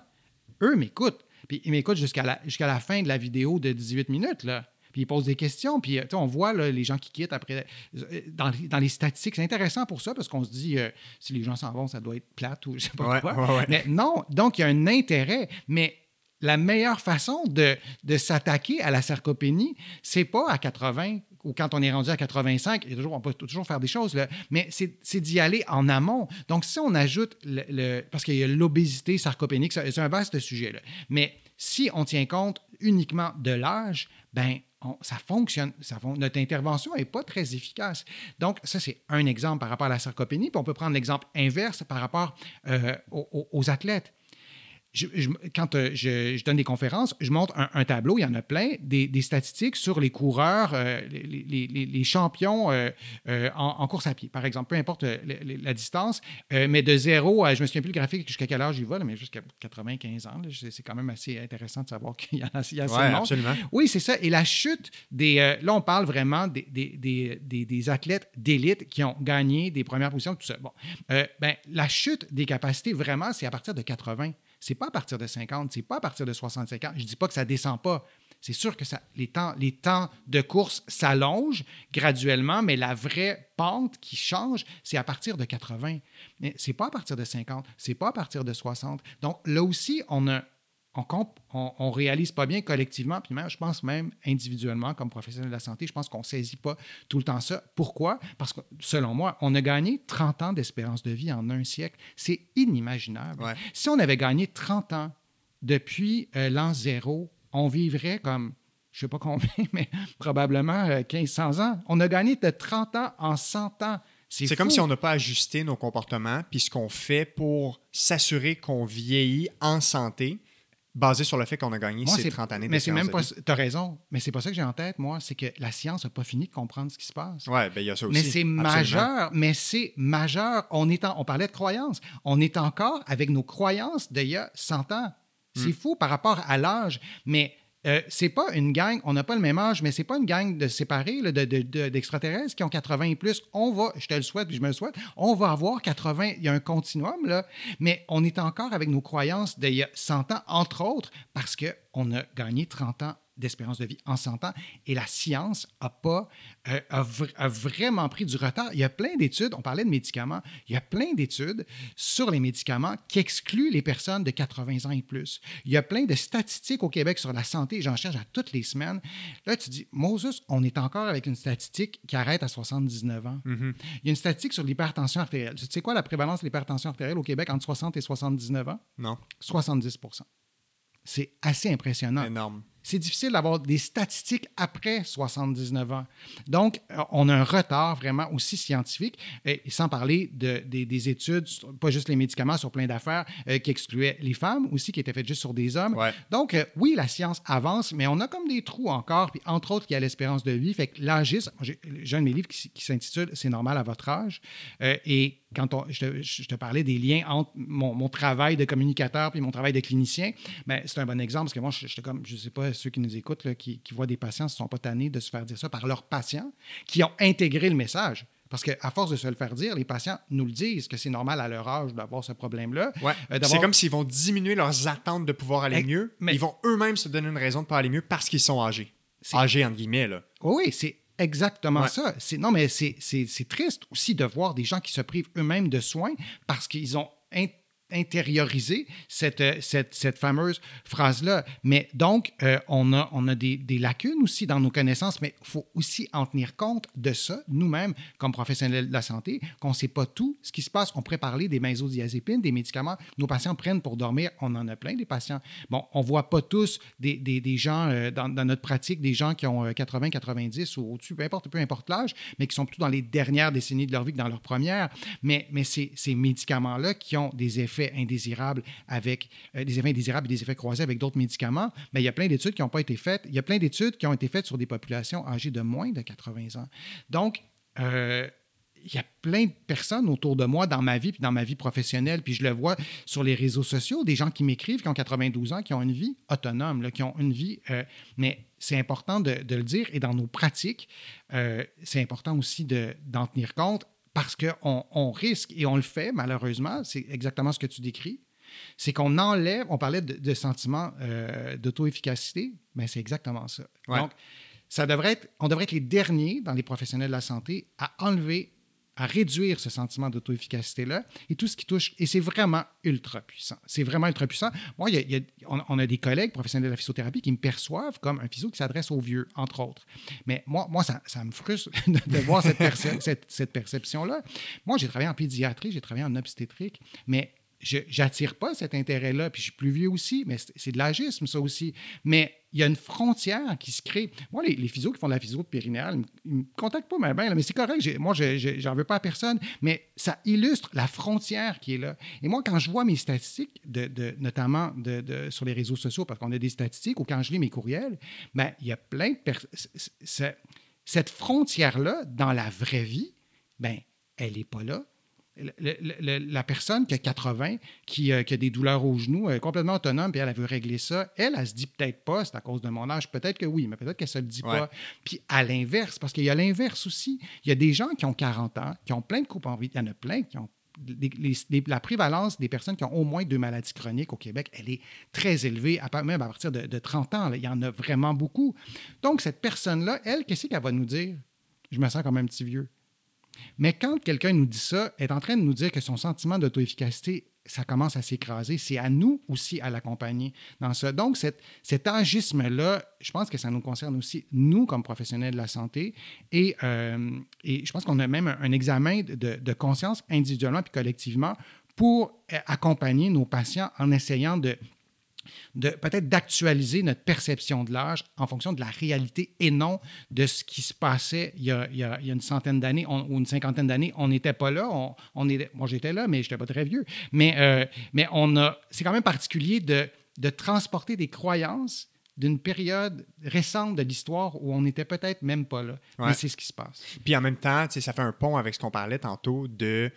Eux m'écoutent. Puis ils m'écoutent jusqu'à la, jusqu'à la fin de la vidéo de 18 minutes. Là. Puis ils posent des questions. Puis on voit les gens qui quittent après. Euh, dans, dans les statistiques, c'est intéressant pour ça parce qu'on se dit euh, si les gens s'en vont, ça doit être plate ou je sais pas quoi. Mais non, donc il y a un intérêt. Mais la meilleure façon de, de s'attaquer à la sarcopénie, c'est pas à 80 ou quand on est rendu à 85, il toujours, on peut toujours faire des choses, là, mais c'est d'y aller en amont. Donc, si on ajoute, le, parce qu'il y a l'obésité sarcopénique, c'est un vaste sujet, là. mais si on tient compte uniquement de l'âge, ben ça fonctionne. Ça notre intervention n'est pas très efficace. Donc, ça, c'est un exemple par rapport à la sarcopénie. Puis on peut prendre l'exemple inverse par rapport euh, aux, athlètes quand euh, je, donne des conférences, je montre un, tableau, il y en a plein, des, statistiques sur les coureurs, euh, les, champions euh, en, course à pied, par exemple, peu importe la distance, mais de zéro à, je me souviens plus le graphique jusqu'à quel âge il va, mais jusqu'à 95 ans. C'est quand même assez intéressant de savoir qu'il y a, il y a absolument. Oui, c'est ça. Et la chute des. là, on parle vraiment des, des, athlètes d'élite qui ont gagné des premières positions, tout ça. Bon. ben, la chute des capacités, vraiment, c'est à partir de 80. C'est pas à partir de 50, c'est pas à partir de 65 ans. Je dis pas que ça descend pas. C'est sûr que les, temps, de course s'allongent graduellement, mais la vraie pente qui change, c'est à partir de 80. Mais c'est pas à partir de 50, c'est pas à partir de 60. Donc là aussi, on a on, ne réalise pas bien collectivement, puis même, je pense même individuellement, comme professionnel de la santé, je pense qu'on ne saisit pas tout le temps ça. Pourquoi? Parce que, selon moi, on a gagné 30 ans d'espérance de vie en un siècle. C'est inimaginable. Si on avait gagné 30 ans depuis euh, l'an zéro, on vivrait comme, je ne sais pas combien, mais probablement 1500 euh, ans. On a gagné de 30 ans en 100 ans. C'est comme si on n'a pas ajusté nos comportements, puis ce qu'on fait pour s'assurer qu'on vieillit en santé, basé sur le fait qu'on a gagné ces 30 années Mais c'est même pas. Tu as raison, mais c'est pas ça que j'ai en tête, moi. C'est que la science n'a pas fini de comprendre ce qui se passe. Oui, bien, il y a ça aussi. Mais c'est majeur, mais c'est majeur. On, est on parlait de croyances. On est encore avec nos croyances d'il y a 100 ans. C'est hmm. fou par rapport à l'âge, mais euh, c'est pas une gang, on n'a pas le même âge, mais c'est pas une gang de séparés d'extraterrestres qui ont 80 et plus. On va, je te le souhaite, puis je me le souhaite, on va avoir 80, il y a un continuum, là, mais on est encore avec nos croyances d'il y a 100 ans, entre autres, parce qu'on a gagné 30 ans d'espérance de vie en 100 ans. Et la science a, pas, euh, a, vraiment pris du retard. Il y a plein d'études, on parlait de médicaments, il y a plein d'études sur les médicaments qui excluent les personnes de 80 ans et plus. Il y a plein de statistiques au Québec sur la santé, j'en cherche à toutes les semaines. Là, tu dis, Moses, on est encore avec une statistique qui arrête à 79 ans. Mm-hmm. Il y a une statistique sur l'hypertension artérielle. Tu sais quoi la prévalence de l'hypertension artérielle au Québec entre 60 et 79 ans? Non. 70% C'est assez impressionnant. Énorme c'est difficile d'avoir des statistiques après 79 ans. Donc, euh, on a un retard vraiment aussi scientifique, et sans parler de, des, études, pas juste les médicaments, sur plein d'affaires euh, qui excluaient les femmes aussi, qui étaient faites juste sur des hommes. Donc, euh, oui, la science avance, mais on a comme des trous encore, puis entre autres, il y a l'espérance de vie. Fait que l'âgisme, j'ai un de mes livres qui, qui s'intitule C'est normal à votre âge, et quand je, te, parlais des liens entre mon, travail de communicateur et mon travail de clinicien, ben, c'est un bon exemple parce que moi, je, comme, je sais pas, ceux qui nous écoutent, qui, voient des patients, ne sont pas tannés de se faire dire ça par leurs patients qui ont intégré le message. Parce qu'à force de se le faire dire, les patients nous le disent que c'est normal à leur âge d'avoir ce problème-là. Ouais. Euh, c'est comme s'ils vont diminuer leurs attentes de pouvoir aller mieux, mais ils vont eux-mêmes se donner une raison de ne pas aller mieux parce qu'ils sont âgés. Âgés, entre guillemets. Là. Oui, c'est exactement ça. Non, mais c'est triste aussi de voir des gens qui se privent eux-mêmes de soins parce qu'ils ont intérioriser cette, euh, cette, cette fameuse phrase-là. Mais donc, euh, on a, on a des, des, lacunes aussi dans nos connaissances, mais il faut aussi en tenir compte de ça, nous-mêmes, comme professionnels de la santé, qu'on ne sait pas tout ce qui se passe. On pourrait parler des benzodiazépines, des médicaments que nos patients prennent pour dormir. On en a plein, des patients. Bon, on ne voit pas tous des, des, des gens euh, dans, notre pratique, des gens qui ont 80, 90 ou au-dessus, peu importe, peu importe l'âge, mais qui sont plutôt dans les dernières décennies de leur vie que dans leur première. Mais, mais ces médicaments-là qui ont des effets indésirables avec euh, des effets indésirables et des effets croisés avec d'autres médicaments, mais il y a plein d'études qui n'ont pas été faites. Il y a plein d'études qui ont été faites sur des populations âgées de moins de 80 ans. Donc, euh, il y a plein de personnes autour de moi dans ma vie, puis dans ma vie professionnelle, puis je le vois sur les réseaux sociaux, des gens qui m'écrivent, qui ont 92 ans, qui ont une vie autonome, qui ont une vie... Euh, mais c'est important de, le dire, et dans nos pratiques, c'est important aussi d'en tenir compte parce qu'on on risque, et on le fait malheureusement, c'est exactement ce que tu décris, c'est qu'on enlève, on parlait de, de sentiment euh, d'auto-efficacité, mais ben, c'est exactement ça. Donc, ça devrait être, on devrait être les derniers dans les professionnels de la santé à enlever à réduire ce sentiment d'auto-efficacité-là et tout ce qui touche. Et c'est vraiment ultra puissant. C'est vraiment ultra puissant. Moi, on, a des collègues professionnels de la physiothérapie qui me perçoivent comme un physio qui s'adresse aux vieux, entre autres. Mais moi, moi ça, me frustre de, voir cette, cette perception-là. Moi, j'ai travaillé en pédiatrie, j'ai travaillé en obstétrique, mais je n'attire pas cet intérêt-là, puis je suis plus vieux aussi, mais c'est de l'agisme, ça aussi. Mais il y a une frontière qui se crée. Moi, les, les physios qui font de la physio périnéale, ils me contactent pas, mais, ben, mais c'est correct. Moi, je n'en veux pas à personne, mais ça illustre la frontière qui est là. Et moi, quand je vois mes statistiques, de, notamment de, sur les réseaux sociaux, parce qu'on a des statistiques, ou quand je lis mes courriels, ben, il y a plein de personnes. Cette frontière-là, dans la vraie vie, ben, elle n'est pas là la personne qui a 80, qui, euh, qui, a des douleurs aux genoux, est complètement autonome, puis elle, veut régler ça, elle, elle, se dit peut-être pas, c'est à cause de mon âge. Peut-être que oui, mais peut-être qu'elle se le dit pas. Puis à l'inverse, parce qu'il y a l'inverse aussi. Il y a des gens qui ont 40 ans, qui ont plein de coupes en vie. Il y en a plein qui ont la prévalence des personnes qui ont au moins deux maladies chroniques au Québec, elle est très élevée, même à partir de, 30 ans. il y en a vraiment beaucoup. Donc, cette personne-là, elle, qu'est-ce qu'elle va nous dire? Je me sens comme un petit vieux. Mais quand quelqu'un nous dit ça, est en train de nous dire que son sentiment d'auto-efficacité, ça commence à s'écraser. C'est à nous aussi à l'accompagner dans ça. Donc, cet agisme-là, je pense que ça nous concerne aussi, nous, comme professionnels de la santé. Et, euh, je pense qu'on a même un, examen de, de, conscience individuellement puis collectivement pour euh, accompagner nos patients en essayant de peut-être d'actualiser notre perception de l'âge en fonction de la réalité et non de ce qui se passait il y a, une centaine d'années ou une cinquantaine d'années. On n'était pas là. On, on moi, j'étais là, mais je n'étais pas très vieux. Mais, euh, mais on a, c'est quand même particulier de, de transporter des croyances d'une période récente de l'histoire où on n'était peut-être même pas là. Mais c'est ce qui se passe. Puis en même temps, ça fait un pont avec ce qu'on parlait tantôt de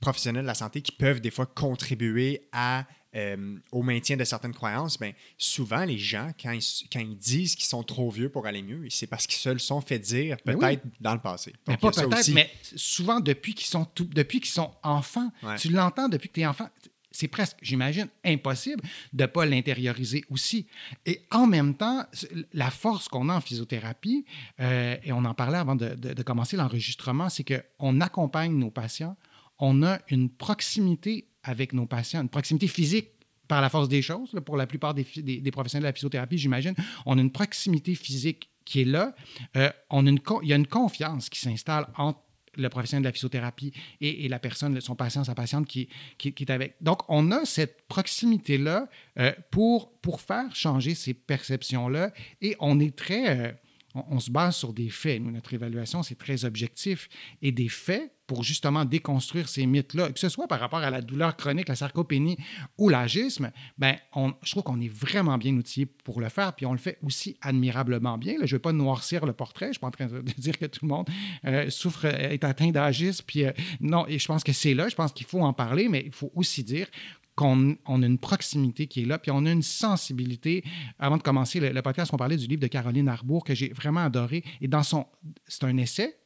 professionnels de la santé qui peuvent des fois contribuer à euh, au maintien de certaines croyances, bien, souvent, les gens, quand ils, quand ils disent qu'ils sont trop vieux pour aller mieux, c'est parce qu'ils se le sont fait dire peut-être dans le passé. mais pas peut-être, mais souvent depuis qu'ils sont, depuis qu'ils sont enfants. Tu l'entends depuis que tu es enfant. C'est presque, j'imagine, impossible de ne pas l'intérioriser aussi. Et en même temps, la force qu'on a en physiothérapie, euh, et on en parlait avant de, de commencer l'enregistrement, c'est qu'on accompagne nos patients, on a une proximité avec nos patients, une proximité physique par la force des choses. pour la plupart des, professionnels de la physiothérapie, j'imagine, on a une proximité physique qui est là. Euh, on a une, il y a une confiance qui s'installe entre le professionnel de la physiothérapie et, la personne, son patient, sa patiente qui, est avec. Donc, on a cette proximité-là euh, pour, pour faire changer ces perceptions-là et on est très... Euh, on, se base sur des faits. Nous, notre évaluation, c'est très objectif. Et des faits, pour justement déconstruire ces mythes-là, que ce soit par rapport à la douleur chronique, la sarcopénie ou l'agisme, ben, je trouve qu'on est vraiment bien outillé pour le faire, puis on le fait aussi admirablement bien. Là, je ne vais pas noircir le portrait, je ne suis pas en train de dire que tout le monde euh, souffre, est atteint d'agisme, puis euh, non, et je pense que c'est là, je pense qu'il faut en parler, mais il faut aussi dire qu'on a une proximité qui est là, puis on a une sensibilité. Avant de commencer le, podcast, on parlait du livre de Caroline Arbour que j'ai vraiment adoré. Et dans son. C'est un essai.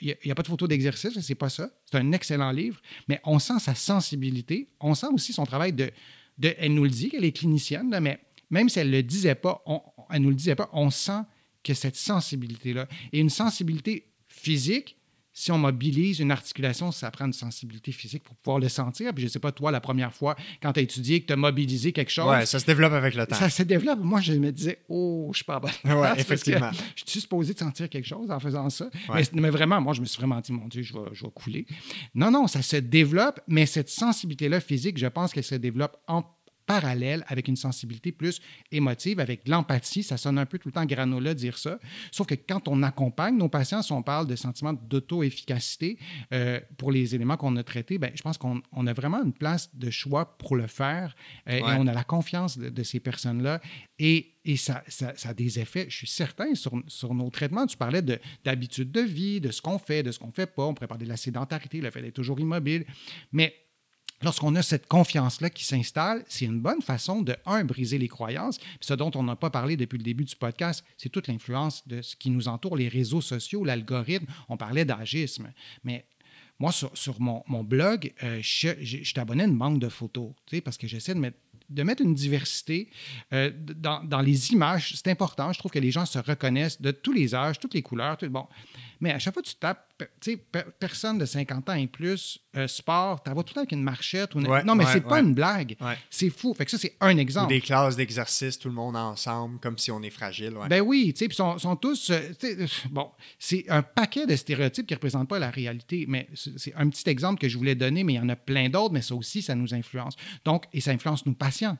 Il n'y a, pas de photo d'exercice, c'est pas ça. C'est un excellent livre, mais on sent sa sensibilité. On sent aussi son travail de. de elle nous le dit, qu'elle est clinicienne, mais même si elle ne le disait pas, on, elle nous le disait pas, on sent que cette sensibilité-là, et une sensibilité physique, si on mobilise une articulation, ça prend une sensibilité physique pour pouvoir le sentir. Puis je ne sais pas, toi, la première fois, quand tu as étudié, que tu as mobilisé quelque chose. Oui, ça se développe avec le temps. Ça se développe. Moi, je me disais, oh, je suis pas bonne. Oui, effectivement. Je suis supposé de sentir quelque chose en faisant ça. Mais, vraiment, moi, je me suis vraiment dit, mon Dieu, je vais, je vais couler. Non, non, ça se développe, mais cette sensibilité-là physique, je pense qu'elle se développe en parallèle avec une sensibilité plus émotive, avec de l'empathie. Ça sonne un peu tout le temps granola dire ça. Sauf que quand on accompagne nos patients, si on parle de sentiment d'auto-efficacité euh, pour les éléments qu'on a traités, ben, je pense qu'on a vraiment une place de choix pour le faire euh, et on a la confiance de, ces personnes-là. Et, et ça, ça, ça, a des effets, je suis certain, sur, sur nos traitements. Tu parlais d'habitude de, de vie, de ce qu'on fait, de ce qu'on ne fait pas. On pourrait parler de la sédentarité, le fait d'être toujours immobile. Mais Lorsqu'on a cette confiance-là qui s'installe, c'est une bonne façon de, un, briser les croyances. ce dont on n'a pas parlé depuis le début du podcast, c'est toute l'influence de ce qui nous entoure, les réseaux sociaux, l'algorithme. On parlait d'agisme. Mais moi, sur, mon, blog, euh, je, je, abonné à une banque de photos, parce que j'essaie de mettre une diversité euh, dans, dans, les images. C'est important. Je trouve que les gens se reconnaissent de tous les âges, toutes les couleurs. Tout, bon. Mais à chaque fois que tu tapes, personne de 50 ans et plus, euh, sport, tu vois tout le temps avec une marchette. Ou non, mais c'est pas une blague. C'est fou. Fait que ça, c'est un exemple. Ou des classes d'exercice, tout le monde ensemble, comme si on est fragile. Ben oui, tu sais, puis sont, sont tous. Euh, bon, c'est un paquet de stéréotypes qui ne représentent pas la réalité. Mais c'est un petit exemple que je voulais donner, mais il y en a plein d'autres, mais ça aussi, ça nous influence. Donc, et ça influence nos patients.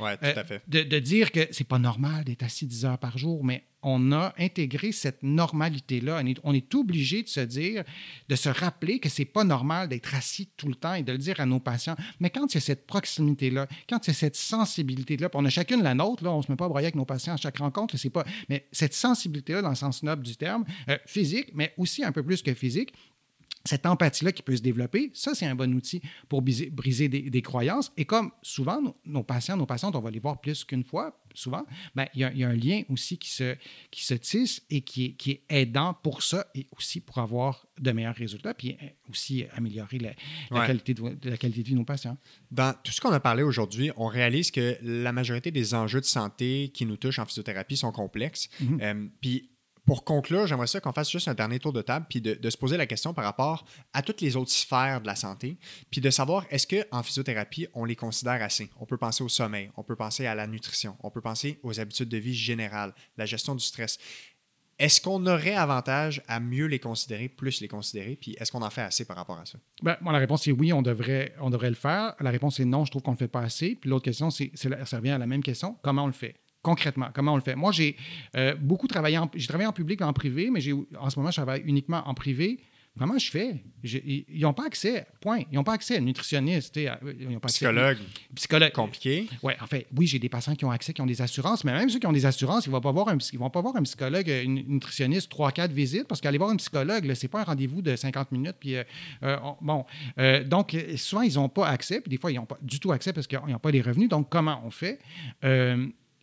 Oui, tout à fait. de, de, dire que c'est pas normal d'être assis 10 heures par jour, mais on a intégré cette normalité-là. On est, obligé de se dire, de se rappeler que c'est pas normal d'être assis tout le temps et de le dire à nos patients. Mais quand il y a cette proximité-là, quand il y a cette sensibilité-là, puis on a chacune la nôtre, là, on se met pas à broyer avec nos patients à chaque rencontre, c'est pas. Mais cette sensibilité-là, dans le sens noble du terme, euh, physique, mais aussi un peu plus que physique, cette empathie-là qui peut se développer, ça, c'est un bon outil pour briser, des, croyances. Et comme souvent, nos, patients, nos patientes, on va les voir plus qu'une fois, souvent, ben, il, y a, un lien aussi qui se, qui se tisse et qui est, qui est aidant pour ça et aussi pour avoir de meilleurs résultats, puis aussi améliorer la, qualité, de, la qualité de vie de nos patients. Dans tout ce qu'on a parlé aujourd'hui, on réalise que la majorité des enjeux de santé qui nous touchent en physiothérapie sont complexes. Mm-hmm. Euh, puis pour conclure, j'aimerais ça qu'on fasse juste un dernier tour de table, puis de, se poser la question par rapport à toutes les autres sphères de la santé, puis de savoir est-ce qu'en physiothérapie, on les considère assez? On peut penser au sommeil, on peut penser à la nutrition, on peut penser aux habitudes de vie générales, la gestion du stress. Est-ce qu'on aurait avantage à mieux les considérer, plus les considérer, puis est-ce qu'on en fait assez par rapport à ça? Ben, moi, la réponse est oui, on devrait, on devrait le faire. La réponse est non, je trouve qu'on ne le fait pas assez. Puis l'autre question, c'est, ça revient à la même question, comment on le fait? Concrètement, comment on le fait? Moi, j'ai euh, beaucoup travaillé en, j'ai travaillé en public et en privé, mais j'ai, en ce moment, je travaille uniquement en privé. Comment je fais? ils n'ont pas accès, point. Ils n'ont pas accès à un nutritionniste. Ils ont pas Psychologue. Psychologue. Compliqué. Oui, en fait, oui, j'ai des patients qui ont accès, qui ont des assurances, mais même ceux qui ont des assurances, ils ne vont, pas voir un, vont pas voir un psychologue, une nutritionniste, 3-4 visites, parce qu'aller voir un psychologue, ce n'est pas un rendez-vous de 50 minutes. Puis, euh, euh, bon, donc, souvent, ils n'ont pas accès, puis des fois, ils n'ont pas du tout accès parce qu'ils n'ont pas les revenus. Donc, comment on fait?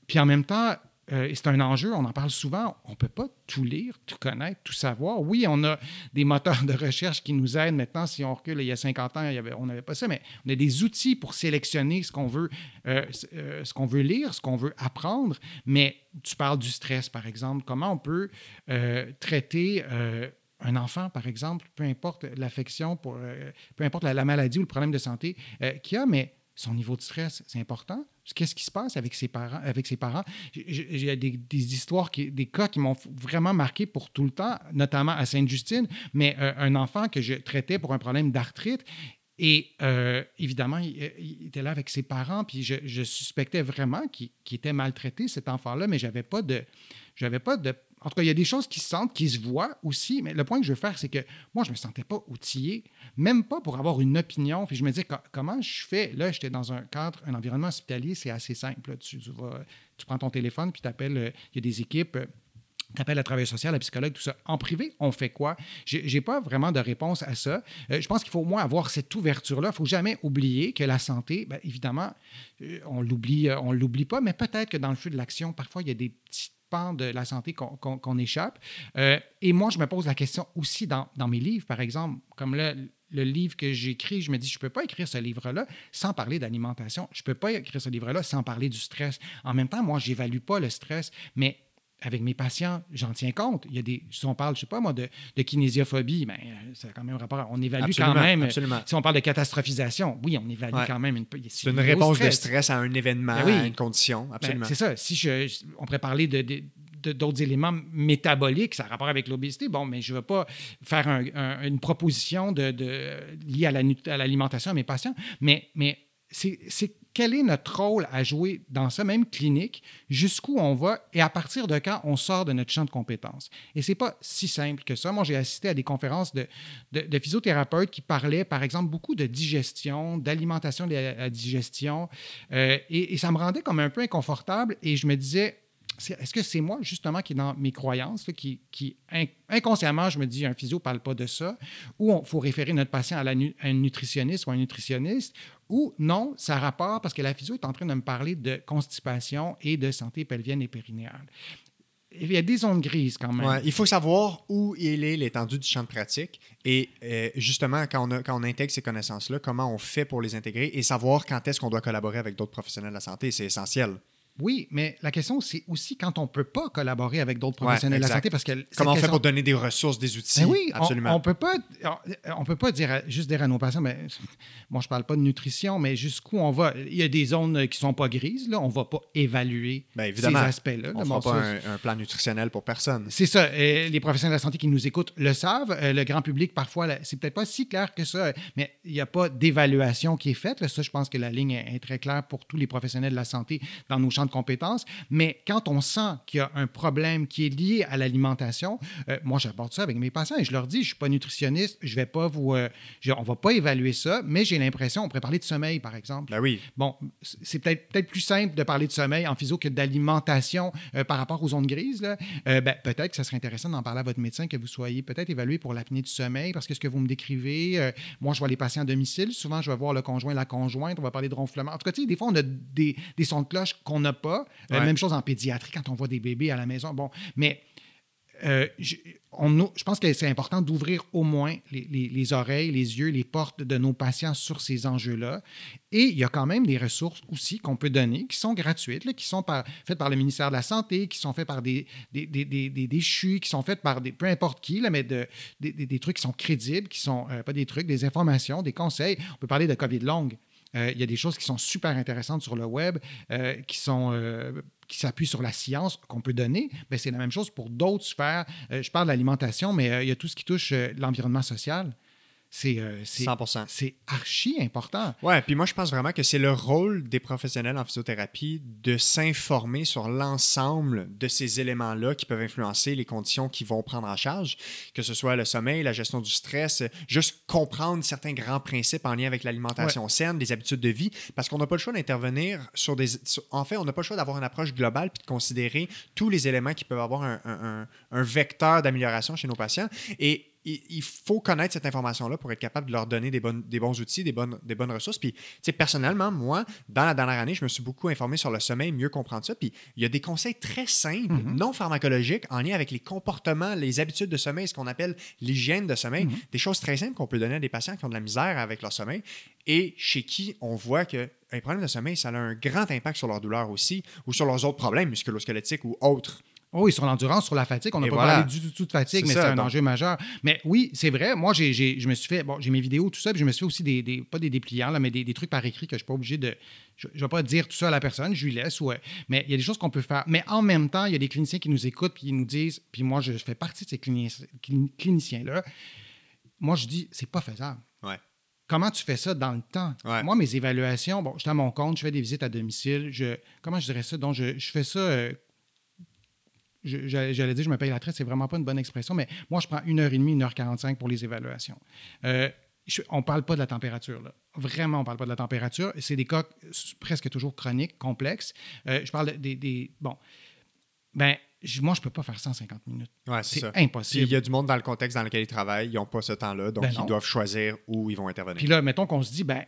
Puis en même temps, euh, c'est un enjeu, on en parle souvent, on ne peut pas tout lire, tout connaître, tout savoir. Oui, on a des moteurs de recherche qui nous aident maintenant. Si on recule, il y a 50 ans, on n'avait pas ça, mais on a des outils pour sélectionner ce qu'on veut, euh, euh, veut lire, ce qu'on veut apprendre. Mais tu parles du stress, par exemple. Comment on peut traiter un enfant, par exemple, peu importe l'affection, peu importe la, la, maladie ou le problème de santé qu'il a, mais son niveau de stress, c'est important. Qu'est-ce qui se passe avec ses parents? Avec ses parents? J'ai des, histoires, des cas qui m'ont vraiment marqué pour tout le temps, notamment à Sainte-Justine, mais euh, un enfant que je traitais pour un problème d'arthrite. Et euh, évidemment, il, était là avec ses parents, puis je, suspectais vraiment qu'il était maltraité, cet enfant-là, mais je n'avais pas pas de, en tout cas, il y a des choses qui se sentent, qui se voient aussi, mais le point que je veux faire, c'est que moi, je ne me sentais pas outillé, même pas pour avoir une opinion. Puis je me disais, comment je fais? Là, j'étais dans un cadre, un environnement hospitalier, c'est assez simple. Tu, prends ton téléphone, puis tu appelles, euh, il y a des équipes euh, tu appelles la travailleuse sociale, la psychologue, tout ça. En privé, on fait quoi? Je n'ai pas vraiment de réponse à ça. Euh, je pense qu'il faut au moins avoir cette ouverture-là. Il ne faut jamais oublier que la santé, bien, évidemment, on l'oublie, on l'oublie pas, mais peut-être que dans le feu de l'action, parfois, il y a des petits de la santé qu'on échappe. Euh, et moi, je me pose la question aussi dans, mes livres, par exemple, comme le, le livre que j'écris, je me dis, je ne peux pas écrire ce livre-là sans parler d'alimentation. Je ne peux pas écrire ce livre-là sans parler du stress. En même temps, moi, je n'évalue pas le stress, mais avec mes patients, j'en tiens compte. Il y a des, si on parle, je sais pas moi, de, de kinésiophobie, ben, c'est quand même rapport. On évalue quand même. Absolument. Si on parle de catastrophisation, oui, on évalue quand même une. C'est une réponse de stress à un événement, ben à une condition. Ben, absolument. c'est ça. Si je, on pourrait parler de, d'autres éléments métaboliques, ça a rapport avec l'obésité. Bon, mais je ne veux pas faire une proposition de, de, liée à l'alimentation à mes patients, mais, mais c'est quel est notre rôle à jouer dans ce même clinique, jusqu'où on va et à partir de quand on sort de notre champ de compétences. Et ce n'est pas si simple que ça. Moi, j'ai assisté à des conférences de, de, physiothérapeutes qui parlaient, par exemple, beaucoup de digestion, d'alimentation de la digestion, euh, et, ça me rendait comme un peu inconfortable et je me disais, est-ce que c'est moi, justement, qui est dans mes croyances, qui, qui, inconsciemment, je me dis, un physio ne parle pas de ça, ou il faut référer notre patient à, un nutritionniste ou un nutritionniste, ou non, ça rapporte parce que la physio est en train de me parler de constipation et de santé pelvienne et périnéale. Il y a des zones grises quand même. il faut savoir où il est l'étendue du champ de pratique et euh, justement, quand on, quand on intègre ces connaissances-là, comment on fait pour les intégrer et savoir quand est-ce qu'on doit collaborer avec d'autres professionnels de la santé, c'est essentiel. Oui, mais la question, c'est aussi quand on ne peut pas collaborer avec d'autres professionnels de la santé. Parce que Comment on fait pour donner des ressources, des outils? Ben oui, absolument. On ne peut, pas, on peut pas dire, juste dire à nos patients, mais, moi, je ne parle pas de nutrition, mais jusqu'où on va? Il y a des zones qui ne sont pas grises. Là. On ne va pas évaluer ben, ces aspects-là. On ne fera pas un, plan nutritionnel pour personne. C'est ça. les professionnels de la santé qui nous écoutent le savent. Euh, le grand public, parfois, c'est peut-être pas si clair que ça, mais il n'y a pas d'évaluation qui est faite. Ça, je pense que la ligne est très claire pour tous les professionnels de la santé dans nos champs de compétences. Mais quand on sent qu'il y a un problème qui est lié à l'alimentation, euh, moi, j'aborde ça avec mes patients et je leur dis, je ne suis pas nutritionniste, je vais pas vous, euh, on va pas évaluer ça, mais j'ai l'impression, on pourrait parler de sommeil, par exemple. Ben oui. Bon, c'est peut-être peut plus simple de parler de sommeil en physio que d'alimentation euh, par rapport aux zones grises. ben, peut-être que ça serait intéressant d'en parler à votre médecin, que vous soyez peut-être évalué pour l'apnée du sommeil, parce que ce que vous me décrivez, moi, je vois les patients à domicile, souvent, je vais voir le conjoint, la conjointe, on va parler de ronflement. En tout cas, des fois, on a des, des sons de cloche qu'on n'a pas. Même chose en pédiatrie quand on voit des bébés à la maison. Bon, mais euh, je, on, je, pense que c'est important d'ouvrir au moins les, oreilles, les yeux, les portes de nos patients sur ces enjeux-là. Et il y a quand même des ressources aussi qu'on peut donner qui sont gratuites, qui sont faites par le ministère de la Santé, qui sont faites par des, des, déchus, qui sont faites par des, peu importe qui, là, mais de, des, trucs qui sont crédibles, qui sont euh, pas des trucs, des informations, des conseils. On peut parler de COVID longue. Euh, il y a des choses qui sont super intéressantes sur le web, qui sont qui s'appuie sur la science qu'on peut donner, c'est la même chose pour d'autres sphères. Euh, je parle de l'alimentation, mais euh, il y a tout ce qui touche euh, l'environnement social. C'est c'est archi important. Ouais, puis moi, je pense vraiment que c'est le rôle des professionnels en physiothérapie de s'informer sur l'ensemble de ces éléments-là qui peuvent influencer les conditions qu'ils vont prendre en charge, que ce soit le sommeil, la gestion du stress, juste comprendre certains grands principes en lien avec l'alimentation saine, des habitudes de vie, parce qu'on n'a pas le choix d'intervenir sur des. en fait, on n'a pas le choix d'avoir une approche globale puis de considérer tous les éléments qui peuvent avoir un, un, un vecteur d'amélioration chez nos patients. Et il faut connaître cette information-là pour être capable de leur donner des, bonnes, des bons outils, des bonnes, des bonnes ressources. Puis, personnellement, moi, dans la dernière année, je me suis beaucoup informé sur le sommeil, mieux comprendre ça. Puis, il y a des conseils très simples, mm-hmm. non pharmacologiques, en lien avec les comportements, les habitudes de sommeil, ce qu'on appelle l'hygiène de sommeil. Mm-hmm. Des choses très simples qu'on peut donner à des patients qui ont de la misère avec leur sommeil et chez qui on voit que un problème de sommeil, ça a un grand impact sur leur douleur aussi ou sur leurs autres problèmes musculo-squelettiques ou autres. Oh oui, sur l'endurance, sur la fatigue. On n'a pas parlé du tout de fatigue, mais c'est un enjeu majeur. Mais oui, c'est vrai. Moi, j'ai, je me suis fait, bon, j'ai mes vidéos, tout ça, puis je me suis fait aussi des, pas des dépliants, là, mais des, trucs par écrit que je ne suis pas obligé de. Je ne vais pas dire tout ça à la personne, je lui laisse. Ouais. Mais il y a des choses qu'on peut faire. Mais en même temps, il y a des cliniciens qui nous écoutent, puis ils nous disent, puis moi, je fais partie de ces cliniciens-là. Moi, je dis, c'est pas faisable. Ouais. Comment tu fais ça dans le temps? Moi, mes évaluations, bon, je suis à mon compte, je fais des visites à domicile. Je, comment je dirais ça? Donc, je, fais ça. Euh, j'allais dire je me paye la traite, c'est vraiment pas une bonne expression, mais moi, je prends une heure et demie, une heure 45 pour les évaluations. Euh, on ne parle pas de la température. Là. Vraiment, on ne parle pas de la température. C'est des cas presque toujours chroniques, complexes. Euh, je parle des, des, Bon. Ben, moi, je ne peux pas faire 150 minutes. Ouais, c'est impossible. il y a du monde dans le contexte dans lequel ils travaillent, ils n'ont pas ce temps-là, donc ben ils doivent choisir où ils vont intervenir. Puis là, mettons qu'on se dit, ben,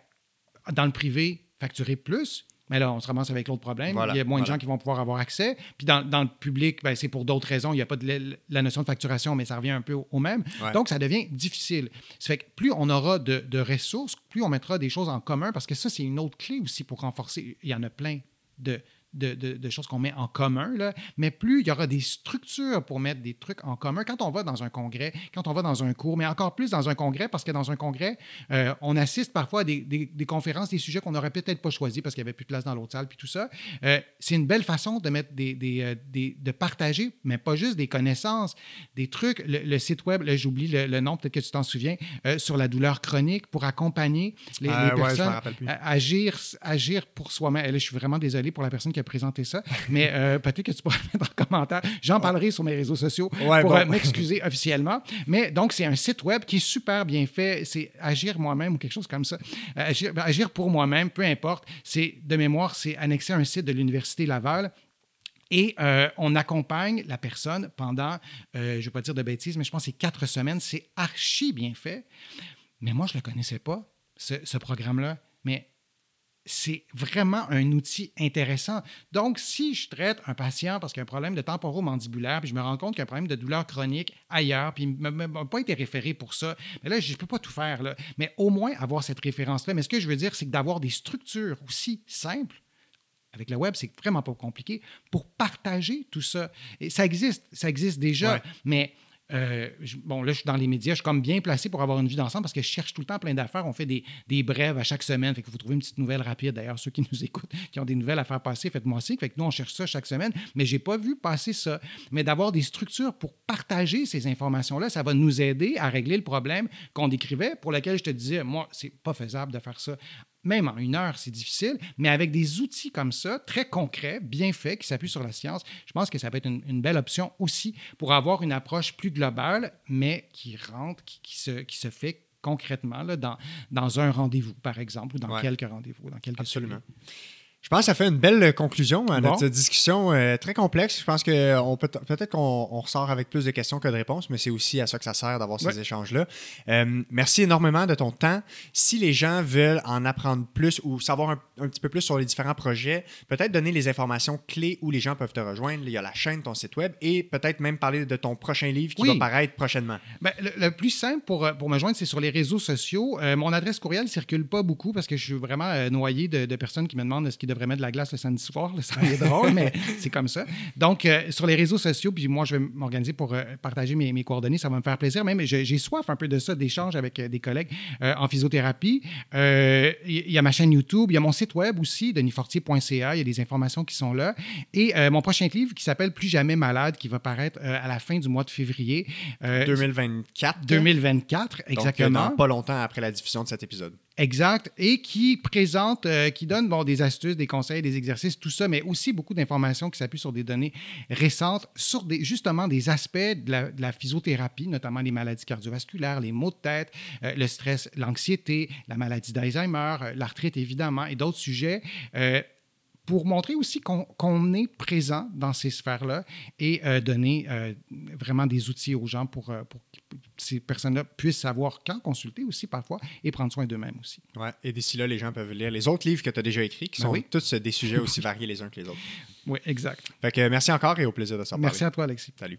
dans le privé, facturer plus, mais là, on se ramasse avec l'autre problème. il y a moins de gens qui vont pouvoir avoir accès. Puis dans, le public, ben, c'est pour d'autres raisons. Il n'y a pas de la, notion de facturation, mais ça revient un peu au, même. Donc, ça devient difficile. Ça fait que plus on aura de, de, ressources, plus on mettra des choses en commun, parce que ça, c'est une autre clé aussi pour renforcer. Il y en a plein de, de, choses qu'on met en commun, là, mais plus il y aura des structures pour mettre des trucs en commun. Quand on va dans un congrès, quand on va dans un cours, mais encore plus dans un congrès, parce que dans un congrès, euh, on assiste parfois à des, conférences, des sujets qu'on n'aurait peut-être pas choisis parce qu'il n'y avait plus de place dans l'autre salle, puis tout ça. Euh, c'est une belle façon de mettre des, euh, de partager, mais pas juste des connaissances, des trucs. Le, site web, j'oublie le, nom, peut-être que tu t'en souviens, sur la douleur chronique pour accompagner les, personnes à agir, agir pour soi-même. je suis vraiment désolé pour la personne qui présenter ça, mais euh, peut-être que tu pourrais mettre en commentaire. J'en parlerai sur mes réseaux sociaux pour euh, m'excuser officiellement. Mais donc, c'est un site web qui est super bien fait. C'est Agir moi-même ou quelque chose comme ça. Euh, agir, agir pour moi-même, peu importe. C'est de mémoire, c'est annexé à un site de l'Université Laval. Et on accompagne la personne pendant, je ne vais pas dire de bêtises, mais je pense que c'est quatre semaines. C'est archi bien fait. Mais moi, je ne le connaissais pas, ce, ce programme-là. Mais c'est vraiment un outil intéressant. Donc, si je traite un patient parce qu'il a un problème de temporomandibulaire, puis je me rends compte qu'il a un problème de douleur chronique ailleurs, puis il n'a pas été référé pour ça, mais là, je ne peux pas tout faire. Là. Mais au moins avoir cette référence-là. Mais ce que je veux dire, c'est que d'avoir des structures aussi simples, avec le web, c'est vraiment pas compliqué, pour partager tout ça. Et ça existe, ça existe déjà, mais euh, bon, là, je suis dans les médias, je suis comme bien placé pour avoir une vie d'ensemble parce que je cherche tout le temps plein d'affaires. On fait des, des, brèves à chaque semaine. Fait que vous trouvez une petite nouvelle rapide. D'ailleurs, ceux qui nous écoutent, qui ont des nouvelles à faire passer, faites-moi aussi. Fait que nous, on cherche ça chaque semaine. Mais je n'ai pas vu passer ça. Mais d'avoir des structures pour partager ces informations-là, ça va nous aider à régler le problème qu'on décrivait, pour lequel je te disais, moi, c'est pas faisable de faire ça même en une heure, c'est difficile, mais avec des outils comme ça, très concrets, bien faits, qui s'appuient sur la science, je pense que ça peut être une, belle option aussi pour avoir une approche plus globale, mais qui rentre, qui, se, qui se fait concrètement là, dans, dans un rendez-vous, par exemple, ou dans quelques rendez-vous, dans quelques Absolument. Je pense que ça fait une belle conclusion à notre discussion euh, très complexe. Je pense que on peut peut-être qu'on ressort avec plus de questions que de réponses, mais c'est aussi à ça que ça sert d'avoir ces échanges-là. Euh, merci énormément de ton temps. Si les gens veulent en apprendre plus ou savoir un, petit peu plus sur les différents projets, peut-être donner les informations clés où les gens peuvent te rejoindre. Il y a la chaîne, ton site web et peut-être même parler de ton prochain livre qui va paraître prochainement. Ben, le, plus simple pour, euh, pour me joindre, c'est sur les réseaux sociaux. mon adresse courriel ne circule pas beaucoup parce que je suis vraiment noyé de, de personnes qui me demandent ce qu'ils devrait mettre de la glace le samedi soir. ça est drôle, mais c'est comme ça. Donc, euh, sur les réseaux sociaux, puis moi, je vais m'organiser pour euh, partager mes, mes, coordonnées. Ça va me faire plaisir. Même, j'ai soif un peu de ça, d'échange avec euh, des collègues en physiothérapie. Il y, a ma chaîne YouTube, il y a mon site web aussi, denisfortier.ca. Il y a des informations qui sont là. Et mon prochain livre qui s'appelle Plus jamais malade, qui va paraître à la fin du mois de février. 2024. 2024, exactement. Donc, pas longtemps après la diffusion de cet épisode. Exact. Et qui présente, euh, qui donne bon, des astuces, des conseils, des exercices, tout ça, mais aussi beaucoup d'informations qui s'appuient sur des données récentes, sur des, justement des aspects de la, physiothérapie, notamment les maladies cardiovasculaires, les maux de tête, euh, le stress, l'anxiété, la maladie d'Alzheimer, euh, l'arthrite évidemment, et d'autres sujets pour montrer aussi qu'on est présent dans ces sphères-là et euh, donner euh, vraiment des outils aux gens pour, euh, pour que ces personnes-là puissent savoir quand consulter aussi parfois et prendre soin d'eux-mêmes aussi. Ouais, et d'ici là, les gens peuvent lire les autres livres que tu as déjà écrits, qui ben sont tous des sujets aussi variés les uns que les autres. Oui, exact. Fait que merci encore et au plaisir de s'en parler. Merci à toi, Alexis. Salut.